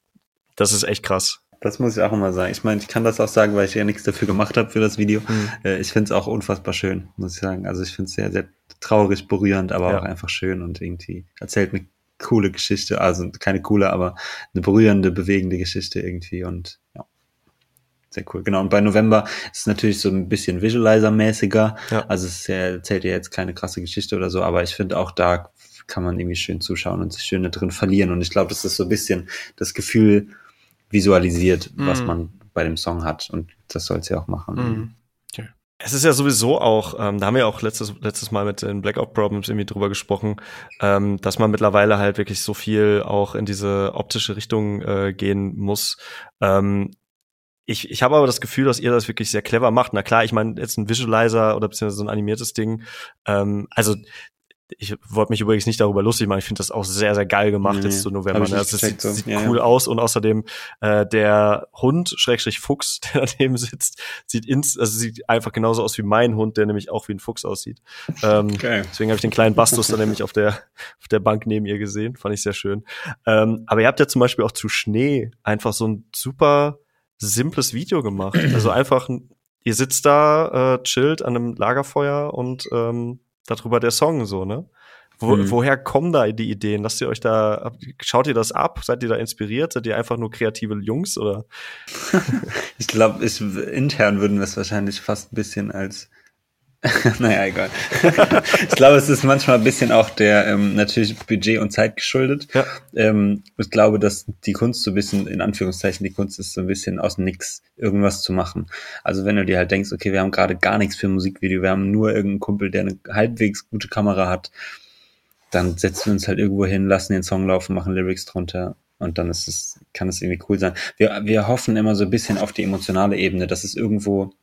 das ist echt krass. Das muss ich auch immer sagen. Ich meine, ich kann das auch sagen, weil ich ja nichts dafür gemacht habe für das Video. Mhm. Äh, ich finde es auch unfassbar schön, muss ich sagen. Also ich finde es sehr, sehr traurig, berührend, aber ja. auch einfach schön und irgendwie erzählt eine coole Geschichte, also keine coole, aber eine berührende, bewegende Geschichte irgendwie und. Sehr cool. Genau. Und bei November ist es natürlich so ein bisschen Visualizer-mäßiger. Ja. Also es erzählt ja jetzt keine krasse Geschichte oder so, aber ich finde auch da kann man irgendwie schön zuschauen und sich schön da drin verlieren. Und ich glaube, dass das so ein bisschen das Gefühl visualisiert, mm. was man bei dem Song hat. Und das soll es ja auch machen. Mm. Es ist ja sowieso auch, ähm, da haben wir auch letztes, letztes Mal mit den Blackout Problems irgendwie drüber gesprochen, ähm, dass man mittlerweile halt wirklich so viel auch in diese optische Richtung äh, gehen muss. Ähm, ich, ich habe aber das Gefühl, dass ihr das wirklich sehr clever macht. Na klar, ich meine, jetzt ein Visualizer oder beziehungsweise so ein animiertes Ding. Ähm, also ich wollte mich übrigens nicht darüber lustig machen. Ich finde das auch sehr, sehr geil gemacht nee, jetzt zu November. Ne? Also, es sieht, so. sieht ja, cool ja. aus und außerdem äh, der Hund, Schrägstrich Fuchs, der daneben sitzt, sieht ins, also sieht einfach genauso aus wie mein Hund, der nämlich auch wie ein Fuchs aussieht. Ähm, okay. Deswegen habe ich den kleinen Bastus dann nämlich auf der, auf der Bank neben ihr gesehen. Fand ich sehr schön. Ähm, aber ihr habt ja zum Beispiel auch zu Schnee einfach so ein super simples Video gemacht. Also einfach, ihr sitzt da, äh, chillt an einem Lagerfeuer und ähm, darüber der Song so, ne? Wo, mhm. Woher kommen da die Ideen? Lasst ihr euch da, schaut ihr das ab? Seid ihr da inspiriert? Seid ihr einfach nur kreative Jungs oder? ich glaube, intern würden wir es wahrscheinlich fast ein bisschen als naja, egal. ich glaube, es ist manchmal ein bisschen auch der ähm, natürlich Budget und Zeit geschuldet. Ja. Ähm, ich glaube, dass die Kunst so ein bisschen, in Anführungszeichen, die Kunst ist so ein bisschen aus nix irgendwas zu machen. Also wenn du dir halt denkst, okay, wir haben gerade gar nichts für ein Musikvideo, wir haben nur irgendeinen Kumpel, der eine halbwegs gute Kamera hat, dann setzen wir uns halt irgendwo hin, lassen den Song laufen, machen Lyrics drunter und dann ist es, kann es irgendwie cool sein. Wir, wir hoffen immer so ein bisschen auf die emotionale Ebene, dass es irgendwo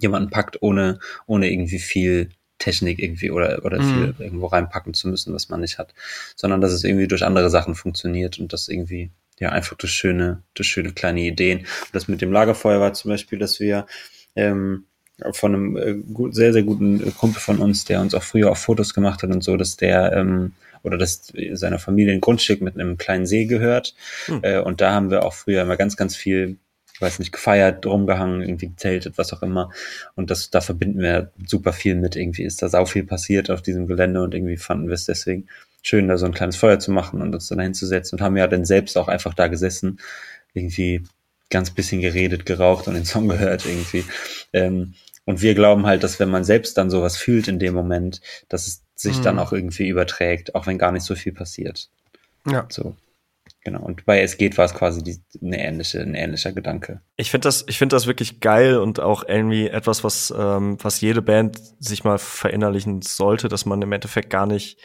jemanden packt, ohne, ohne irgendwie viel Technik irgendwie oder, oder mhm. viel irgendwo reinpacken zu müssen, was man nicht hat, sondern dass es irgendwie durch andere Sachen funktioniert und das irgendwie, ja, einfach durch schöne, durch schöne kleine Ideen. Und das mit dem Lagerfeuer war zum Beispiel, dass wir, ähm, von einem äh, gut, sehr, sehr guten Kumpel von uns, der uns auch früher auch Fotos gemacht hat und so, dass der, ähm, oder dass seiner Familie ein Grundstück mit einem kleinen See gehört. Hm. Äh, und da haben wir auch früher immer ganz, ganz viel ich weiß nicht, gefeiert, rumgehangen, irgendwie gezeltet, was auch immer. Und das, da verbinden wir super viel mit. Irgendwie ist da sau viel passiert auf diesem Gelände und irgendwie fanden wir es deswegen schön, da so ein kleines Feuer zu machen und uns dann hinzusetzen und haben ja dann selbst auch einfach da gesessen, irgendwie ganz bisschen geredet, geraucht und den Song gehört irgendwie. Ähm, und wir glauben halt, dass wenn man selbst dann sowas fühlt in dem Moment, dass es sich mhm. dann auch irgendwie überträgt, auch wenn gar nicht so viel passiert. Ja. So. Genau. Und bei Es geht war es quasi die, eine ähnliche, ein ähnlicher Gedanke. Ich finde das, ich finde das wirklich geil und auch irgendwie etwas, was, ähm, was jede Band sich mal verinnerlichen sollte, dass man im Endeffekt gar nicht,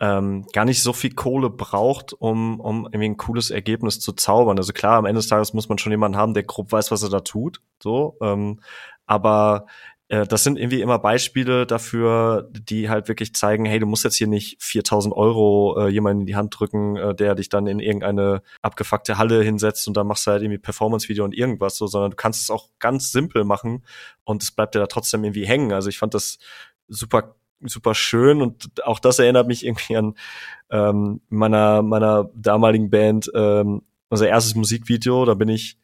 ähm, gar nicht so viel Kohle braucht, um, um irgendwie ein cooles Ergebnis zu zaubern. Also klar, am Ende des Tages muss man schon jemanden haben, der grob weiß, was er da tut. So, ähm, aber das sind irgendwie immer Beispiele dafür, die halt wirklich zeigen, hey, du musst jetzt hier nicht 4000 Euro äh, jemanden in die Hand drücken, äh, der dich dann in irgendeine abgefuckte Halle hinsetzt und dann machst du halt irgendwie Performance-Video und irgendwas so, sondern du kannst es auch ganz simpel machen und es bleibt dir da trotzdem irgendwie hängen. Also ich fand das super super schön und auch das erinnert mich irgendwie an ähm, meiner meiner damaligen Band ähm, unser erstes Musikvideo da bin ich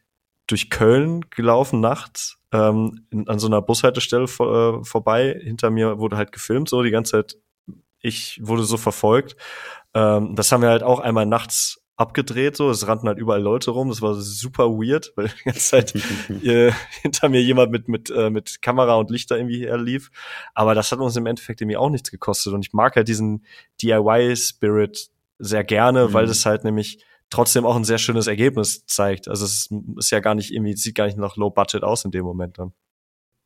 durch Köln gelaufen nachts ähm, in, an so einer Bushaltestelle vor, äh, vorbei. Hinter mir wurde halt gefilmt, so die ganze Zeit. Ich wurde so verfolgt. Ähm, das haben wir halt auch einmal nachts abgedreht, so. Es rannten halt überall Leute rum. Das war super weird, weil die ganze Zeit äh, hinter mir jemand mit, mit, äh, mit Kamera und Lichter irgendwie herlief. Aber das hat uns im Endeffekt irgendwie auch nichts gekostet. Und ich mag halt diesen DIY-Spirit sehr gerne, mhm. weil das halt nämlich trotzdem auch ein sehr schönes Ergebnis zeigt. Also es ist ja gar nicht irgendwie, sieht gar nicht nach Low Budget aus in dem Moment dann.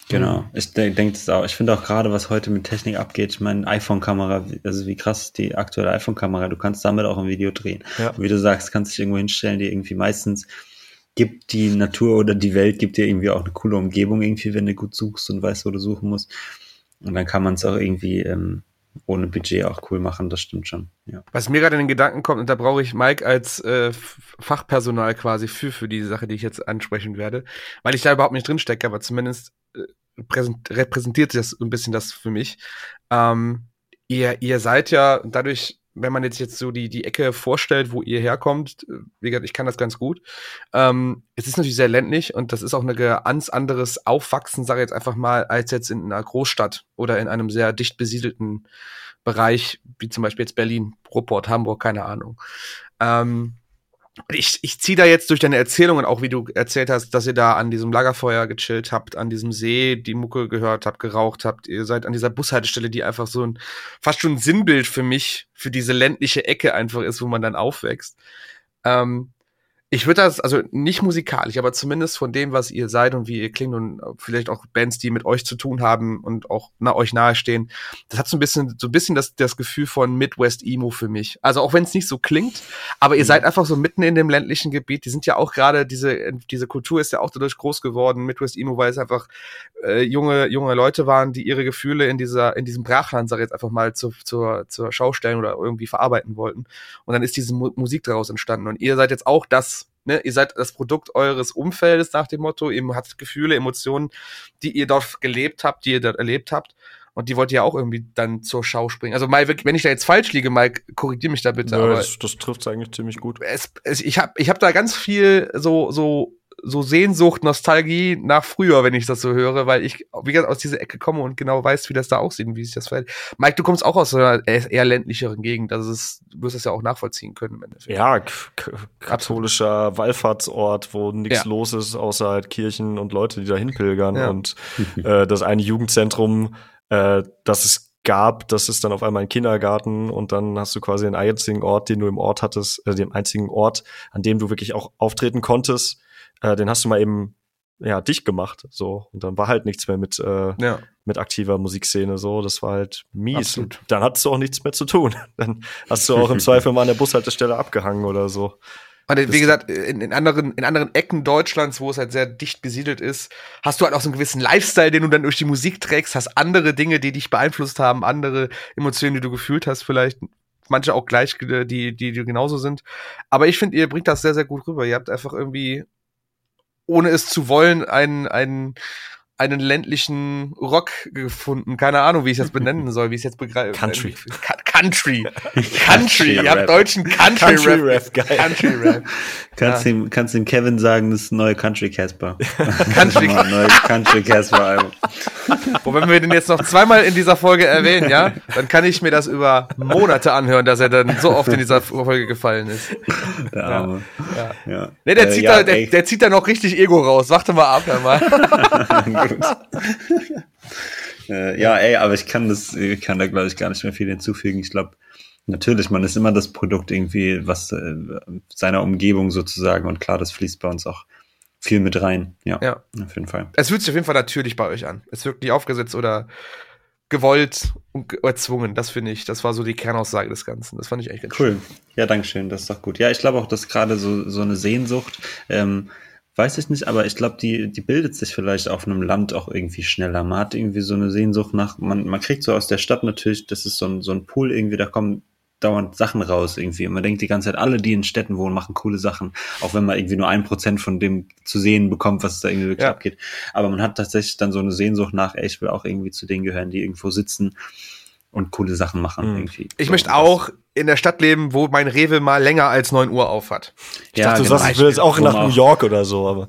Genau, ich denke das auch. Ich finde auch gerade, was heute mit Technik abgeht, ich meine iPhone-Kamera, also wie krass die aktuelle iPhone-Kamera, du kannst damit auch ein Video drehen. Ja. wie du sagst, kannst dich irgendwo hinstellen, die irgendwie meistens gibt die Natur oder die Welt gibt dir irgendwie auch eine coole Umgebung irgendwie, wenn du gut suchst und weißt, wo du suchen musst. Und dann kann man es auch irgendwie ähm, ohne Budget auch cool machen, das stimmt schon. Ja. Was mir gerade in den Gedanken kommt, und da brauche ich Mike als äh, Fachpersonal quasi für, für diese Sache, die ich jetzt ansprechen werde, weil ich da überhaupt nicht drinstecke, aber zumindest äh, repräsentiert das ein bisschen das für mich. Ähm, ihr, ihr seid ja dadurch wenn man jetzt jetzt so die, die Ecke vorstellt, wo ihr herkommt, wie gesagt, ich kann das ganz gut. Ähm, es ist natürlich sehr ländlich und das ist auch ein ganz anderes Aufwachsen, sage ich jetzt einfach mal, als jetzt in einer Großstadt oder in einem sehr dicht besiedelten Bereich, wie zum Beispiel jetzt Berlin, Ruhrport, Hamburg, keine Ahnung. Ähm, ich, ich ziehe da jetzt durch deine Erzählungen, auch wie du erzählt hast, dass ihr da an diesem Lagerfeuer gechillt habt, an diesem See die Mucke gehört habt, geraucht habt. Ihr seid an dieser Bushaltestelle, die einfach so ein fast schon ein Sinnbild für mich, für diese ländliche Ecke einfach ist, wo man dann aufwächst. Ähm, ich würde das, also nicht musikalisch, aber zumindest von dem, was ihr seid und wie ihr klingt und vielleicht auch Bands, die mit euch zu tun haben und auch na, euch nahestehen, das hat so ein bisschen, so ein bisschen das, das Gefühl von Midwest Emo für mich. Also auch wenn es nicht so klingt, aber ihr mhm. seid einfach so mitten in dem ländlichen Gebiet. Die sind ja auch gerade, diese, diese Kultur ist ja auch dadurch groß geworden, Midwest Emo, weil es einfach äh, junge, junge Leute waren, die ihre Gefühle in dieser, in diesem Brachland, sag ich jetzt einfach mal, zur, zur, zur Schau stellen oder irgendwie verarbeiten wollten. Und dann ist diese Mu Musik daraus entstanden. Und ihr seid jetzt auch das Ne, ihr seid das Produkt eures Umfeldes nach dem Motto, ihr habt Gefühle, Emotionen, die ihr dort gelebt habt, die ihr dort erlebt habt. Und die wollt ihr auch irgendwie dann zur Schau springen. Also, Mike, wenn ich da jetzt falsch liege, Mike, korrigier mich da bitte. Ja, das, das trifft eigentlich ziemlich gut. Es, es, ich habe ich hab da ganz viel so, so so Sehnsucht, Nostalgie nach früher, wenn ich das so höre, weil ich, wie gesagt, aus dieser Ecke komme und genau weiß, wie das da aussieht und wie sich das verhält. Mike, du kommst auch aus einer eher ländlicheren Gegend, also ist, du wirst das ja auch nachvollziehen können. Im Endeffekt. Ja, katholischer Wallfahrtsort, wo nichts ja. los ist, außer halt Kirchen und Leute, die da hinpilgern ja. und äh, das eine Jugendzentrum, äh, das es gab, das ist dann auf einmal ein Kindergarten und dann hast du quasi den einzigen Ort, den du im Ort hattest, äh, dem einzigen Ort, an dem du wirklich auch auftreten konntest äh, den hast du mal eben ja dicht gemacht so und dann war halt nichts mehr mit äh, ja. mit aktiver Musikszene so das war halt mies Absolut. dann hattest du auch nichts mehr zu tun dann hast du auch im Zweifel mal an der Bushaltestelle abgehangen oder so und wie gesagt, in, in, anderen, in anderen Ecken Deutschlands, wo es halt sehr dicht besiedelt ist, hast du halt auch so einen gewissen Lifestyle, den du dann durch die Musik trägst, hast andere Dinge, die dich beeinflusst haben, andere Emotionen, die du gefühlt hast, vielleicht. Manche auch gleich, die, die, die genauso sind. Aber ich finde, ihr bringt das sehr, sehr gut rüber. Ihr habt einfach irgendwie ohne es zu wollen, einen, einen, einen ländlichen Rock gefunden. Keine Ahnung, wie ich das benennen soll, wie ich es jetzt begreife. Country. Country. Country. Ihr habt deutschen Country, Country Rap. Geil. Country Rap. kannst, ja. kannst ihm Kevin sagen, das ist neue Country Casper. Country neue Country Casper Album. Wo wenn wir den jetzt noch zweimal in dieser Folge erwähnen, ja, dann kann ich mir das über Monate anhören, dass er dann so oft in dieser Folge gefallen ist. Der Arme. Ja. ja. Nee, der, äh, zieht da, der, der, zieht da noch richtig Ego raus. Warte mal ab, hör mal. Äh, ja, ey, aber ich kann das, ich kann da glaube ich gar nicht mehr viel hinzufügen. Ich glaube, natürlich, man ist immer das Produkt irgendwie, was äh, seiner Umgebung sozusagen und klar, das fließt bei uns auch viel mit rein. Ja, ja. auf jeden Fall. Es fühlt sich auf jeden Fall natürlich bei euch an. Es wirkt nicht aufgesetzt oder gewollt und erzwungen. Das finde ich, das war so die Kernaussage des Ganzen. Das fand ich echt ganz cool. Schön. Ja, danke schön. Das ist doch gut. Ja, ich glaube auch, dass gerade so, so eine Sehnsucht, ähm, weiß ich nicht, aber ich glaube, die, die bildet sich vielleicht auf einem Land auch irgendwie schneller. Man hat irgendwie so eine Sehnsucht nach, man, man kriegt so aus der Stadt natürlich, das ist so ein, so ein Pool irgendwie, da kommen dauernd Sachen raus irgendwie. Und man denkt die ganze Zeit, alle, die in Städten wohnen, machen coole Sachen. Auch wenn man irgendwie nur ein Prozent von dem zu sehen bekommt, was da irgendwie wirklich ja. abgeht. Aber man hat tatsächlich dann so eine Sehnsucht nach, ey, ich will auch irgendwie zu denen gehören, die irgendwo sitzen und coole Sachen machen mhm. irgendwie. Ich so, möchte auch in der Stadt leben, wo mein Rewe mal länger als neun Uhr auf hat. Ich ja, dachte, du genau. sagst, ich will jetzt auch nach New York oder so, aber.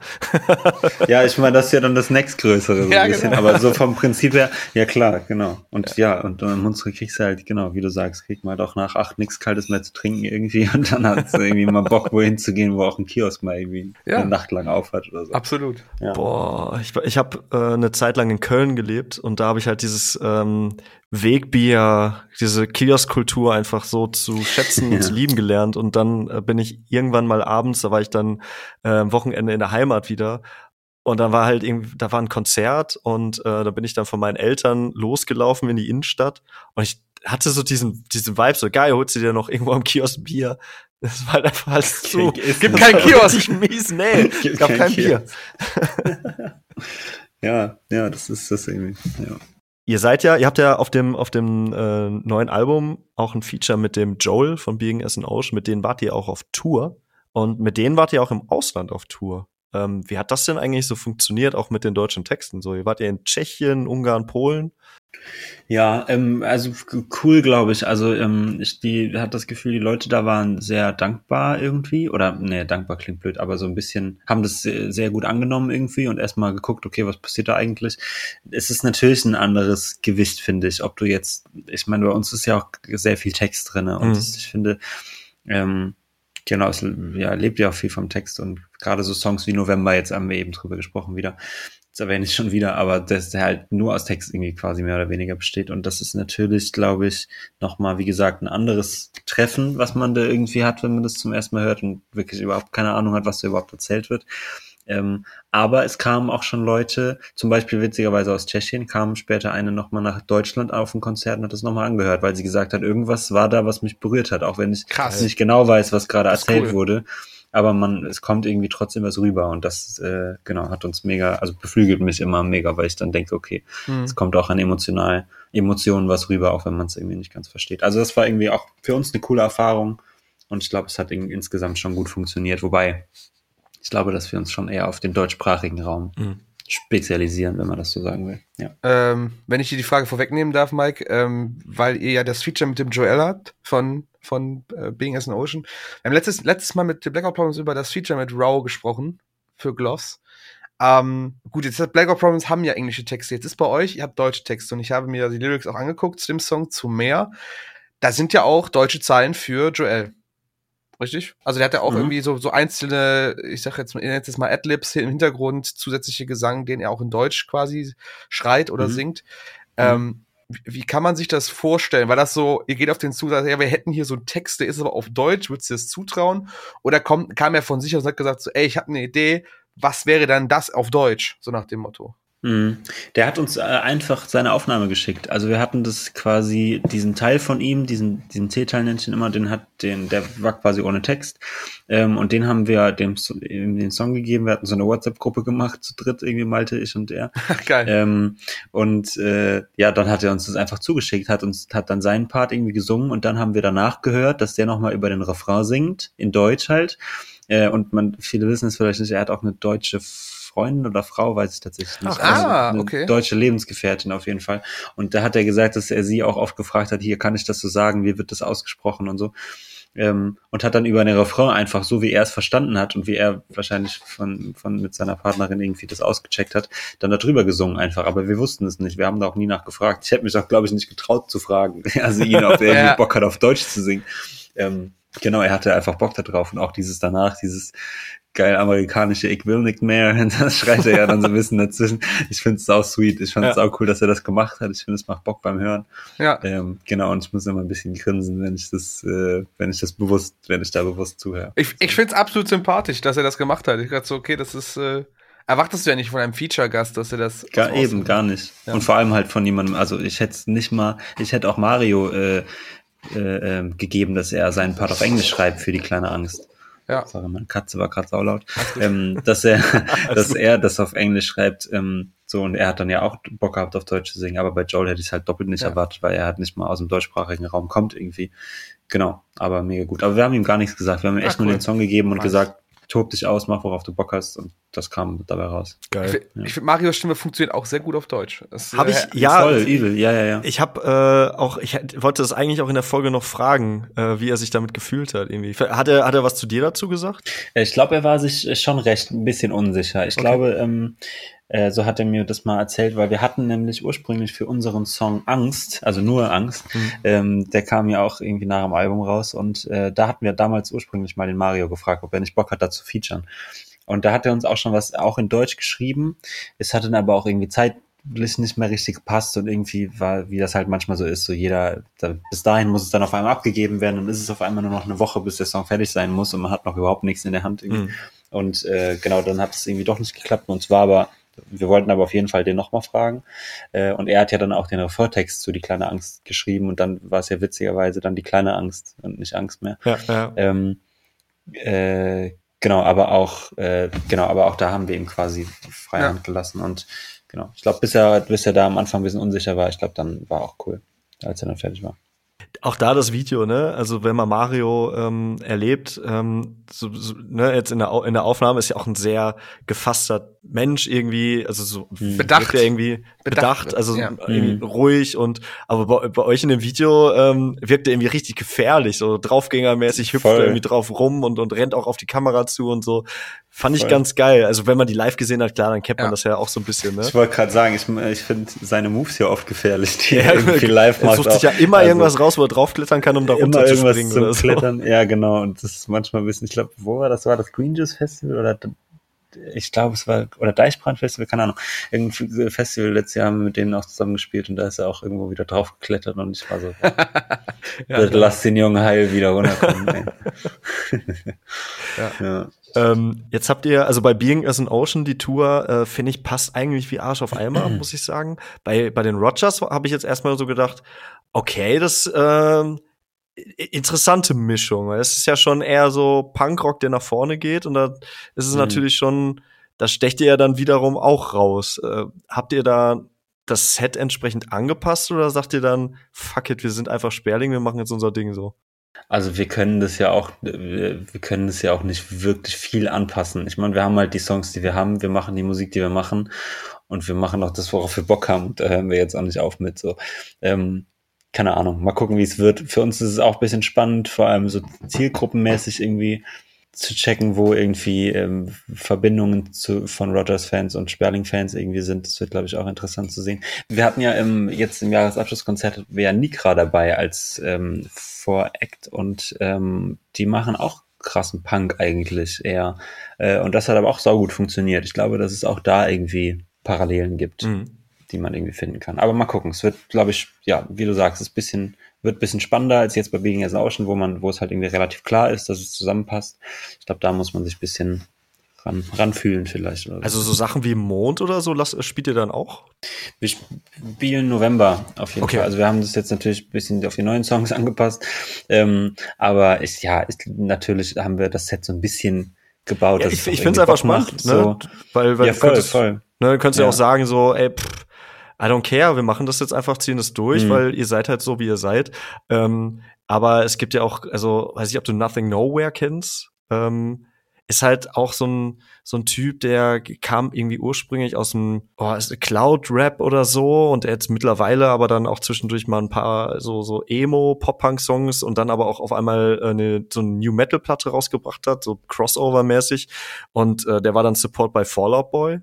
ja, ich meine, das ist ja dann das nächstgrößere so ja, ein bisschen, genau. aber so vom Prinzip her, ja klar, genau. Und ja, ja und im Hunsrück kriegst du halt, genau, wie du sagst, kriegt man halt auch nach acht nichts Kaltes mehr zu trinken irgendwie und dann hat es irgendwie mal Bock, wohin zu gehen, wo auch ein Kiosk mal irgendwie ja. eine Nacht lang auf hat oder so. Absolut. Ja. Boah, ich, ich habe äh, eine Zeit lang in Köln gelebt und da habe ich halt dieses ähm, Wegbier, diese Kioskkultur einfach so zu schätzen ja. und zu lieben gelernt. Und dann äh, bin ich irgendwann mal abends, da war ich dann äh, am Wochenende in der Heimat wieder. Und dann war halt irgendwie, da war ein Konzert und äh, da bin ich dann von meinen Eltern losgelaufen in die Innenstadt. Und ich hatte so diesen, diesen Vibe, so geil, holst du dir noch irgendwo am Kiosk Bier. Das war halt einfach alles zu. Es gibt kein Kiosk. mies, nee. Es gab kein, kein Bier. ja, ja, das ist das irgendwie, ja. Ihr seid ja, ihr habt ja auf dem, auf dem äh, neuen Album auch ein Feature mit dem Joel von Being as an Ocean, mit denen wart ihr auch auf Tour und mit denen wart ihr auch im Ausland auf Tour. Ähm, wie hat das denn eigentlich so funktioniert, auch mit den deutschen Texten? So, ihr wart ja in Tschechien, Ungarn, Polen. Ja, ähm, also cool, glaube ich. Also ähm, ich die hat das Gefühl, die Leute da waren sehr dankbar irgendwie. Oder nee, dankbar klingt blöd, aber so ein bisschen haben das sehr, sehr gut angenommen irgendwie und erstmal geguckt, okay, was passiert da eigentlich? Es ist natürlich ein anderes Gewicht, finde ich. Ob du jetzt, ich meine, bei uns ist ja auch sehr viel Text drinne und mhm. das, ich finde, ähm, genau, es ja, lebt ja auch viel vom Text und gerade so Songs wie November, jetzt haben wir eben drüber gesprochen wieder, das erwähne ich schon wieder, aber dass der halt nur aus Text irgendwie quasi mehr oder weniger besteht. Und das ist natürlich, glaube ich, nochmal, wie gesagt, ein anderes Treffen, was man da irgendwie hat, wenn man das zum ersten Mal hört und wirklich überhaupt keine Ahnung hat, was da überhaupt erzählt wird. Ähm, aber es kamen auch schon Leute, zum Beispiel witzigerweise aus Tschechien, kam später eine nochmal nach Deutschland auf ein Konzert und hat das nochmal angehört, weil sie gesagt hat, irgendwas war da, was mich berührt hat, auch wenn ich Krass. nicht genau weiß, was gerade erzählt cool. wurde aber man, es kommt irgendwie trotzdem was rüber und das, äh, genau, hat uns mega, also beflügelt mich immer mega, weil ich dann denke, okay, mhm. es kommt auch an emotional, Emotionen was rüber, auch wenn man es irgendwie nicht ganz versteht. Also das war irgendwie auch für uns eine coole Erfahrung und ich glaube, es hat insgesamt schon gut funktioniert, wobei ich glaube, dass wir uns schon eher auf den deutschsprachigen Raum mhm spezialisieren, wenn man das so sagen will. Ja. Ähm, wenn ich dir die Frage vorwegnehmen darf, Mike, ähm, weil ihr ja das Feature mit dem Joel habt von, von äh, Being as an Ocean. Wir haben letztes, letztes Mal mit Blackout Problems über das Feature mit Raw gesprochen für Gloss. Ähm, gut, jetzt hat Blackout Problems haben ja englische Texte. Jetzt ist bei euch, ihr habt deutsche Texte und ich habe mir die Lyrics auch angeguckt zu dem Song zu mehr. Da sind ja auch deutsche Zeilen für Joel. Richtig? Also der hat ja auch mhm. irgendwie so, so einzelne, ich sag jetzt, jetzt mal Adlibs im Hintergrund, zusätzliche Gesang, den er auch in Deutsch quasi schreit oder mhm. singt. Ähm, wie kann man sich das vorstellen? War das so, ihr geht auf den Zug, sagt, ja, wir hätten hier so einen Text, der ist aber auf Deutsch, würdest du das zutrauen? Oder kommt, kam er von sich und hat gesagt, so, ey, ich habe eine Idee, was wäre dann das auf Deutsch? So nach dem Motto. Mhm. Der hat uns äh, einfach seine Aufnahme geschickt. Also wir hatten das quasi, diesen Teil von ihm, diesen, diesen C-Teil nennt ihn immer, den hat, den, der war quasi ohne Text. Ähm, und den haben wir dem den Song gegeben. Wir hatten so eine WhatsApp-Gruppe gemacht, zu dritt, irgendwie Malte, ich und er. Geil. Ähm, und äh, ja, dann hat er uns das einfach zugeschickt, hat uns, hat dann seinen Part irgendwie gesungen und dann haben wir danach gehört, dass der nochmal über den Refrain singt, in Deutsch halt. Äh, und man, viele wissen es vielleicht nicht, er hat auch eine deutsche Freundin oder Frau, weiß ich tatsächlich nicht. Ach, also ah, eine okay. Deutsche Lebensgefährtin auf jeden Fall. Und da hat er gesagt, dass er sie auch oft gefragt hat, hier kann ich das so sagen, wie wird das ausgesprochen und so. Ähm, und hat dann über den Refrain einfach so, wie er es verstanden hat und wie er wahrscheinlich von, von mit seiner Partnerin irgendwie das ausgecheckt hat, dann darüber gesungen einfach. Aber wir wussten es nicht. Wir haben da auch nie nachgefragt. Ich hätte mich auch, glaube ich, nicht getraut zu fragen. Also ihn, ob er ja. Bock hat, auf Deutsch zu singen. Ähm, genau, er hatte einfach Bock da drauf und auch dieses danach, dieses geil amerikanische Ich will nicht mehr. Das schreit er ja dann so ein bisschen dazwischen. Ich finde es auch sweet. Ich fand es ja. auch cool, dass er das gemacht hat. Ich finde, es macht Bock beim Hören. Ja. Ähm, genau, und ich muss immer ein bisschen grinsen, wenn ich das, äh, wenn ich das bewusst, wenn ich da bewusst zuhöre. Ich, ich finde es absolut sympathisch, dass er das gemacht hat. Ich dachte so, okay, das ist, äh, erwartest du ja nicht von einem Feature-Gast, dass er das. Gar, eben, gar nicht. Ja. Und vor allem halt von jemandem, also ich hätte es nicht mal, ich hätte auch Mario äh, äh, ähm, gegeben, dass er seinen Part auf Englisch schreibt für die kleine Angst. Ja. Sorry, meine Katze war gerade saulaut. Ähm, dass er, dass er das auf Englisch schreibt, ähm, so, und er hat dann ja auch Bock gehabt, auf Deutsch zu singen, aber bei Joel hätte ich es halt doppelt nicht ja. erwartet, weil er halt nicht mal aus dem deutschsprachigen Raum kommt irgendwie. Genau, aber mega gut. Aber wir haben ihm gar nichts gesagt. Wir haben ihm echt Ach, cool. nur den Song gegeben und nice. gesagt, tob dich aus, mach worauf du Bock hast und das kam dabei raus. Geil. Ich, ja. ich finde Marios Stimme funktioniert auch sehr gut auf Deutsch. Habe ich äh, ja voll übel. Ja, ja, ja. Ich habe äh, auch ich wollte das eigentlich auch in der Folge noch fragen, äh, wie er sich damit gefühlt hat irgendwie. Hat er hat er was zu dir dazu gesagt? Ich glaube, er war sich schon recht ein bisschen unsicher. Ich okay. glaube, ähm, äh, so hat er mir das mal erzählt, weil wir hatten nämlich ursprünglich für unseren Song Angst, also nur Angst, mhm. ähm, der kam ja auch irgendwie nach dem Album raus und äh, da hatten wir damals ursprünglich mal den Mario gefragt, ob er nicht Bock hat, da zu featuren. Und da hat er uns auch schon was auch in Deutsch geschrieben. Es hat dann aber auch irgendwie zeitlich nicht mehr richtig gepasst und irgendwie war, wie das halt manchmal so ist, so jeder, da, bis dahin muss es dann auf einmal abgegeben werden und ist es auf einmal nur noch eine Woche, bis der Song fertig sein muss und man hat noch überhaupt nichts in der Hand irgendwie. Mhm. Und äh, genau, dann hat es irgendwie doch nicht geklappt und zwar aber wir wollten aber auf jeden Fall den nochmal fragen. Äh, und er hat ja dann auch den Refertext zu Die kleine Angst geschrieben und dann war es ja witzigerweise dann die kleine Angst und nicht Angst mehr. Ja, ja. Ähm, äh, genau, aber auch, äh, genau, aber auch da haben wir ihm quasi freie Hand gelassen und genau. Ich glaube, bis er, bis er da am Anfang ein bisschen unsicher war, ich glaube, dann war auch cool, als er dann fertig war auch da das Video, ne? Also wenn man Mario ähm, erlebt, ähm, so, so, ne, jetzt in der, in der Aufnahme ist ja auch ein sehr gefasster Mensch irgendwie, also so mhm. bedacht, irgendwie bedacht, bedacht also ja. irgendwie mhm. ruhig und aber bei, bei, euch in dem Video ähm, wirkt er irgendwie richtig gefährlich, so draufgängermäßig hüpft er irgendwie drauf rum und und rennt auch auf die Kamera zu und so. Fand ich Voll. ganz geil. Also wenn man die live gesehen hat, klar, dann kennt man ja. das ja auch so ein bisschen. Ne? Ich wollte gerade sagen, ich, ich finde seine Moves ja oft gefährlich, die ja, er irgendwie live macht. Er sucht sich ja immer also irgendwas raus, wo er draufklettern kann, um da runter zu springen. Zum oder so. Klettern. Ja, genau. Und das ist manchmal ein bisschen, ich glaube, wo war das? War das Green Juice Festival oder ich glaube, es war, oder Deichbrand-Festival, keine Ahnung, irgendein Festival letztes Jahr haben wir mit denen auch zusammen gespielt und da ist er auch irgendwo wieder drauf geklettert und ich war so, ja, lass den Jungen heil wieder runterkommen. ja. ja. Ähm, jetzt habt ihr, also bei Being as an Ocean, die Tour, äh, finde ich, passt eigentlich wie Arsch auf Eimer, muss ich sagen. Bei, bei den Rogers habe ich jetzt erstmal so gedacht, okay, das äh, interessante Mischung. Es ist ja schon eher so Punkrock, der nach vorne geht und da ist es mhm. natürlich schon, da stecht ihr ja dann wiederum auch raus. Äh, habt ihr da das Set entsprechend angepasst oder sagt ihr dann, fuck it, wir sind einfach Sperling, wir machen jetzt unser Ding so? Also wir können das ja auch, wir können das ja auch nicht wirklich viel anpassen. Ich meine, wir haben halt die Songs, die wir haben, wir machen die Musik, die wir machen und wir machen auch das, worauf wir Bock haben. Und da hören wir jetzt auch nicht auf mit so. Ähm, keine Ahnung, mal gucken, wie es wird. Für uns ist es auch ein bisschen spannend, vor allem so zielgruppenmäßig irgendwie zu checken, wo irgendwie ähm, Verbindungen zu, von Rogers-Fans und Sperling-Fans irgendwie sind. Das wird, glaube ich, auch interessant zu sehen. Wir hatten ja im, jetzt im Jahresabschlusskonzert ja Nikra dabei als ähm, Vor-Act und ähm, die machen auch krassen Punk eigentlich eher. Äh, und das hat aber auch saugut funktioniert. Ich glaube, dass es auch da irgendwie Parallelen gibt. Mhm die man irgendwie finden kann. Aber mal gucken. Es wird, glaube ich, ja, wie du sagst, es bisschen, wird ein bisschen spannender als jetzt bei Being as Ocean, wo man, wo es halt irgendwie relativ klar ist, dass es zusammenpasst. Ich glaube, da muss man sich ein bisschen ran, ranfühlen vielleicht. Oder also so Sachen wie Mond oder so, las, spielt ihr dann auch? Wir spielen November auf jeden okay. Fall. Also wir haben das jetzt natürlich ein bisschen auf die neuen Songs angepasst. Ähm, aber ist, ja, ist, natürlich haben wir das Set so ein bisschen gebaut. Ja, ich ich finde es einfach spannend, ne? so. weil, weil ja, voll, könntest, voll. Ne, könntest ja. ja auch sagen so, ey, pff, I don't care, wir machen das jetzt einfach, ziehen das durch, mhm. weil ihr seid halt so, wie ihr seid. Ähm, aber es gibt ja auch, also weiß ich, ob du Nothing Nowhere kennst. Ähm, ist halt auch so ein, so ein Typ, der kam irgendwie ursprünglich aus dem oh, Cloud-Rap oder so und er jetzt mittlerweile aber dann auch zwischendurch mal ein paar so, so Emo-Pop-Punk-Songs und dann aber auch auf einmal eine, so eine New-Metal-Platte rausgebracht hat, so Crossover-mäßig. Und äh, der war dann Support bei Fallout Boy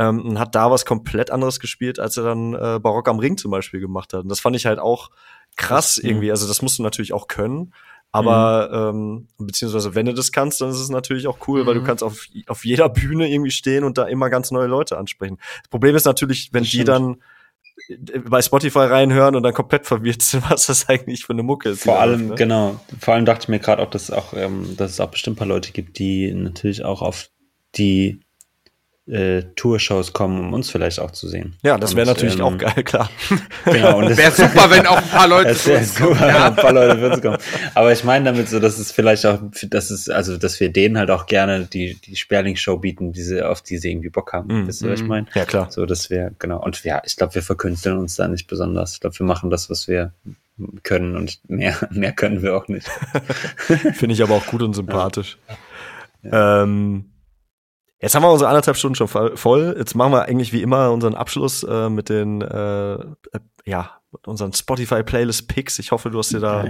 ähm, und hat da was komplett anderes gespielt, als er dann äh, Barock am Ring zum Beispiel gemacht hat. Und das fand ich halt auch krass das, irgendwie. Also das musst du natürlich auch können. Aber mhm. ähm, beziehungsweise wenn du das kannst, dann ist es natürlich auch cool, mhm. weil du mhm. kannst auf, auf jeder Bühne irgendwie stehen und da immer ganz neue Leute ansprechen. Das Problem ist natürlich, wenn die dann äh, bei Spotify reinhören und dann komplett verwirrt sind, was das eigentlich für eine Mucke ist. Vor allem, läuft, ne? genau. Vor allem dachte ich mir gerade auch, dass auch, ähm, dass es auch bestimmt ein paar Leute gibt, die natürlich auch auf die äh, Tourshows kommen, um uns vielleicht auch zu sehen. Ja, das wäre natürlich ähm, auch geil, klar. Genau, und wäre super, wenn auch ein paar Leute zu uns kommen. Super, ja. ein paar Leute würden kommen. Aber ich meine damit so, dass es vielleicht auch, dass es, also dass wir denen halt auch gerne die, die Sperling-Show bieten, diese, auf die sie irgendwie Bock haben. Mm, Wisst ihr, was ich mhm. meine? Ja, klar. So, dass wir, genau. Und ja, ich glaube, wir verkünsteln uns da nicht besonders. Ich glaube, wir machen das, was wir können und mehr, mehr können wir auch nicht. Finde ich aber auch gut und sympathisch. Ja. Ähm, Jetzt haben wir unsere anderthalb Stunden schon voll. Jetzt machen wir eigentlich wie immer unseren Abschluss äh, mit den, äh, äh, ja, unseren Spotify Playlist Picks. Ich hoffe, du hast dir da.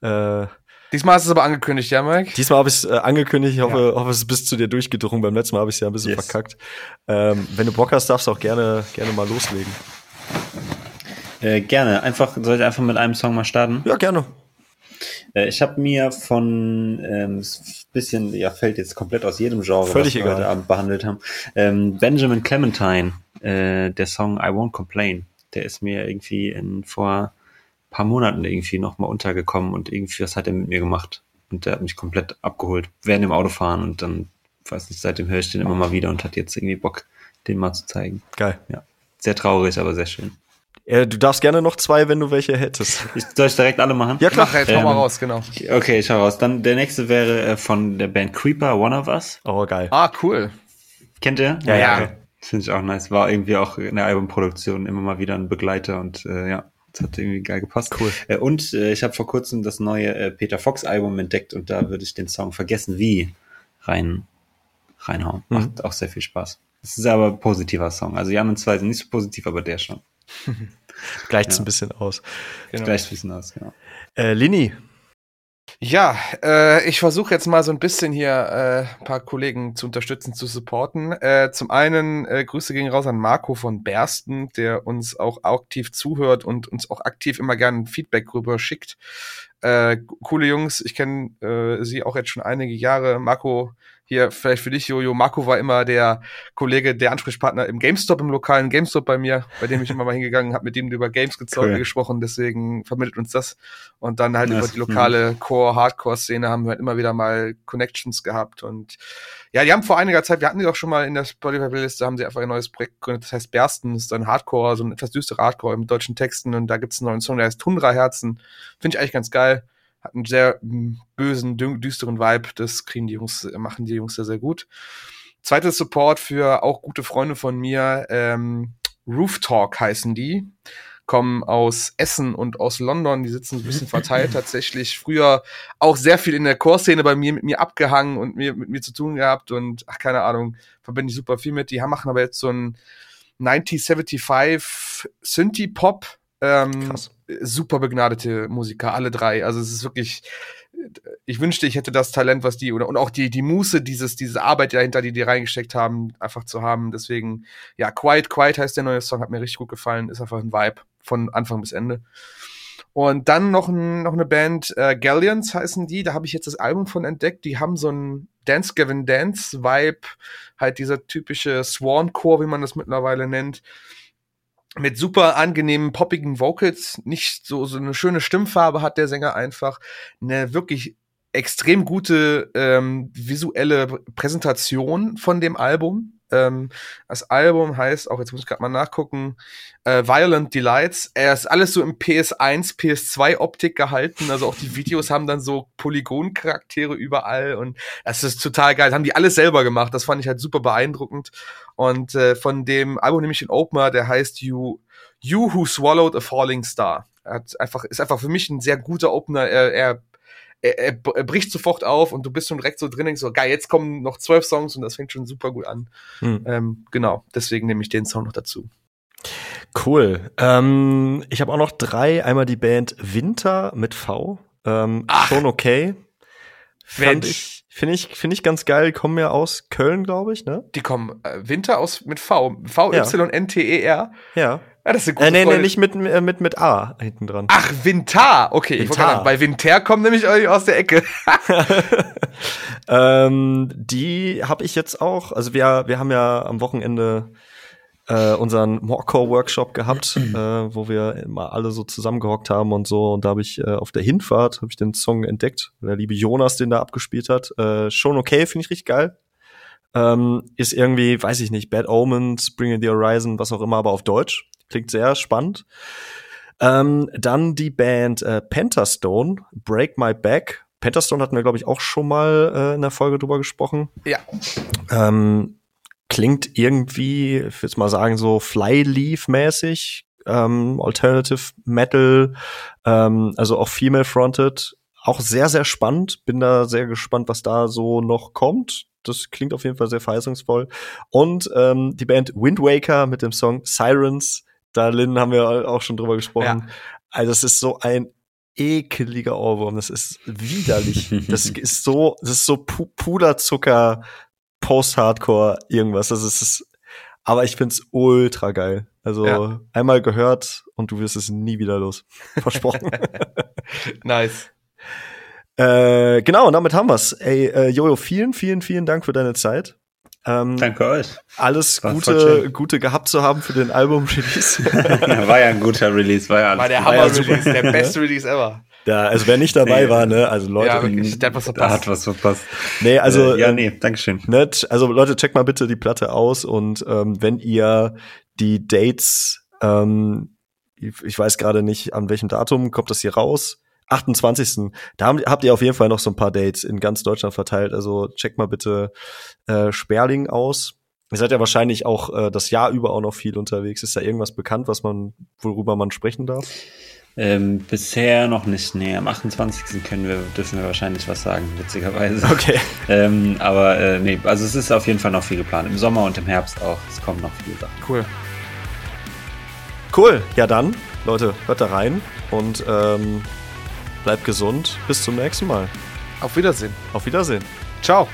Ja, Äh, Diesmal hast du es aber angekündigt, ja, Mike? Diesmal habe ich es äh, angekündigt. Ich hoffe, ja. hoffe, es ist bis zu dir durchgedrungen. Beim letzten Mal habe ich es ja ein bisschen yes. verkackt. Ähm, wenn du Bock hast, darfst du auch gerne, gerne mal loslegen. Äh, gerne. Einfach, soll ich einfach mit einem Song mal starten? Ja, gerne. Äh, ich habe mir von ähm, bisschen, ja, fällt jetzt komplett aus jedem Genre, Völlig was wir heute Abend behandelt haben. Ähm, Benjamin Clementine, äh, der Song I Won't Complain, der ist mir irgendwie in vor paar Monaten irgendwie nochmal untergekommen und irgendwie was hat er mit mir gemacht. Und der hat mich komplett abgeholt während dem Autofahren und dann, weiß nicht, seitdem höre ich den immer mal wieder und hat jetzt irgendwie Bock, den mal zu zeigen. Geil. Ja. Sehr traurig, aber sehr schön. Äh, du darfst gerne noch zwei, wenn du welche hättest. Ich, soll ich direkt alle machen? Ja, klar. Mach jetzt ähm, mal raus, genau. Okay, ich hau raus. Dann der nächste wäre äh, von der Band Creeper, One of Us. Oh, geil. Ah, cool. Kennt ihr? Ja, ja. ja. Finde ich auch nice. War irgendwie auch in der Albumproduktion immer mal wieder ein Begleiter und äh, ja, das hat irgendwie geil gepasst. Cool. Äh, und äh, ich habe vor kurzem das neue äh, Peter Fox Album entdeckt und da würde ich den Song Vergessen wie rein reinhauen. Mhm. Macht auch sehr viel Spaß. Es ist aber ein positiver Song. Also die anderen zwei sind nicht so positiv, aber der schon. Gleicht es ja. ein bisschen aus. Genau. Gleicht ein bisschen aus, genau. Äh, Lini. Ja, äh, ich versuche jetzt mal so ein bisschen hier äh, ein paar Kollegen zu unterstützen, zu supporten. Äh, zum einen äh, Grüße gehen raus an Marco von Bersten, der uns auch aktiv zuhört und uns auch aktiv immer gerne Feedback rüber schickt. Äh, coole Jungs, ich kenne äh, sie auch jetzt schon einige Jahre. Marco, hier vielleicht für dich, Jojo. Marco war immer der Kollege, der Ansprechpartner im GameStop, im lokalen GameStop bei mir, bei dem ich immer mal hingegangen habe, mit dem über Games cool. gesprochen. Deswegen vermittelt uns das. Und dann halt das, über die lokale Core-Hardcore-Szene haben wir halt immer wieder mal Connections gehabt. Und ja, die haben vor einiger Zeit, wir hatten die auch schon mal in der Spotify-Liste, haben sie einfach ein neues Projekt gegründet, das heißt Bersten, ist ein Hardcore, so ein etwas düsterer Hardcore mit deutschen Texten. Und da gibt's einen neuen Song, der heißt Tundra Herzen. Finde ich eigentlich ganz geil hat einen sehr hm, bösen, düsteren Vibe. Das kriegen die Jungs, machen die Jungs sehr, sehr gut. Zweites Support für auch gute Freunde von mir. Ähm, Roof Talk heißen die. Kommen aus Essen und aus London. Die sitzen ein bisschen verteilt tatsächlich. Früher auch sehr viel in der Core-Szene bei mir mit mir abgehangen und mir, mit mir zu tun gehabt. Und ach, keine Ahnung, verbinde ich super viel mit. Die machen aber jetzt so ein 1975 Synthie-Pop. Ähm, Krass super begnadete Musiker, alle drei. Also es ist wirklich, ich wünschte, ich hätte das Talent, was die, oder und auch die, die Muße, dieses, diese Arbeit dahinter, die die reingesteckt haben, einfach zu haben. Deswegen, ja, Quiet, Quiet heißt der neue Song, hat mir richtig gut gefallen, ist einfach ein Vibe von Anfang bis Ende. Und dann noch, ein, noch eine Band, äh, Galleons heißen die, da habe ich jetzt das Album von entdeckt, die haben so ein Dance Gavin Dance Vibe, halt dieser typische Swan Core, wie man das mittlerweile nennt mit super angenehmen, poppigen Vocals, nicht so, so eine schöne Stimmfarbe hat der Sänger einfach, eine wirklich extrem gute ähm, visuelle Präsentation von dem Album. Ähm, das Album heißt, auch jetzt muss ich gerade mal nachgucken, äh, Violent Delights. Er ist alles so im PS1, PS2 Optik gehalten. Also auch die Videos haben dann so Polygon-Charaktere überall und das ist total geil. Das haben die alles selber gemacht. Das fand ich halt super beeindruckend. Und äh, von dem Album nehme ich den Opener, der heißt You, you Who Swallowed a Falling Star. Er hat einfach, ist einfach für mich ein sehr guter Opener. Er, er er, er, er, bricht sofort auf und du bist schon direkt so drin, denkst so, geil, jetzt kommen noch zwölf Songs und das fängt schon super gut an. Hm. Ähm, genau, deswegen nehme ich den Song noch dazu. Cool. Ähm, ich habe auch noch drei. Einmal die Band Winter mit V. Ähm, schon okay. Fand ich, finde ich, finde ich ganz geil. Die kommen ja aus Köln, glaube ich, ne? Die kommen äh, Winter aus mit V. V-Y-N-T-E-R. Ja. Ja, das ist eine gute äh, nee, Freude. nee, nicht mit, äh, mit, mit A hinten dran. Ach, Winter. Okay, Winter. ich wollte bei Winter kommen nämlich aus der Ecke. ähm, die habe ich jetzt auch. Also wir, wir haben ja am Wochenende äh, unseren Morecore-Workshop gehabt, äh, wo wir immer alle so zusammengehockt haben und so. Und da habe ich äh, auf der Hinfahrt hab ich den Song entdeckt. Der liebe Jonas, den da abgespielt hat. Äh, schon okay, finde ich richtig geil. Ähm, ist irgendwie, weiß ich nicht, Bad Omens, Bring in the Horizon, was auch immer, aber auf Deutsch. Klingt sehr spannend. Ähm, dann die Band äh, Pentastone, Break My Back. Pentastone hatten wir, glaube ich, auch schon mal äh, in der Folge drüber gesprochen. Ja. Ähm, klingt irgendwie, ich würde mal sagen, so Flyleaf-mäßig. Ähm, Alternative Metal, ähm, also auch female-fronted. Auch sehr, sehr spannend. Bin da sehr gespannt, was da so noch kommt. Das klingt auf jeden Fall sehr verheißungsvoll. Und ähm, die Band Wind Waker mit dem Song Sirens da, Lynn, haben wir auch schon drüber gesprochen. Ja. Also, es ist so ein ekeliger Ohrwurm. Das ist widerlich. das ist so, das ist so Pu Puderzucker, Post-Hardcore, irgendwas. Das ist, aber ich find's ultra geil. Also ja. einmal gehört und du wirst es nie wieder los. Versprochen. nice. Äh, genau, und damit haben wir's. Ey, äh, Jojo, vielen, vielen, vielen Dank für deine Zeit. Ähm, Danke euch. Alles Gute, Gute gehabt zu haben für den Album-Release. war ja ein guter Release, war ja War der Hammer-Release, der beste Release ever. Ja, also wer nicht dabei nee. war, ne, also Leute, ja, wirklich, der hat was verpasst. hat was verpasst. Nee, also äh, ja, nee, Dankeschön. Nett, also Leute, checkt mal bitte die Platte aus und ähm, wenn ihr die Dates, ähm, ich, ich weiß gerade nicht, an welchem Datum kommt das hier raus, 28. Da habt ihr auf jeden Fall noch so ein paar Dates in ganz Deutschland verteilt. Also checkt mal bitte äh, Sperling aus. Ihr seid ja wahrscheinlich auch äh, das Jahr über auch noch viel unterwegs. Ist da irgendwas bekannt, was man, worüber man sprechen darf? Ähm, bisher noch nicht. Nee, am 28. können wir, dürfen wir wahrscheinlich was sagen, witzigerweise. Okay. ähm, aber äh, nee, also es ist auf jeden Fall noch viel geplant. Im Sommer und im Herbst auch. Es kommen noch viele Sachen. Cool. Cool. Ja dann, Leute, hört da rein und ähm, Bleibt gesund. Bis zum nächsten Mal. Auf Wiedersehen. Auf Wiedersehen. Ciao.